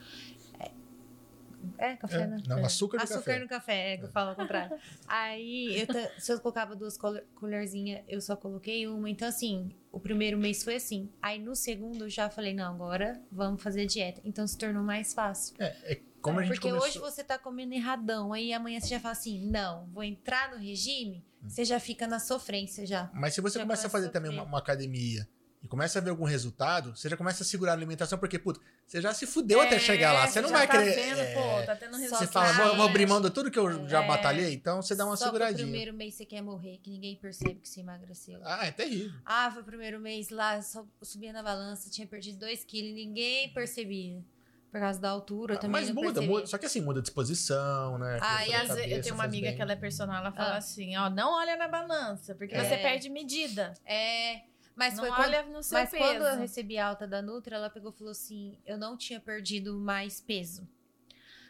É, é café É, no não, é. açúcar no Açúcar café. no café, é que eu falo ao contrário. Aí, eu ta- se eu colocava duas col- colherzinhas, eu só coloquei uma. Então, assim, o primeiro mês foi assim. Aí, no segundo, eu já falei, não, agora vamos fazer dieta. Então, se tornou mais fácil. É, é como a gente Porque começou... hoje você tá comendo erradão. Aí, amanhã você já fala assim, não, vou entrar no regime. Você já fica na sofrência já. Mas se você Já começa a fazer a também uma, sofrer. uma academia e começa a ver algum resultado, você já começa a segurar a alimentação, porque, puta, você já se fudeu até chegar lá. Você não vai tá querer. Vendo, é, pô, tá tendo resultado. você fala, vou, vou abrir mão de tudo que eu já É. batalhei, então você dá uma Só que o seguradinha. primeiro mês você quer morrer, que ninguém percebe que você emagreceu. Ah, é terrível. Ah, foi o primeiro mês lá, só subia na balança, tinha perdido 2 quilos e ninguém percebia. Por causa da altura, eu também Mas muda, muda. Só que assim, muda a disposição, né? Ah, e às vezes, eu tenho uma amiga bem. que ela é personal, ela fala Ah. assim, ó, não olha na balança, porque É. você perde medida. É, mas não foi quando, olha no seu mas peso. quando eu recebi a alta da Nutra, ela pegou e falou assim, eu não tinha perdido mais peso.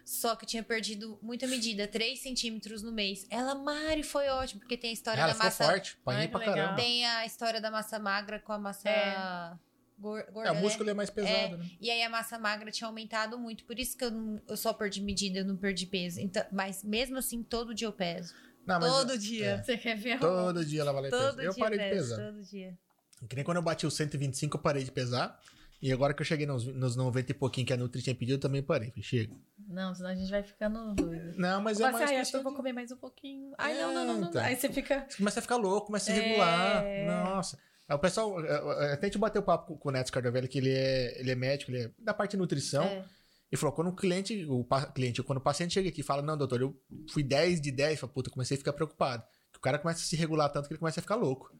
Só que eu tinha perdido muita medida, 3 centímetros no mês. Ela, Mari, foi ótimo, porque tem a história Ela da ficou massa... forte, apanhei Ai, pra legal. caramba. Tem a história da massa magra com a massa É. gor- gorda, É, o né? músculo é mais pesado, né? E aí a massa magra tinha aumentado muito. Por isso que eu, não- eu só perdi medida, eu não perdi peso. Então, mas mesmo assim, todo dia eu peso. Não, mas todo dia. Você quer ver? todo dia ela vai lá e pesa. Todo Eu parei de peso, pesar. Todo dia. Que nem quando eu bati os 125, eu parei de pesar. E agora que eu cheguei nos, nos 90 e pouquinho que a Nutri tinha pedido, eu também parei. Falei, chega. Não, senão a gente vai ficando doido. Não, mas é Fala mais assim, ai, acho que eu vou comer mais um pouquinho. Ai, É, não, não, não, não. Aí você fica... Você começa a ficar louco, começa a É. regular. Nossa. Aí o pessoal, é, é, até a gente bateu papo com- o Neto Scardavelli, que ele é, ele é médico, ele é da parte de nutrição. É. E falou, quando o cliente, o cliente, quando o paciente chega aqui e fala, não, doutor, eu fui 10 de 10, fala, puta, eu comecei a ficar preocupado. Que o cara começa a se regular tanto que ele começa a ficar louco.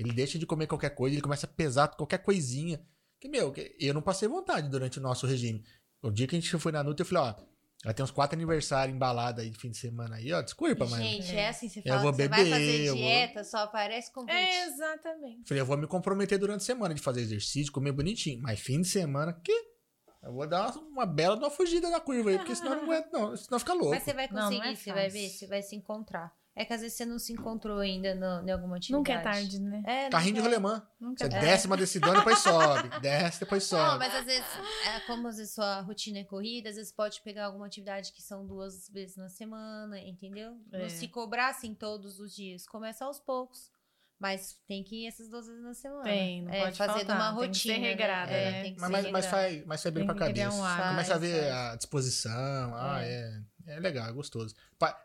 Ele deixa de comer qualquer coisa, ele começa a pesar qualquer coisinha. Que, meu, eu não passei vontade durante o nosso regime. O dia que a gente foi na Nutri, eu falei, ó, ela tem uns quatro aniversários embalados aí de fim de semana aí, ó, desculpa, mas... Gente, é assim, você Eu fala vou que você vai beber, fazer eu vou- dieta, só aparece convite. É, exatamente. Falei, eu vou me comprometer durante a semana de fazer exercício, comer bonitinho. Mas fim de semana, que? Eu vou dar uma, uma bela de uma fugida da curva aí, porque senão eu não aguento, não. Senão fica louco. Mas você vai Não, não conseguir, é você vai ver, você vai se encontrar. É que às vezes você não se encontrou ainda no, em alguma atividade. Nunca é tarde, né? É, Carrinho de nunca é. rolemã. Nunca Você é desce uma decidão, depois sobe. Desce, depois sobe. Não, mas às vezes, é, como às vezes sua rotina é corrida, às vezes pode pegar alguma atividade que são duas vezes na semana, entendeu? É. Não se cobrar assim todos os dias. Começa aos poucos. Mas tem que ir essas duas vezes na semana. Tem, não é, pode fazer faltar, uma tem que ser rotina. né? regrada, É, né? tem que Mas, ser mas, mas regrada. faz, mas faz bem Tem pra cabeça. um hábito. Começa a Faz, ver faz. a disposição. Ah, é. É legal, é gostoso.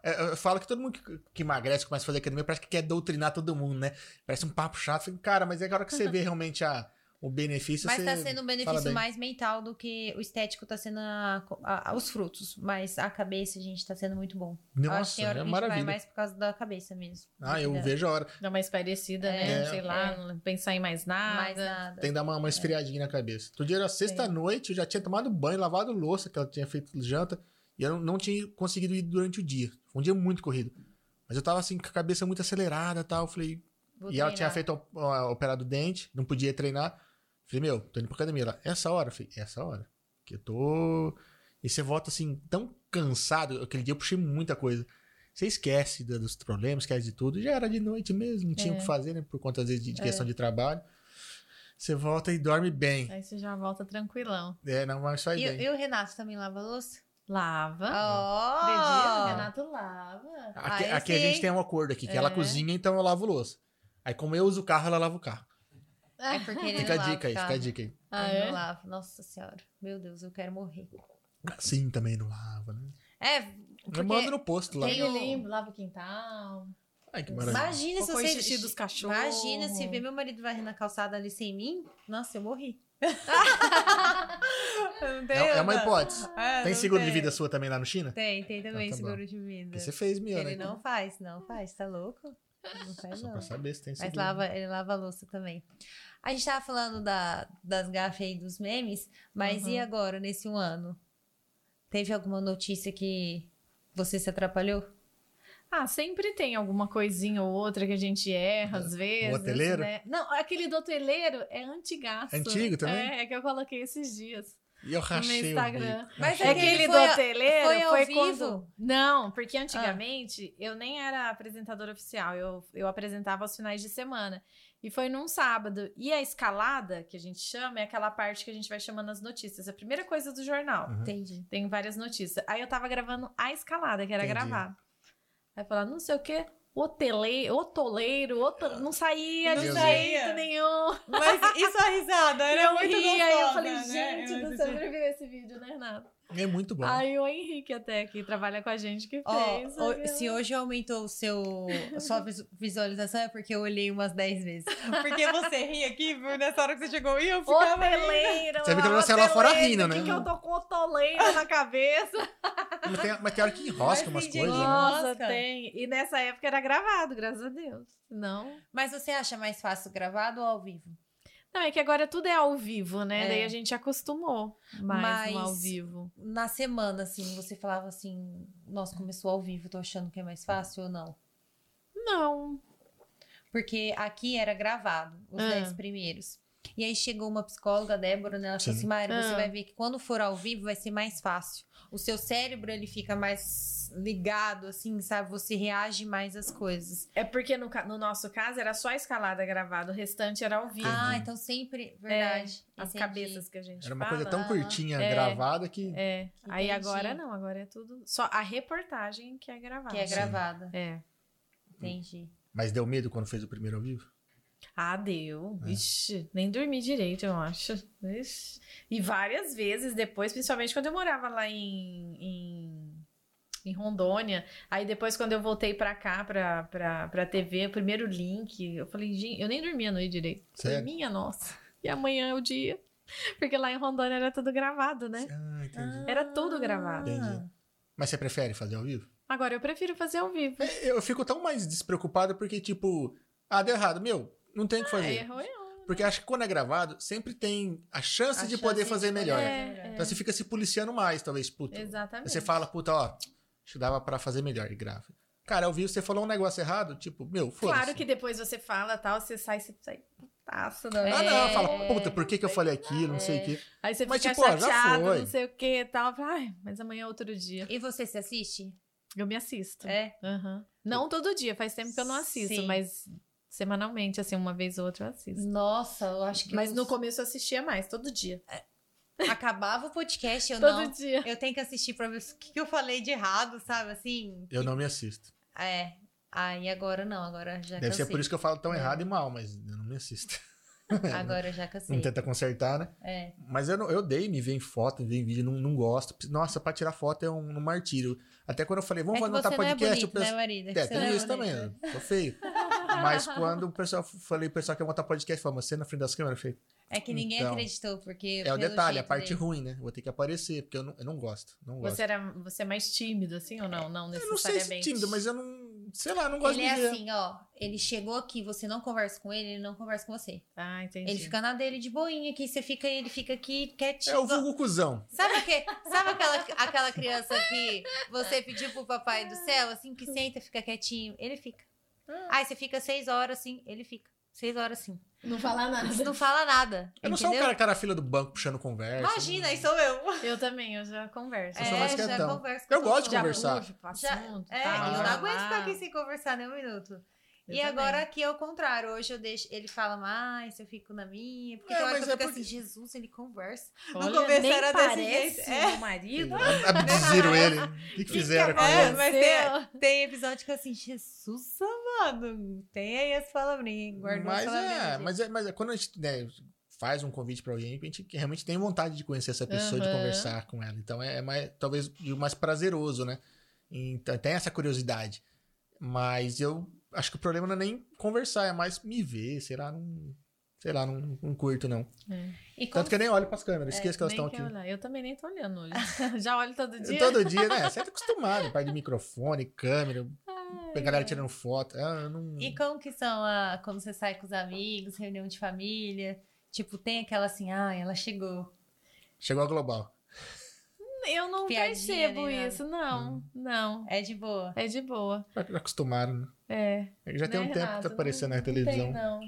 É, Eu falo que todo mundo que, emagrece, começa a fazer academia, parece que quer doutrinar todo mundo, né? Parece um papo chato. Cara, mas é a hora que você vê realmente a, o benefício, Mas você tá sendo um benefício mais mental do que o estético tá sendo a- a- os frutos. Mas a cabeça, gente, tá sendo muito bom. Eu acho que Nossa, tem hora é que a gente vai maravilha. mais por causa da cabeça mesmo. Ah, eu Da- vejo a hora. Dá mais parecida, né? É. Sei lá, não pensar em mais nada. Mais nada. Tem que dar uma, uma esfriadinha na cabeça. Outro dia era sexta-noite, eu já tinha tomado banho, lavado louça, que ela tinha feito janta, e eu não, tinha conseguido ir durante o dia. Foi um dia muito corrido. Mas eu tava assim, com a cabeça muito acelerada e tal. eu Falei, Vou e ela treinar. tinha feito o- o- operado o dente, não podia treinar. Falei, meu, tô indo pra academia. Ela, essa hora? Eu Falei, essa hora. Que eu tô. E você volta assim, tão cansado. Aquele dia eu puxei muita coisa. Você esquece dos problemas, esquece de tudo. Já era de noite mesmo, não tinha o que fazer, né? Por conta, às vezes, de, de questão de trabalho. Você volta e dorme bem. Aí você já volta tranquilão. É, não, mas faz E, bem. e o Renato também lava louça? Lava. Ó! Acredita? Renato lava. Aqui, eu aqui a gente tem um acordo aqui, que ela É. cozinha, então eu lavo louça. Aí, como eu uso o carro, ela lava o carro. É porque ele Fica a dica aí, o fica a dica aí. Ah, Ele é? não lava. Nossa senhora. Meu Deus, eu quero morrer. Sim, também não lava, né? É, Eu porque... mando no posto lá. tem o- limpo, lava o quintal. Ai, que maravilha. Imagina se você... xixi dos cachorros. Imagina se ver meu marido varrendo na calçada ali sem mim. Nossa, eu morri. É, é uma hipótese. É, Tem seguro de tem. vida sua também lá no China? Tem, tem também Ah, tá bom. seguro de vida. Porque você fez meu, Ele né? não faz, não faz, tá louco? Não faz, Só não. pra saber se tem Mas seguro. lava, ele lava a louça também. A gente tava falando da, das gafas aí dos memes, mas Uhum. e agora, nesse um ano? Teve alguma notícia que você se atrapalhou? Ah, sempre tem alguma coisinha ou outra que a gente erra, às vezes. hoteleiro? né? Não, aquele do hoteleiro é antigaço. Antigo também? É, é que eu coloquei esses dias. E eu rachei o Instagram. bico. Mas É o aquele do hoteleiro foi foi vivo? quando... Não, porque antigamente eu nem era apresentadora oficial, eu, eu apresentava aos finais de semana. E foi num sábado. E a escalada, que a gente chama, é aquela parte que a gente vai chamando as notícias. A primeira coisa do jornal. Uhum. Entendi. Tem várias notícias. Aí eu tava gravando a escalada, que era Entendi. gravar. Aí falar, não sei o quê, hoteleiro, otoleiro, oto... não saía Não de jeito nenhum. Mas isso a risada era eu muito ria, gostosa, aí eu falei, né? gente Eu do céu, eu esse vídeo, né, Renato? É muito bom. Aí o Henrique até, que trabalha com a gente, que fez. se hoje aumentou o seu, a sua visu- visualização é porque eu olhei umas 10 vezes. Porque você ri aqui, viu? Nessa hora que você chegou e eu ficava rindo. Hoteleiro! Você viu que você lá fora rindo, né? Que, que eu tô com hotoleiro na cabeça. Mas, tem, mas tem hora que enrosca Mas umas coisas. né? Nossa, Nossa. tem. E nessa época era gravado, graças a Deus. Não. Mas você acha mais fácil gravado ou ao vivo? Não, é que agora tudo é ao vivo, né? É. Daí a gente acostumou mais no Mas- ao vivo. Na semana, assim, você falava assim, nossa, começou ao vivo, tô achando que é mais fácil ou não? Não. Porque aqui era gravado, os Ah. 10 primeiros. E aí chegou uma psicóloga, a Débora, né? Ela falou Sim. assim, Mari, você Ah. vai ver que quando for ao vivo vai ser mais fácil. O seu cérebro, ele fica mais ligado, assim, sabe? Você reage mais às coisas. É porque no, no nosso caso era só a escalada gravada, o restante era ao vivo. Ah, então sempre... Verdade. As entendi. cabeças que a gente Era uma fala. coisa tão Ah, curtinha, é. gravada, que. É. Aí Entendi. agora não, agora é tudo. Só a reportagem que é gravada. Que é gravada. É. Entendi. Mas deu medo quando fez o primeiro ao vivo? Ah, deu. É. Ixi, nem dormi direito, eu acho. E várias vezes depois, principalmente quando eu morava lá em, em, em Rondônia. Aí depois, quando eu voltei pra cá, pra, pra, pra TV, o primeiro link, eu falei, gente, eu nem dormia a noite direito. Sério? minha nossa. E amanhã é o dia. Porque lá em Rondônia era tudo gravado, né? Ah, entendi. Era tudo gravado. Entendi. Mas você prefere fazer ao vivo? Agora eu prefiro fazer ao vivo. É, Eu fico tão mais despreocupado porque, tipo, ah, deu errado. Meu, não tem o que fazer. Erro, erro. Porque acho que quando é gravado, sempre tem a chance A de chance poder de fazer poder melhor. É. Então você fica se policiando mais, talvez. Puta. Exatamente. Você fala, puta, ó, acho que dava pra fazer melhor e grava. Cara, ao vivo você falou um negócio errado, tipo, meu, foda-se. Claro que depois você fala tal, você sai, você sai putaço, né? Ah, não, É. fala, puta, por que, que eu falei aquilo, não sei o quê. Aí você Mas, fica tipo, ó, já chateado, foi. não sei o que e tal. Ai, mas amanhã é outro dia. E você se assiste? Eu me assisto. É? Aham. Não todo dia, faz tempo que eu não assisto, Sim. mas semanalmente, assim, uma vez ou outra eu assisto. Nossa, eu acho que Mas eu- no começo eu assistia mais, todo dia. acabava o podcast, eu todo não. dia. Eu tenho que assistir pra ver o que eu falei de errado, sabe? Assim. Eu não me assisto. É. Aí agora não, agora já Deve ser por isso que eu falo tão É. errado e mal, mas eu não me assisto. Agora eu já cansei. Não tenta consertar, né? É. Mas eu, não, eu odeio me ver em foto, me ver em vídeo, não, não gosto. Nossa, pra tirar foto é um, um martírio. Até quando eu falei, vamos É anotar você não é podcast, bonito, o pessoal. né, marido? É, tem é isso também, eu sou feio. Mas quando o pessoal falei, o pessoal quer montar podcast, falou, mas você na frente das câmeras, eu falei, É que ninguém Então, acreditou, porque. é o detalhe, a jeito parte dele. ruim, né? Vou ter que aparecer, porque eu não, eu não gosto. Não gosto. Você era você é mais tímido, assim, ou não? Não eu não sei se necessariamente. tímido, mas eu não. Sei lá, não gosto Ele de é ver. assim, ó. Ele chegou aqui, você não conversa com ele, ele não conversa com você. Ah, entendi. Ele fica na dele de boinha aqui, você fica, ele fica aqui quietinho. É o vulgo cuzão. Sabe, que, sabe aquela, aquela criança que você pediu pro papai do céu, assim, que senta, fica quietinho? Ele fica. Ah. Aí você fica seis horas assim, ele fica. Seis horas assim. Não fala nada. Não fala nada. Eu não sou o entendeu? cara que tá na fila do banco puxando conversa. Imagina, aí sou eu. Eu também, eu já converso. Eu sou mais É, já quietão. converso com Eu gosto de conversar. Já- assunto, É, eu não aguento ficar aqui sem conversar nem um minuto. Eu e também. agora aqui é o contrário. Hoje eu deixo. Ele fala mais, eu fico na minha. Porque É, tem hora que mas eu é fico porque- assim, Jesus, ele conversa. Olha, começo nem era desse parece jeito. É. meu marido. Abduziram ele. O que, que fizeram com É, ele? mas aconteceu? tem, tem episódio que assim, Jesus amado. Tem aí as palavrinhas, guardou as Mas é, mas é, mas é quando a gente né, faz um convite pra alguém, a gente realmente tem vontade de conhecer essa pessoa, de Aham. conversar com ela. Então é, é mais, talvez o mais prazeroso, né? Então tem essa curiosidade. Mas eu acho que o problema não é nem conversar, é mais me ver, sei lá, não, sei lá, não, não curto não. E como Tanto que eu nem olho pras câmeras, esqueço que elas estão aqui. olhar. Eu também nem tô olhando hoje. Já olho todo dia. Todo dia, né? Você tá acostumado, parte de microfone, câmera, a galera tirando foto. Ah, não... E como que são a, quando você sai com os amigos, reunião de família? Tipo, tem aquela assim, ah, ela chegou. Chegou a global. Eu não Piadinha, percebo isso, não. Não. É de boa. É de boa. Já acostumaram, né? É. Já tem Né, um tempo que tá aparecendo Não- na televisão. Não tem, não.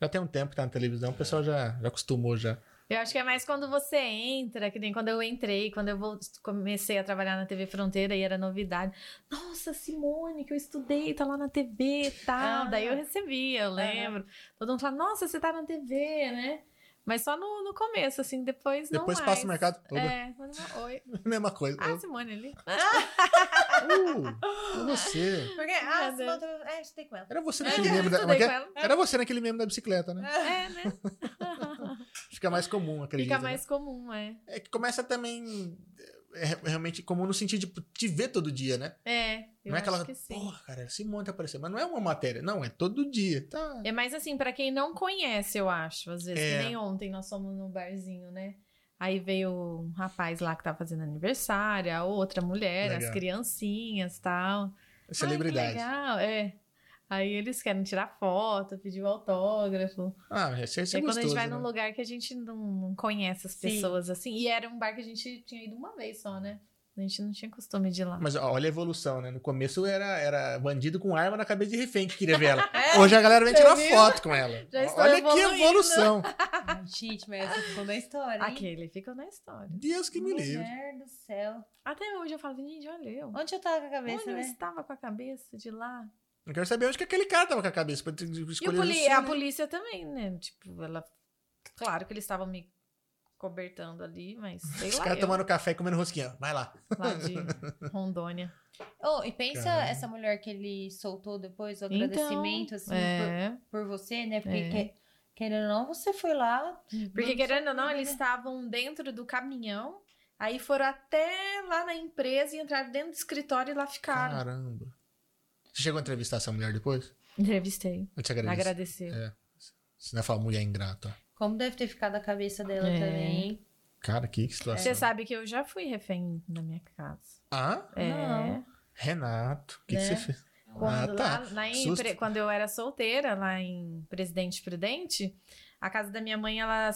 Já tem um tempo que tá na televisão, o pessoal já, já acostumou já. Eu acho que é mais quando você entra, que nem quando eu entrei, quando eu vou- comecei a trabalhar na TV Fronteira e era novidade. Nossa, Simone, que eu estudei, tá lá na TV e tal. Ah. Daí eu recebia, eu lembro. Todo mundo fala, nossa, você tá na TV, né? Mas só no, no começo, assim, depois não Depois mais. passa o mercado. Oba. É, manda uma- oi. Mesma coisa. Ah, Simone ali. Uh, é você. Porque, ah, voltou... É, estudei com ela. Era você É, naquele membro da. como é é? Era você naquele membro da bicicleta, né? É, né? Fica mais comum, acredito. Fica né? mais comum, é. É que começa também. É realmente comum no sentido de te ver todo dia, né? É, eu não é aquela. que sim. Porra, cara, Simone tá aparecendo. Mas não é uma matéria. Não, é todo dia. Tá. É mais assim, pra quem não conhece, eu acho, às vezes. É. Que nem ontem nós fomos no barzinho, né? Aí veio um rapaz lá que tava fazendo aniversário, a outra mulher, Legal. as criancinhas e tal. Celebridade. Ai, legal, é. Aí eles querem tirar foto, pedir o autógrafo. Ah, esse é e aí quando a gente gostoso, vai né? num lugar que a gente não, conhece as Sim. pessoas, assim. E era um bar que a gente tinha ido uma vez só, né? A gente não tinha costume de ir lá. Mas olha a evolução, né? No começo era, era bandido com arma na cabeça de refém que queria ver ela. É. Hoje a galera vem tirar viu? foto com ela. Já estou olha que evoluindo. evolução. Ai, gente, mas essa ficou na história, hein? Aquele ficou na história. Deus que me livre. Mulher do céu. Até hoje eu falo, gente, olha eu. Onde eu tava com a cabeça, Onde eu né? estava com a cabeça de lá? Eu quero saber onde que aquele cara tava com a cabeça pra te- E o escolher poli- você, a né? polícia também, né? Tipo, ela. Claro que eles estavam me cobertando ali, mas sei Os lá. caras eu, tomando café e comendo rosquinha. Vai lá. lá de Rondônia. Oh, e pensa Caramba. essa mulher que ele soltou depois, o Então, agradecimento, assim, É. por, por você, né? Porque, É. que- querendo ou não, você foi lá. Porque, querendo ou não, né? eles estavam dentro do caminhão, aí foram até lá na empresa e entraram dentro do escritório e lá ficaram. Caramba. Você chegou a entrevistar essa mulher depois? Entrevistei. Eu te agradeço. Agradeceu. É. Você não é falar mulher ingrata. Como deve ter ficado a cabeça dela É. também? Cara, que situação. Você sabe que eu já fui refém na minha casa. Ah, É. Não. Renato. O que, que Né? você fez? Quando, ah, tá. lá, lá em quando eu era solteira, lá em Presidente Prudente, a casa da minha mãe, ela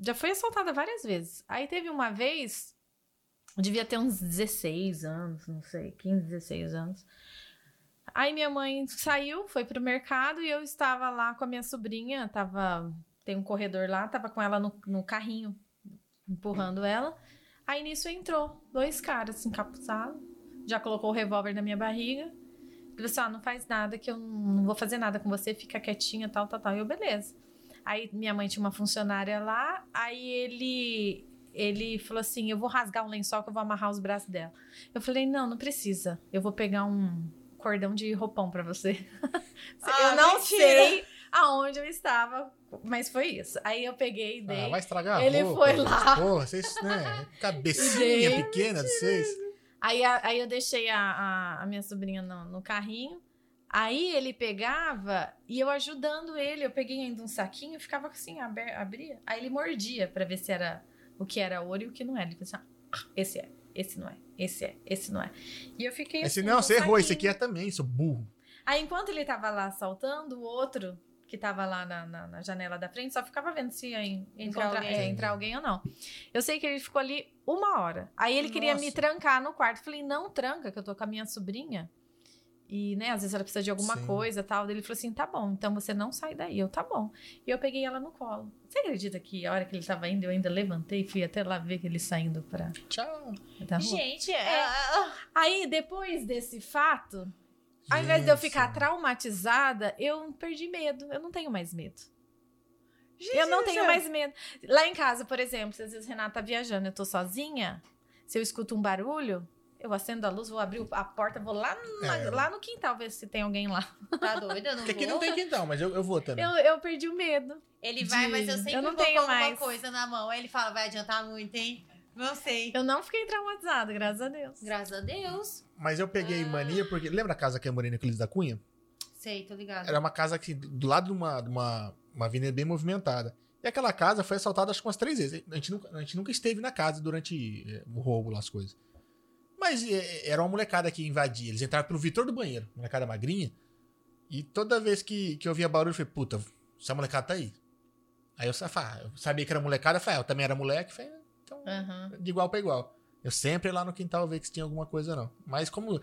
já foi assaltada várias vezes. Aí teve uma vez, eu devia ter uns 16 anos, não sei, 15, 16 anos. Aí minha mãe saiu, foi pro mercado e eu estava lá com a minha sobrinha, tava, tem um corredor lá, tava com ela no, no carrinho, empurrando ela. Aí nisso entrou dois caras encapuzados, já colocou o revólver na minha barriga. Ele falou assim, ah, não faz nada, que eu não vou fazer nada com você, fica quietinha, tal, tal, tal. E eu, beleza. Aí minha mãe tinha uma funcionária lá, aí ele ele falou assim, eu vou rasgar um lençol que eu vou amarrar os braços dela. Eu falei, não, não precisa. Eu vou pegar um cordão de roupão pra você. Ah, eu não mentira. sei aonde eu estava. Mas foi isso. Aí eu peguei e dei. Ah, vai estragar Ele roupa, foi lá. Porra, vocês, né? Cabecinha Gente. pequena de vocês. Aí, aí eu deixei a, a, a minha sobrinha no, no carrinho. Aí ele pegava e eu ajudando ele. Eu peguei ainda um saquinho e ficava assim, abria. Aí ele mordia pra ver se era o que era ouro e o que não era. Ele pensava, ah, esse é, esse não é, esse é, esse não é. E eu fiquei Esse, assim. não, o você errou, esse aqui saquinho. é também, seu burro. Aí enquanto ele tava lá assaltando, o outro que tava lá na, na- na janela da frente só ficava vendo se ia en- Entrar alguém. é, entrar alguém ou não. Eu sei que ele ficou ali uma hora. Aí ele queria me Nossa. trancar no quarto. Falei, não tranca, que eu tô com a minha sobrinha. E, né, às vezes ela precisa de alguma Sim. coisa e tal. Ele falou assim: tá bom, então você não sai daí. Eu, tá bom. E eu peguei ela no colo. Você acredita que a hora que ele tava indo, eu ainda levantei e fui até lá ver ele saindo pra. Tchau. Gente, é. Aí, depois desse fato, ao invés de eu ficar traumatizada, eu perdi medo. Eu não tenho mais medo. eu não tenho mais medo. Lá em casa, por exemplo, se às vezes o Renato tá viajando, eu tô sozinha, se eu escuto um barulho, eu acendo a luz, vou abrir a porta, vou lá, na- É. lá no quintal ver se tem alguém lá. Tá doida? Não Porque aqui vou. não tem quintal, mas eu, eu vou também. Eu, eu perdi o medo. Ele vai, de- mas eu sempre eu não vou tenho com alguma mais. coisa na mão. Aí ele fala, vai adiantar muito, hein? Não sei. Eu não fiquei traumatizada, graças a Deus. Graças a Deus. Mas eu peguei mania porque. Lembra a casa que eu morei na Euclides da Cunha? Sei, tô ligado. Era uma casa que, do lado de uma, de uma, uma avenida bem movimentada. E aquela casa foi assaltada acho que umas três vezes. A gente nunca, a gente nunca esteve na casa durante eh, o roubo lá, as coisas. Mas eh, era uma molecada que invadia. Eles entravam pelo Vitor do banheiro, molecada magrinha. E toda vez que, que eu via barulho, eu falei, puta, essa molecada tá aí. Aí eu, eu sabia que era molecada, eu falei, ah, eu também era moleque, eu falei, então, Aham. de igual pra igual. Eu sempre ia lá no quintal ver se tinha alguma coisa não. Mas como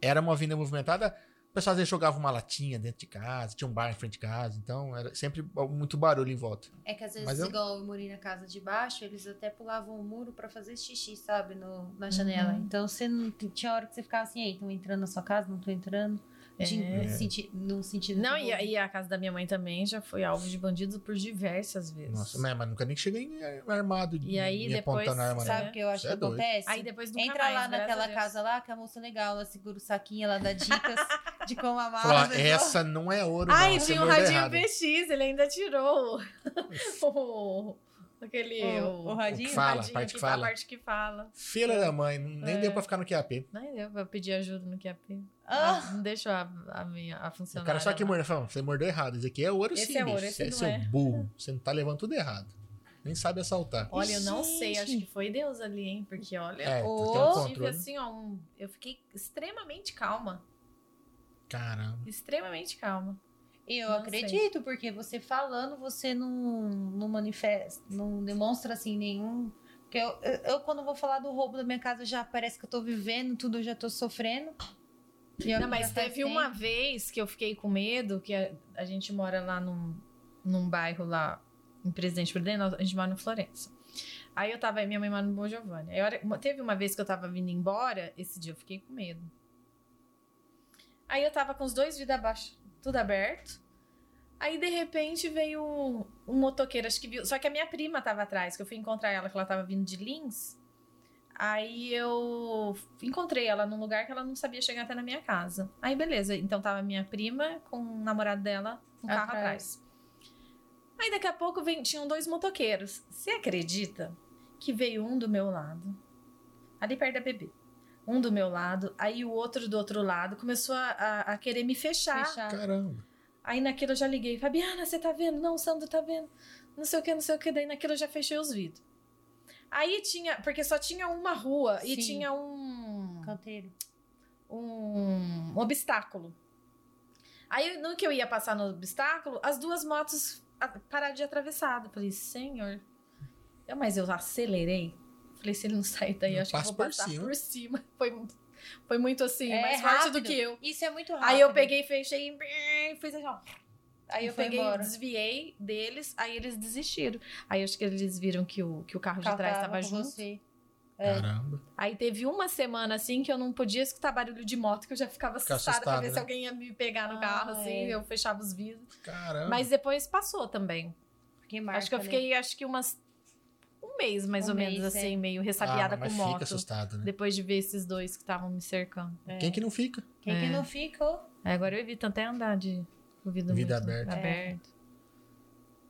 era uma avenida movimentada, o pessoal às vezes jogava uma latinha dentro de casa, tinha um bar em frente de casa, então era sempre muito barulho em volta. É que às vezes, eu- igual eu morei na casa de baixo, eles até pulavam o muro pra fazer xixi, sabe? No, na janela. Uhum. Então você não tinha hora que você ficava assim, ei, estão entrando na sua casa, não tô entrando. De, É. senti, num sentido. Não, de e, a- e a casa da minha mãe também já foi alvo de bandidos por diversas vezes. Nossa, mas, mas nunca nem cheguei em armado. E aí, me depois, arma, não. Sabe o que eu acho Cê que é doido. acontece? Aí depois nunca Entra mais, lá naquela casa lá, que a moça é legal, ela segura o saquinho, ela dá dicas de como amar Falou, as "Ah, pessoas. essa não é ouro, Ai, não. tinha um radinho errado." PX, ele ainda tirou o- aquele... O- o radinho? O que fala, radinho parte que que- fala. Parte que fala. Filha da mãe, nem É. deu pra ficar no QAP. Nem deu pra pedir ajuda no QAP. Ah. Ah, não deixou a, a minha a O cara só que mordeu, falou, você mordeu errado. Esse aqui é ouro Esse sim, é ouro, bicho. esse Você é não seu é. burro. Você não tá levando tudo errado. Nem sabe assaltar. Olha, eu não sei, Gente. acho que foi Deus ali, hein? Porque, olha, É, eu tive assim, ó, um- eu fiquei extremamente calma. Caramba. Extremamente calma. Eu Não acredito, porque você falando, você não, não manifesta, não demonstra assim nenhum. Porque eu, eu, eu, quando vou falar do roubo da minha casa, já parece que eu tô vivendo tudo, eu já tô sofrendo. Não, mas teve uma tempo. vez que eu fiquei com medo, que a, a gente mora lá num, num bairro lá, em Presidente Prudente, a gente mora no Florença. Aí eu tava, minha mãe mora no Bom Giovanni. Aí uma- teve uma vez que eu tava vindo embora, esse dia eu fiquei com medo. Aí eu tava com os dois vidros abaixo, tudo aberto. Aí de repente veio um, um motoqueiro, acho que viu. Só que a minha prima tava atrás, que eu fui encontrar ela, que ela tava vindo de Lins. Aí eu encontrei ela num lugar que ela não sabia chegar até na minha casa. Aí beleza, então tava minha prima com o namorado dela no carro Atrás. atrás. Aí daqui a pouco vem, tinham dois motoqueiros. Você acredita que veio um do meu lado, ali perto da bebê? Um do meu lado, aí o outro do outro lado começou a, a- a querer me fechar. Fechar. Caramba. Aí naquilo eu já liguei, Fabiana, você tá vendo? Não, Sandro tá vendo. Não sei o que, não sei o que. Daí naquilo eu já fechei os vidros. Aí tinha, porque só tinha uma rua e Sim. tinha um, Canteiro. um obstáculo. Aí no que eu ia passar no obstáculo, as duas motos pararam de atravessado. Falei, senhor. Eu, mas eu acelerei. Falei, se ele não sair daí, Eu acho que eu passo vou por passar cima. por cima. Foi, muito- foi muito assim, É mais forte do rápido. que eu. Isso é muito rápido. Aí eu peguei, fechei e fiz assim, ó. Aí E eu foi peguei, embora. desviei deles, aí eles desistiram. Aí acho que eles viram que o, que o carro de trás tava estava junto. você. É. Caramba. Aí teve uma semana assim que eu não podia escutar barulho de moto, que eu já ficava Fica assustada pra assustada, ver se né? alguém ia me pegar no Ah, carro, assim, é. eu fechava os vidros. Caramba. Mas depois passou também. Porque marca, acho que eu né? fiquei, acho que umas. Um mês, mais Um ou menos, mês, assim, é. meio ah, ressabiada mas com fica moto. assustado, né? Depois de ver esses dois que estavam me cercando. É. Quem que não fica? Quem que É. não fica? ó? Aí agora eu evito até andar de. Ouvido Vida muito aberta. aberto.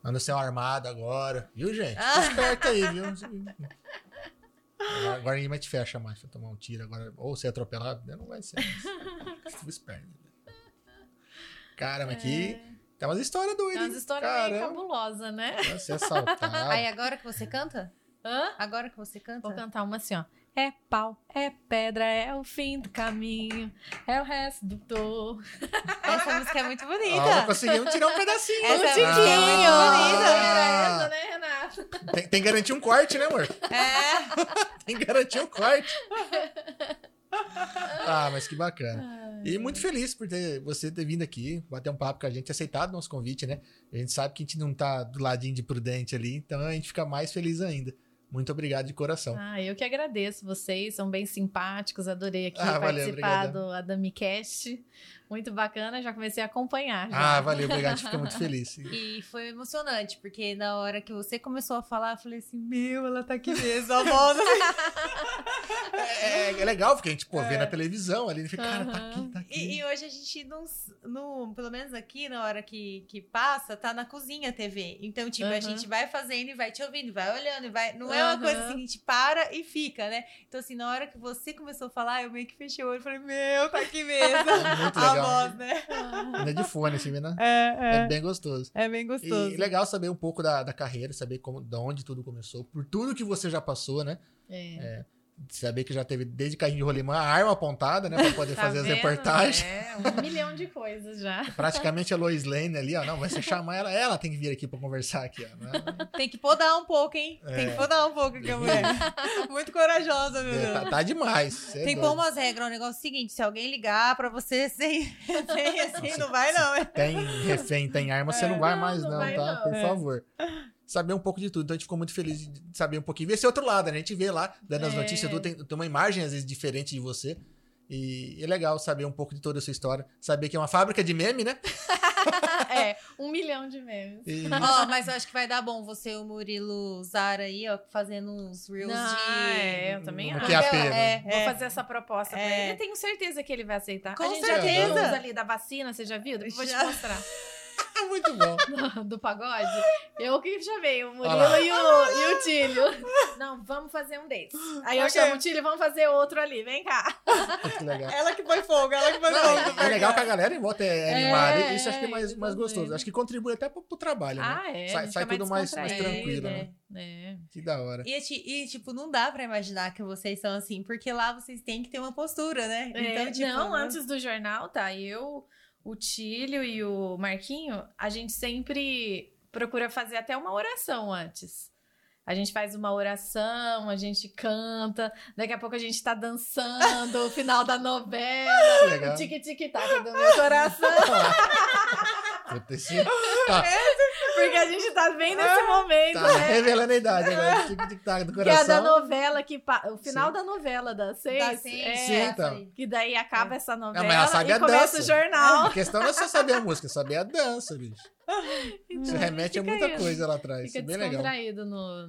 Anda sem armado agora. Viu, gente? Ah. Esperto aí, viu? Agora, ninguém mais te fecha mais pra tomar um tiro. Agora, ou ser atropelado, né? não vai ser. Fica esperto. Caramba, aqui tem umas histórias É doidas. umas hein? histórias meio cabulosas, né? vai ser assaltado. Aí agora que você canta? Hã? Agora que você canta? Vou cantar uma assim, ó. É pau, é pedra, é o fim do caminho, é o resto do tour. Essa música é muito bonita. conseguimos tirar um pedacinho. Essa Um é tiquinho. muito bonita. Era essa, né, Renato? Tem, tem que garantir um corte, né, amor? É. Tem que garantir um corte. Ah, mas que bacana. E muito feliz por ter, você ter vindo aqui, bater um papo com a gente, aceitado o nosso convite, né? A gente sabe que a gente não tá do ladinho de prudente ali, então a gente fica mais feliz ainda. Muito obrigado de coração. Ah, eu que agradeço vocês, são bem simpáticos, adorei aqui Ah, valeu, participar obrigadão. do AdamiCast. Muito bacana, já comecei a acompanhar. já. Ah, valeu, obrigado, a fica muito feliz. E foi emocionante, porque na hora que você começou a falar, eu falei assim: Meu, ela tá aqui mesmo, a voz. É, é legal, porque a gente, pô, vê na televisão ali, fica, cara, tá aqui, tá aqui. E, e hoje a gente não, não. Pelo menos aqui, na hora que, que passa, tá na cozinha a TV. Então, tipo, a Aham. gente vai fazendo e vai te ouvindo, vai olhando, e vai. Não é uma coisa assim, a gente para e fica, né? Então, assim, na hora que você começou a falar, eu meio que fechei o olho e falei, meu, tá aqui mesmo. É muito a legal. voz, né? Ainda de fone, assim, né? É, É é. bem gostoso. É bem gostoso. E legal saber um pouco da, da carreira, saber como, de onde tudo começou, por tudo que você já passou, né? É. Saber que já teve desde carrinho de rolimã, a arma apontada, né? Pra poder Tá fazer as vendo? reportagens. É, um milhão de coisas já. Praticamente a Lois Lane ali, ó. Não, vai você chamar ela, ela tem que vir aqui pra conversar aqui, ó. Não é- Tem que podar um pouco, hein? Tem É. que podar um pouco aqui a mulher. Muito corajosa, meu É, Deus. tá, tá demais. cê é Tem que pôr umas regras, o negócio é o seguinte: se alguém ligar pra você sem, sem assim, não vai, não. é. Tem refém, tem arma, você não vai mais, não não, vai tá? não. Por É. favor. Saber um pouco de tudo. Então a gente ficou muito feliz de saber um pouquinho. Ver esse outro lado, né? A gente vê lá, dando as É. notícias, tudo, tem, tem uma imagem, às vezes, diferente de você. E é legal saber um pouco de toda a sua história. Saber que é uma fábrica de meme, né? É, um milhão de memes. E- Ó, mas eu acho que vai dar bom você e o Murilo Zara aí, ó, fazendo uns reels Ah, de. é, eu também acho. QAP, É, né? Vou é. fazer essa proposta pra É. ele. Eu tenho certeza que ele vai aceitar. Com a gente já tem certeza. uns ali da vacina, você já viu? Depois vou Já. te mostrar. Muito bom. Do pagode. Eu que chamei o Murilo lá. e o, e o Tílio. Não, vamos fazer um desses. Aí eu Ok. chamo o Tílio, vamos fazer outro ali. Vem cá. Legal. Ela que põe fogo, ela que põe fogo. é legal que a galera em volta é animada. É, Isso acho que é mais, mais gostoso. Acho que contribui até pro, pro trabalho, né? Ah, é. Sai- sai tudo mais- mais tranquilo, né? É. Que da hora. E, e, tipo, não dá pra imaginar que vocês são assim, porque lá vocês têm que ter uma postura, né? É, tipo, não, antes do jornal, tá? Eu, o Tílio e o Marquinho, a gente sempre procura fazer até uma oração antes. A gente faz uma oração, a gente canta, daqui a pouco a gente tá dançando, o final da novela, tic-tic-tac do meu coração, esse- Tá, porque a gente tá bem nesse momento, tá né? revelando a idade agora. Tic-tic-tac do Que é a da coração. novela que. pa- O final Sim. da novela da seis. Dá sim, é, Sim, então. Que daí acaba essa novela ela sabe e a começa dança. o jornal. A questão não é só saber a música, é saber a dança, bicho. Isso Então, remete a muita aí, coisa lá atrás. Fica Isso é bem legal. no,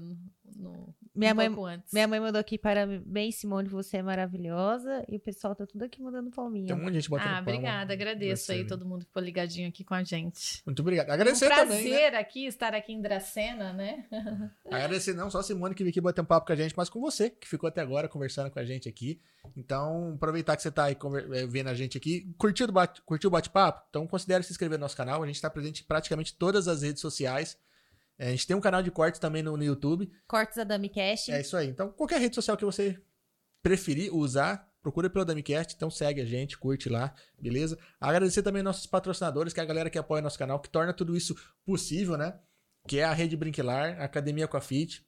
no, Minha um mãe, pouco antes. minha mãe mandou aqui parabéns, Simone, você é maravilhosa. E o pessoal tá tudo aqui mandando palminha. Tem um monte de gente botando Ah, palma. obrigada, agradeço aí né? todo mundo que ficou ligadinho aqui com a gente. Muito obrigado. um Agradecer prazer também, né? aqui, estar aqui em Dracena, né? Agradecer não só a Simone que veio aqui bater um papo com a gente, mas com você, que ficou até agora conversando com a gente aqui. Então, aproveitar que você tá aí eh, vendo a gente aqui, curtiu, o bate- curtiu o bate-papo? Então, considere se inscrever no nosso canal. A gente está presente em praticamente todas as redes sociais. Eh, A gente tem um canal de cortes também no, no YouTube. Cortes da DamiCast. É isso aí. Então, qualquer rede social que você preferir usar, procura pelo DamiCast. Então, segue a gente, curte lá, beleza? Agradecer também nossos patrocinadores, que é a galera que apoia nosso canal, que torna tudo isso possível, né? Que é a Rede Brinquilar, a Academia Coafit.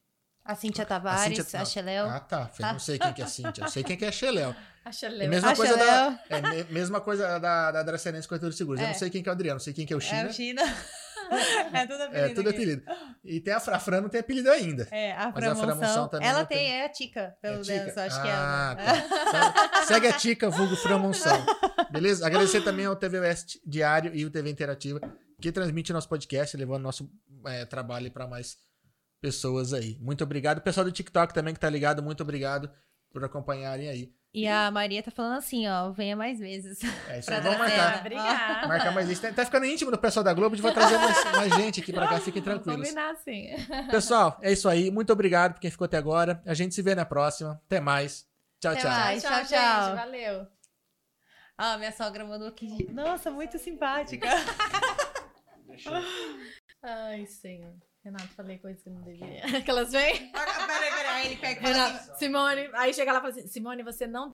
A Cíntia Tavares, a, Cíntia- Xeléu. Ah, tá. Eu não sei quem que é a Cíntia. Eu sei quem que é a Xeléu. É a legal. mesma A coisa da, Xeléu. é, me- mesma coisa da, da Dracenense Corretora de Seguros. Eu É. não sei quem que é o Adriano, não sei quem que é o É China. o China. é tudo apelido. É, tudo apelido. E tem a Fra, a Fran não tem apelido ainda. É, a Mas a Framonção. Framonção também Ela tem, é a Tica, pelo É Tica? menos, eu acho ah, que é. ela. tá. Se- Segue a Tica, vulgo Fran Monção. Beleza? Agradecer também ao TV West Diário e o TV Interativa, que transmite nosso podcast, levando nosso é, trabalho para mais pessoas aí. Muito obrigado. O pessoal do TikTok também que tá ligado, muito obrigado por acompanharem aí. E a Maria tá falando assim, ó, venha mais vezes. É isso vamos marcar. Obrigada. Marcar mais isso. Tá, tá ficando íntimo do pessoal da Globo, a gente vai trazer mais, mais gente aqui pra cá, fiquem Vamos tranquilos. combinar sim. Pessoal, é isso aí. Muito obrigado por quem ficou até agora. A gente se vê na próxima. Até mais. Tchau, Até tchau. mais. tchau, tchau, gente. tchau. Valeu. Ah, minha sogra mandou aqui. Nossa, muito simpática. Ai, senhor. Renato, falei coisas que não deveria. Que elas vêm? Peraí, peraí, ele pega e fala assim, Renato, Simone. Aí chega lá e fala assim: Simone, você não